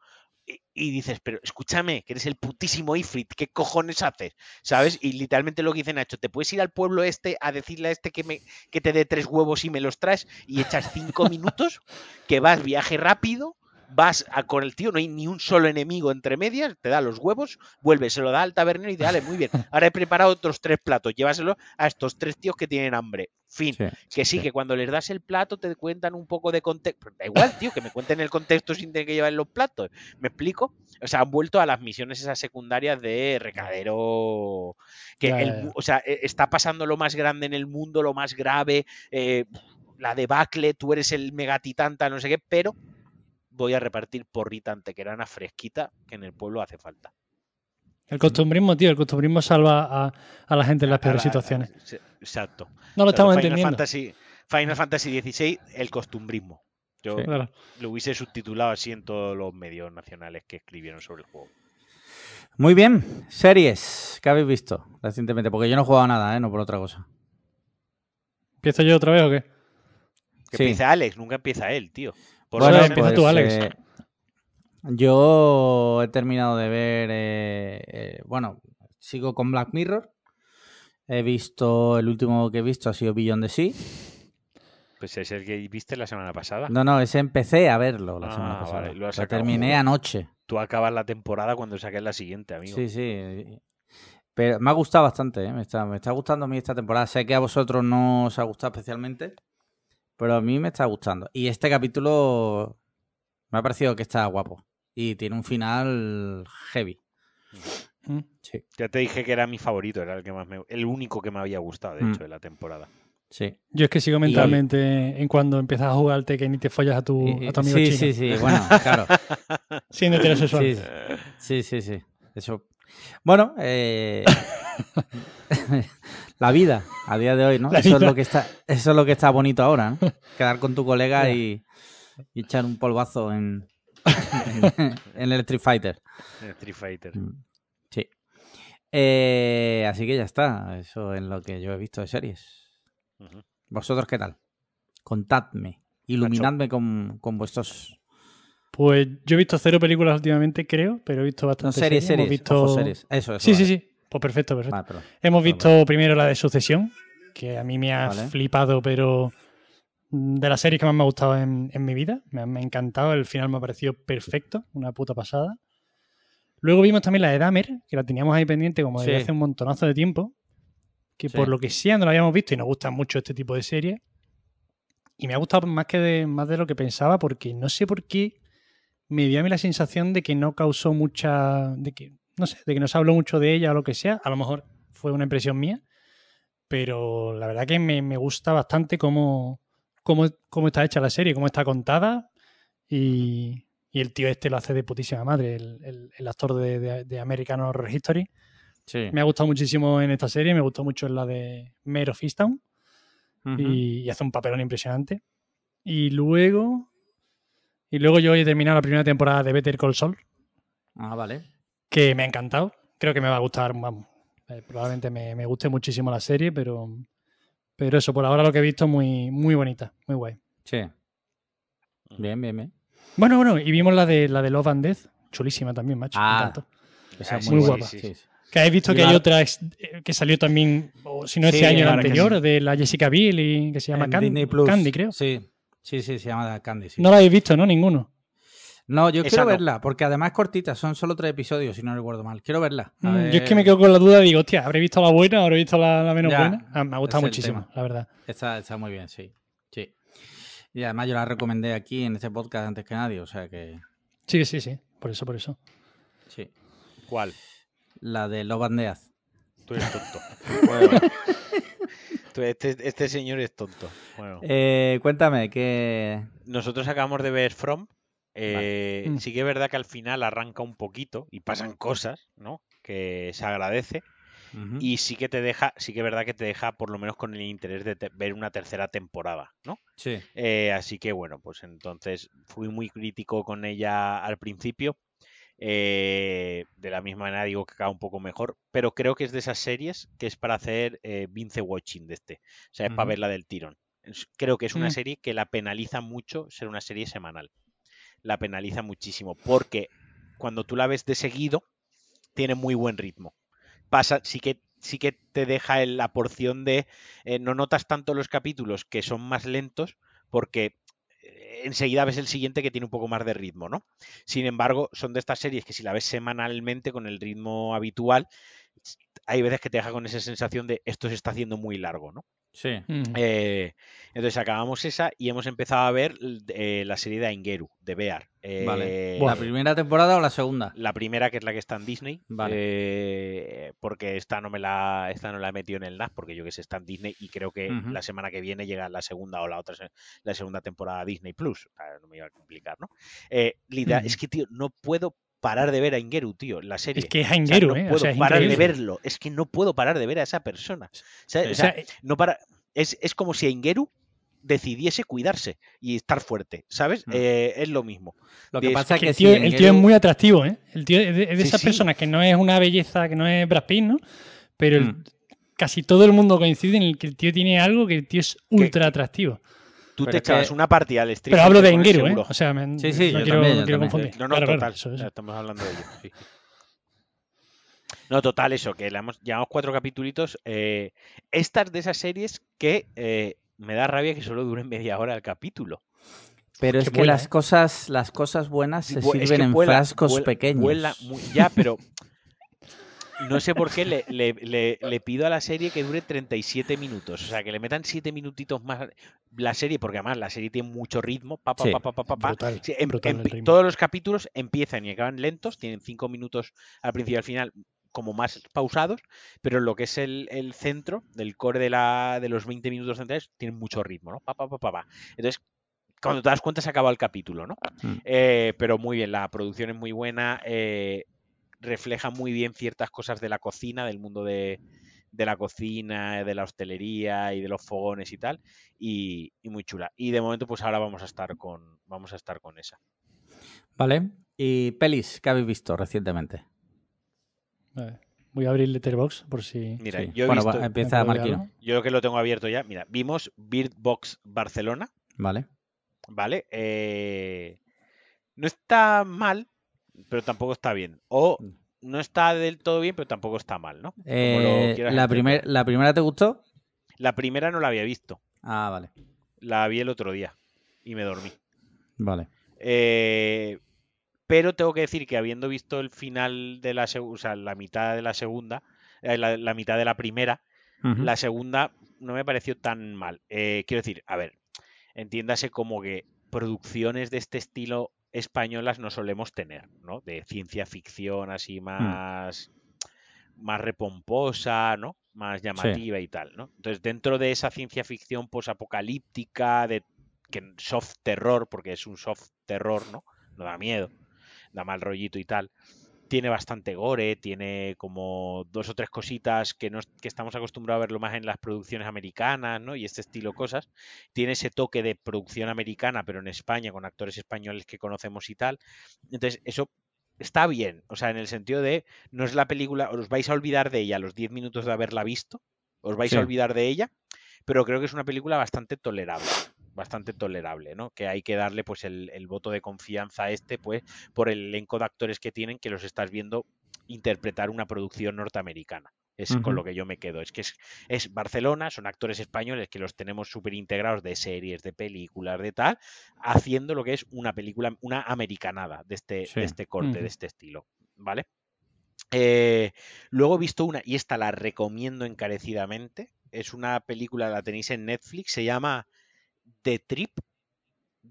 Y, dices, pero escúchame, que eres el putísimo Ifrit, ¿qué cojones haces? ¿Sabes? Y literalmente lo que dice Nacho, ¿te puedes ir al pueblo este a decirle a este que, me, que te dé tres huevos y me los traes y echas cinco <laughs> minutos? Que vas viaje rápido, vas a, con el tío, no hay ni un solo enemigo entre medias, te da los huevos, vuelve, se lo da al tabernero y dice, dale, muy bien, <laughs> ahora he preparado otros tres platos, llévaselo a estos tres tíos que tienen hambre. Fin. Sí, Que sí, sí. que cuando les das el plato te cuentan un poco de contexto. Da igual, tío, que me cuenten el contexto sin tener que llevar los platos. ¿Me explico? O sea, han vuelto a las misiones esas secundarias de recadero. Que Ya, el ya, ya. mu- o sea, e- está pasando lo más grande en el mundo, lo más grave. eh, la debacle, tú eres el megatitán, tal, no sé qué, pero voy a repartir porrita antequerana fresquita que en el pueblo hace falta. El costumbrismo, tío, el costumbrismo salva a, a la gente en las peores situaciones. Exacto. No lo estamos Final entendiendo. Fantasy, Final Fantasy XVI, el costumbrismo. Yo Sí. Claro. lo hubiese subtitulado así en todos los medios nacionales que escribieron sobre el juego. Muy bien. Series que habéis visto recientemente. Porque yo no he jugado nada, ¿eh? No por otra cosa. ¿Empiezo yo otra vez o qué? Que Sí. empieza Alex, nunca empieza él, tío. Por Bueno, eso empieza tú, Alex. eh, yo he terminado de ver. eh, eh, bueno, sigo con Black Mirror. He visto. El último que he visto ha sido Beyond the Sea. Pues es el que viste la semana pasada. No, no, ese empecé a verlo la Ah, semana pasada. vale, lo Lo terminé anoche. Tú acabas la temporada cuando saques la siguiente, amigo. Sí, sí. Pero me ha gustado bastante, ¿eh? me, está, me está gustando a mí esta temporada. Sé que a vosotros no os ha gustado especialmente, pero a mí me está gustando. Y este capítulo me ha parecido que está guapo. Y tiene un final heavy. ¿Mm? Sí, Ya te dije que era mi favorito, era el que más me, el único que me había gustado, de Mm. hecho, de la temporada. sí. Yo es que sigo mentalmente en cuando empiezas a jugar al Tekken y te follas a tu, Y- a tu amigo sí, chino. sí, sí, bueno, claro. <laughs> Siendo heterosexual. Sí, sí, sí, sí. Eso. Bueno, eh, <laughs> la vida a día de hoy, ¿no? La Eso es lo que está, eso es lo que está bonito ahora, ¿no? <laughs> Quedar con tu colega y, y echar un polvazo en, en, <laughs> en el Street Fighter. En Street Fighter. Mm, Sí. Eh, así que ya está. Eso es lo que yo he visto de series. ¿Vosotros qué tal? Contadme. Iluminadme con, con vuestros. Pues yo he visto cero películas últimamente, creo, pero he visto No, bastante series, series. Hemos visto... ojo, series. Eso, eso. Sí, sí, sí. Pues perfecto, perfecto. Hemos visto primero la de Sucesión, que a mí me ha Vale. flipado, pero de las series que más me ha gustado en, en mi vida. Me ha, me ha encantado, el final me ha parecido perfecto, una puta pasada. Luego vimos también la de Dahmer, que la teníamos ahí pendiente como desde Sí. hace un montonazo de tiempo, que Sí. por lo que sea no la habíamos visto y nos gustan mucho este tipo de series. Y me ha gustado más, que de, más de lo que pensaba, porque no sé por qué me dio a mí la sensación de que no causó mucha. de que, no sé, de que no se habló mucho de ella o lo que sea. A lo mejor fue una impresión mía. Pero la verdad que me, me gusta bastante cómo, cómo, cómo está hecha la serie, cómo está contada. Y, y el tío este lo hace de putísima madre, el, el- el actor de, de- de American Horror History. Sí. Me ha gustado muchísimo en esta serie, me gustó mucho en la de Easttown Ujú. y, y hace un papelón impresionante. Y luego. Y luego yo he terminado la primera temporada de Better Call Saul, Ah, vale. Que me ha encantado. Creo que me va a gustar, vamos. eh, probablemente me, me guste muchísimo la serie, pero. Pero eso, por ahora lo que he visto muy, muy bonita, muy guay. Sí. Bien, bien, bien. Bueno, bueno, y vimos la de la de Love and Death, chulísima también, macho. me Ah. Esa Ah, es muy guapa. sí, Sí, sí. sí. Que habéis visto Y que hay otra ex- eh, que salió también, o si no este año, el anterior, de la Jessica Biel y que se llama En Can- Disney Plus. Candy, creo. Sí, sí, sí, se llama Candy. No la habéis visto, ¿no? Ninguno. No, yo Esa quiero no. verla, porque además es cortita, son solo tres episodios, si no recuerdo mal. Quiero verla. Mm, ver- Yo es que me quedo con la duda, digo, hostia, ¿habré visto la buena? ¿Habré visto la, la menos Ya, buena? Ah, me ha gustado muchísimo, tema. la verdad. Está, está muy bien, sí. sí. Y además yo la recomendé aquí en este podcast antes que nadie, o sea que Sí, sí, sí. Por eso, por eso. sí. ¿Cuál? La de Love and Death. Tú eres tonto. <laughs> Bueno. Tú- este, este señor es tonto. Bueno. Eh, cuéntame, que... Nosotros acabamos de ver From. Eh, Mm. Sí que es verdad que al final arranca un poquito y pasan cosas, ¿no? Que se agradece. Y sí que te deja, sí que es verdad que te deja por lo menos con el interés de ver una tercera temporada, ¿no? Sí. Eh, así que bueno, pues entonces fui muy crítico con ella al principio. Eh, de la misma manera digo que acaba un poco mejor, pero creo que es de esas series que es para hacer eh, Vince Watching de este. O sea, es para Ujú. verla del tirón. Creo que es una Mm. serie que la penaliza mucho ser una serie semanal. La penaliza muchísimo, porque cuando tú la ves de seguido, tiene muy buen ritmo. Pasa, sí que, sí que te deja la porción de. eh, no notas tanto los capítulos que son más lentos, porque eh, enseguida ves el siguiente que tiene un poco más de ritmo, ¿no? Sin embargo, son de estas series que si la ves semanalmente con el ritmo habitual, hay veces que te deja con esa sensación de esto se está haciendo muy largo, ¿no? Sí. Ujú. Eh, entonces acabamos esa y hemos empezado a ver eh, la serie de Aingeru, de Bear. Eh, Vale. Buah. ¿La primera temporada o la segunda? la primera, que es la que está en Disney, Vale. eh, porque esta no me la esta no la he metido en el NAS, porque yo que sé, está en Disney y creo que la semana que viene llega la segunda o la otra la segunda temporada Disney Plus. Sea, no me iba a complicar, ¿no? Eh, Ujú. Es que, tío, no puedo parar de ver a Ingeru, tío, la serie. Es que es O sea, Aingeru, no ¿eh? O puedo sea, es parar de verlo. Es que no puedo parar de ver a esa persona. O sea, Sí. o O sea, sea, no para. Es, es como si Ingeru decidiese cuidarse y estar fuerte, ¿sabes? Mm. eh, es lo mismo. Lo que pasa es que el tío, si el tío es muy atractivo, ¿eh? El tío es de, es de Sí, esas sí. personas que no es una belleza, que no es Brad Pitt, ¿no? Pero el- Mm. casi todo el mundo coincide en el que el tío tiene algo que el tío es ultra atractivo. Tú Pero te es que- echabas una partida al stream. Pero hablo de Engeru, ¿eh? O sea, me- Sí, sí, no yo quiero, también, yo quiero confundir. No, no, Claro, claro, total. eso, eso. ya Estamos hablando de ello. sí. No, total, eso, que le hemos, llevamos cuatro capítulos. eh, estas de esas series que eh, me da rabia que solo duren media hora el capítulo. Pero es que que vuela, las ¿eh? cosas, las cosas buenas se Bu- es sirven que en vuela- frascos vuela- pequeños. vuela muy- ya, pero no sé por qué le, le- le- le pido a la serie que dure 37 minutos. O sea, que le metan 7 minutitos más la serie, porque además la serie tiene mucho ritmo. Pa, pa, Sí, pa. Brutal, Sí, ritmo. todos los capítulos empiezan y acaban lentos, tienen 5 minutos al principio y al final como más pausados, pero lo que es el, el centro del core de, la, de los 20 minutos centrales tiene mucho ritmo, ¿no? Pa, pa, pa, pa, pa. Entonces, cuando te das cuenta se acaba el capítulo, ¿no? Mm. Eh, pero muy bien, la producción es muy buena, eh, refleja muy bien ciertas cosas de la cocina, del mundo de, de la cocina, de la hostelería y de los fogones y tal, y, y muy chula. Y de momento, pues ahora vamos a estar con, vamos a estar con esa. Vale. ¿Y pelis que habéis visto recientemente? Voy a abrir Letterboxd por si. Mira, Sí. yo he bueno, visto, va, empieza ¿me puedo Marquino. yo que lo tengo abierto ya, mira, vimos Bird Box Barcelona, Vale. ¿vale? Eh, no está mal, pero tampoco está bien. O Mm. no está del todo bien, pero tampoco está mal, ¿no? Eh, la, primer- ¿La primera te gustó? La primera no la había visto, Ah, vale. la vi el otro día y me dormí. Vale. Eh, pero tengo que decir que habiendo visto el final de la segunda, o sea, la mitad de la segunda, eh, la, la mitad de la primera, la segunda no me pareció tan mal. Quiero decir, a ver, entiéndase como que producciones de este estilo españolas no solemos tener, ¿no? De ciencia ficción así más, más repomposa, ¿no? Más llamativa y tal, ¿no? Entonces, dentro de esa ciencia ficción posapocalíptica, de que soft terror, porque es un soft terror, ¿no? No da miedo, da mal rollito y tal. Tiene bastante gore, tiene como dos o tres cositas que, no, que estamos acostumbrados a verlo más en las producciones americanas, ¿no? Y este estilo cosas. Tiene ese toque de producción americana, pero en España, con actores españoles que conocemos y tal. Entonces, eso está bien. O sea, en el sentido de, no es la película, os vais a olvidar de ella a los 10 minutos de haberla visto, os vais Sí. a olvidar de ella, pero creo que es una película bastante tolerable bastante tolerable, ¿no? Que hay que darle pues el, el voto de confianza a este, pues, por el elenco de actores que tienen, que los estás viendo interpretar una producción norteamericana. Es con lo que yo me quedo. Es que es, es Barcelona, son actores españoles que los tenemos súper integrados de series, de películas, de tal, haciendo lo que es una película, una americanada de este, Sí. de este corte, de este estilo. ¿Vale? Eh, luego he visto una, y esta la recomiendo encarecidamente. Es una película, la tenéis en Netflix, se llama The Trip.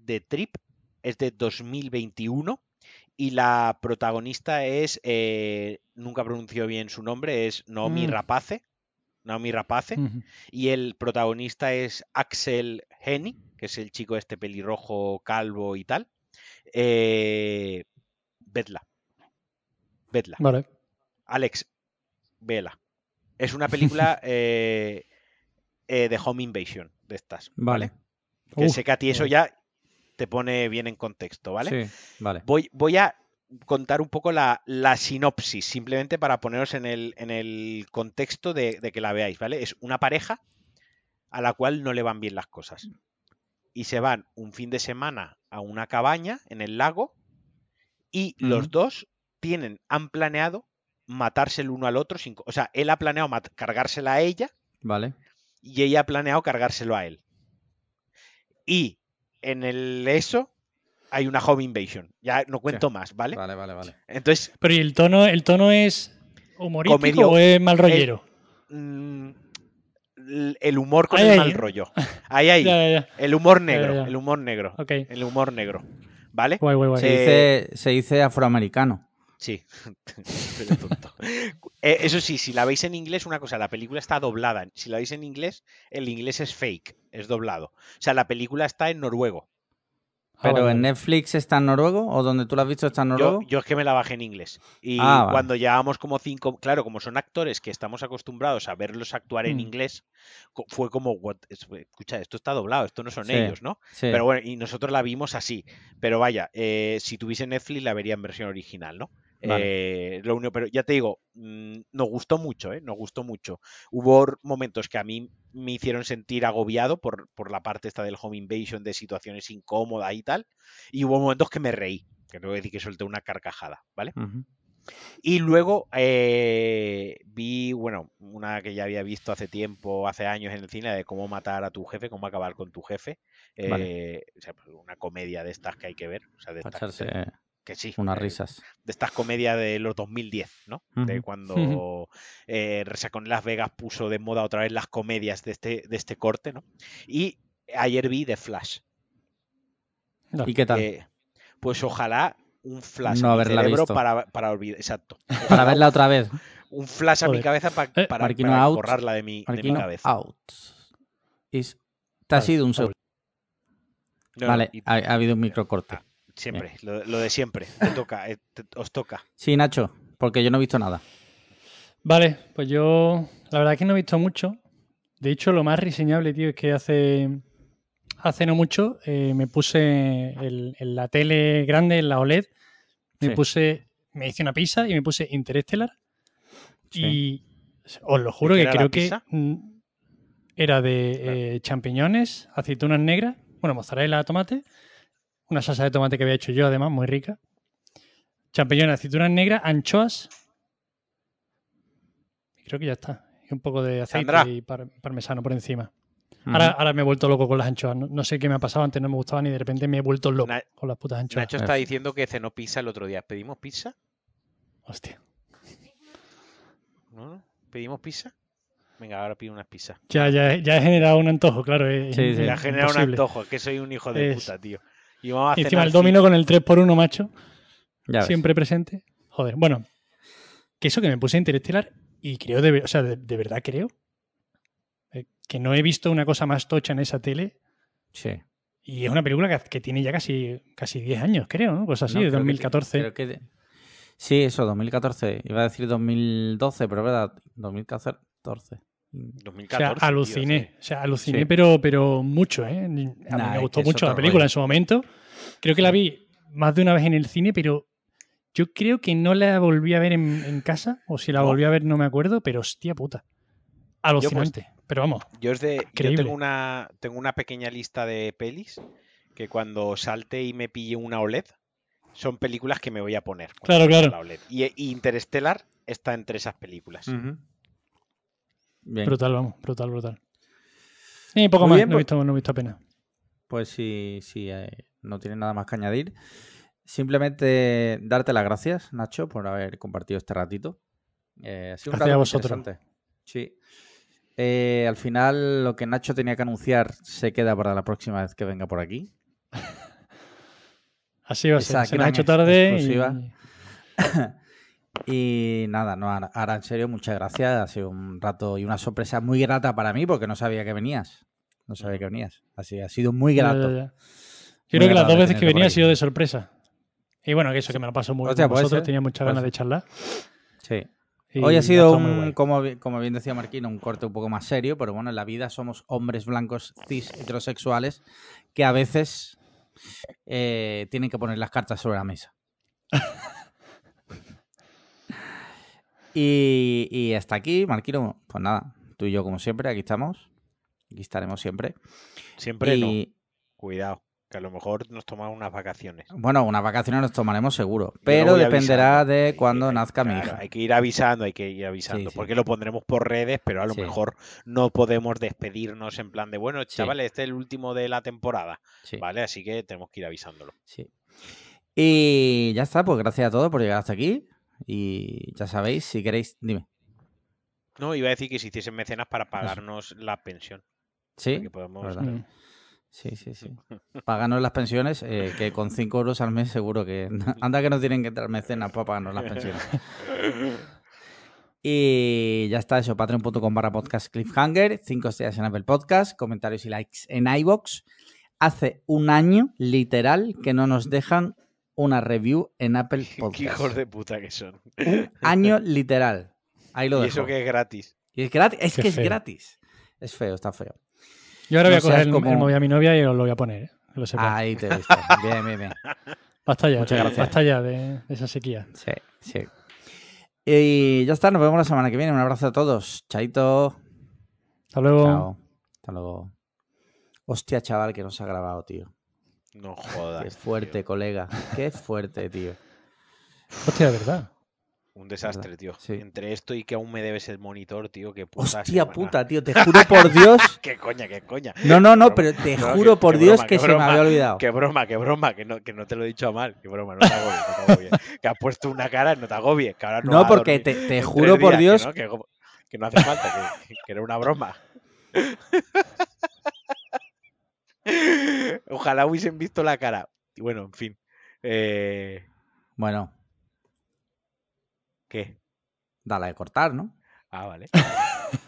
The Trip es de 2021 y la protagonista es, eh, nunca pronunció bien su nombre, es Naomi Mm. Rapace. Naomi Rapace. Y el protagonista es Axel Henny, que es el chico este pelirrojo, calvo y tal. Eh, vedla. Vedla. Vale. Alex, vela. Es una película <laughs> eh, eh, de Home Invasion, de estas. Vale. Que Uf, sé que a ti eso ya te pone bien en contexto, ¿vale? Sí, vale. Voy, voy a contar un poco la, la sinopsis, simplemente para poneros en el, en el contexto de, de que la veáis, ¿vale? Es una pareja a la cual no le van bien las cosas. Y se van un fin de semana a una cabaña en el lago y los dos tienen, han planeado matarse el uno al otro. Sin, o sea, él ha planeado cargársela a ella Vale. y ella ha planeado cargárselo a él. Y en el eso hay una home invasion. Ya no cuento más, ¿vale? Vale, vale, vale. Entonces, Pero ¿y el tono, el tono es humorístico Comedio- o es mal rollero? mm, el humor con Ahí, el ahí, mal ¿eh? rollo. <laughs> Ahí, ahí. Ya, ya, ya. El humor negro, ya, ya. el humor negro. Ok. El humor negro. ¿Vale? Guay, guay, guay. Se, Eh, dice, se dice afroamericano. Sí. <laughs> Tonto. Eh, eso sí, si la veis en inglés, una cosa, la película está doblada. Si la veis en inglés, el inglés es fake, es doblado. O sea, la película está en noruego. Ah, ¿Pero en. Netflix está en noruego? ¿O donde tú lo has visto está en Yo, noruego? yo es que me la bajé en inglés. Y Ah, vale. cuando llevábamos como cinco, claro, como son actores que estamos acostumbrados a verlos actuar en Mm. inglés, fue como, "What? Es- escucha, esto está doblado, esto no son Sí. ellos, ¿no? Sí. Pero bueno, y nosotros la vimos así. Pero vaya, eh, si tuviese Netflix la vería en versión original, ¿no? Vale. Eh, lo único, pero ya te digo, mm, nos gustó mucho, ¿eh? Nos gustó mucho. Hubo momentos que a mí me hicieron sentir agobiado por, por la parte esta del home invasion, de situaciones incómodas y tal. Y hubo momentos que me reí, que tengo que decir que solté una carcajada, ¿vale? Y luego eh, vi, bueno, una que ya había visto hace tiempo, hace años en el cine, de cómo matar a tu jefe, cómo acabar con tu jefe. Vale. Eh, o sea, pues, una comedia de estas que hay que ver. O sea, de estas que, sí. unas eh, risas. de estas comedias de los 2010, ¿no? De cuando <laughs> eh, Resacón Las Vegas puso de moda otra vez las comedias de este, de este corte, ¿no? Y ayer vi The Flash. No. ¿Y qué tal? Eh, pues ojalá un flash No a mi cerebro visto. para, para olvidar. Exacto. Para verla otra vez. Un flash a mi cabeza Eh, para, para out, borrarla de mi, de mi cabeza. out. Is- Te ha sido un segundo. No, Vale, ha, ha habido un microcorte. Siempre, lo, lo de siempre. Te toca, eh, te- os toca. Sí, Nacho, porque yo no he visto nada. Vale, pues yo la verdad que no he visto mucho. De hecho, lo más reseñable, tío, es que hace, hace no mucho eh, me puse el- en la tele grande, en la OLED, me Sí. puse, me hice una pizza y me puse Interstellar. Sí. Y os lo juro que creo que era de eh, champiñones, aceitunas negras, bueno, mozzarella, tomate, una salsa de tomate que había hecho yo, además, muy rica. Champiñones, aceitunas negras, anchoas. Y creo que ya está. Y un poco de aceite Sandra. y par- parmesano por encima. Ujú. Ahora, ahora me he vuelto loco con las anchoas. No, no sé qué me ha pasado, antes no me gustaban y de repente me he vuelto loco Na- con las putas anchoas. Nacho está diciendo que cenó pizza el otro día. ¿Pedimos pizza? Hostia. ¿Pedimos pizza? Venga, ahora pido unas pizzas. Ya, ya, ya he generado un antojo, claro. es- Sí, es sí. Generado un imposible. antojo, que soy un hijo de Es- puta, tío. Y vamos a Y encima el domino con el 3x1, macho. Ya ves. siempre presente. Joder, bueno, que eso que me puse Interestelar y creo, de, ver- o sea, de, de verdad creo eh, que no he visto una cosa más tocha en esa tele Sí. y es una película que, que tiene ya casi, casi 10 años, creo, ¿no? Cosas así, No, de creo que- 2014. creo que- Sí, eso, 2014. Iba a decir 2012, pero es verdad, 2014. O 2014. sea, tío, aluciné, o sea, aluciné, Sí. pero, pero mucho, ¿eh? A mí Nah, me gustó mucho la película rollo. en su momento. Creo que la vi más de una vez en el cine, pero yo creo que no la volví a ver en, en casa, o si la No. volví a ver no me acuerdo, pero hostia puta. Alucinante. pero vamos, Yo, es de, yo tengo una, tengo una pequeña lista de pelis que cuando salte y me pille una OLED son películas que me voy a poner. Claro, claro. la OLED. Y, y Interstellar está entre esas películas. Ujú. Bien. brutal, vamos, brutal, brutal. Y poco Muy más, bien, no, he pues- visto, no he visto apenas. Pues si, si eh, no tienes nada más que añadir, simplemente darte las gracias, Nacho, por haber compartido este ratito. Eh, ha sido un Gracias rato a vosotros. interesante. Sí. Eh, al final, lo que Nacho tenía que anunciar se queda para la próxima vez que venga por aquí. <laughs> Así va a ser. Se me ha hecho tarde y... <laughs> Y nada, no, ahora, en serio, muchas gracias. Ha sido un rato y una sorpresa muy grata para mí porque no sabía que venías. No sabía que venías. Así ha sido muy Ya, grato. ya, ya. Yo creo que las dos veces que venía ha sido de sorpresa. Y bueno, que eso que me lo paso muy bien puede vosotros, ser, tenía muchas puede ganas de charlar. Sí. y Hoy ha sido, un, como, como bien decía Marquino, un corte un poco más serio, pero bueno, en la vida somos hombres blancos cis heterosexuales que a veces eh, tienen que poner las cartas sobre la mesa. <laughs> y, y hasta aquí, Marquino, pues nada, tú y yo como siempre, aquí estamos, aquí estaremos siempre. Siempre no. Cuidado, que a lo mejor nos tomamos unas vacaciones. bueno, unas vacaciones nos tomaremos seguro, pero dependerá avisando. de cuando nazca mi claro, hija. Hay que ir avisando, hay que ir avisando. sí. Porque lo pondremos por redes, pero a lo mejor no podemos despedirnos en plan de, bueno, chavales, este es el último de la temporada. ¿Vale? Así que tenemos que ir avisándolo. Sí. Y ya está, pues gracias a todos por llegar hasta aquí. Y ya sabéis, si queréis, dime. No, iba a decir que se hiciesen mecenas para pagarnos la pensión. Sí, podemos... Mm. sí, sí, sí. <laughs> Páganos las pensiones, eh, que con 5 euros al mes seguro que... <laughs> Anda que no tienen que entrar mecenas para pagarnos las pensiones. Y ya está eso, patreon.com barra podcast cliffhanger, 5 estrellas en Apple Podcast, comentarios y likes en iBox. Hace un año, literal, que no nos dejan una review en Apple <laughs> Qué Podcast. hijos de puta que son. Un <laughs> año literal. Ahí lo y dejo. eso que es gratis. Y es gratis, es Qué que es gratis. Es feo, está feo. Yo ahora voy a coger el, como- el móvil a mi novia y os lo voy a poner, ¿eh? lo. Ahí te he visto. Bien, bien, bien. <laughs> Basta ya, Muchas gracias. basta ya de, de esa sequía. Sí, sí. Y ya está, nos vemos la semana que viene. Un abrazo a todos. Chaito. Hasta luego. Chao. Hasta luego. Hostia, chaval, que nos ha grabado, tío. No <laughs> jodas. Qué tío. fuerte, colega. Qué fuerte, tío. Hostia, de verdad. Un desastre, tío. Sí. Entre esto y que aún me debes el monitor, tío, que puta Hostia semana. puta, tío. Te juro por <laughs> Dios. <laughs> qué coña, qué coña. No, no, no, pero te No, juro que- por Dios broma, que se me había olvidado. Qué broma, qué broma, que no, que no te lo he dicho a mal. Qué broma, no te agobies, no te agobies. que has puesto una cara, no te agobies. Que ahora no, No, porque te, te juro por días, Dios. Que no, que, que no hace falta, que, que era una broma. Ojalá hubiesen visto la cara. Y bueno, en fin. Eh, Bueno, ¿Qué? dale a cortar, ¿no? Ah, vale. <laughs>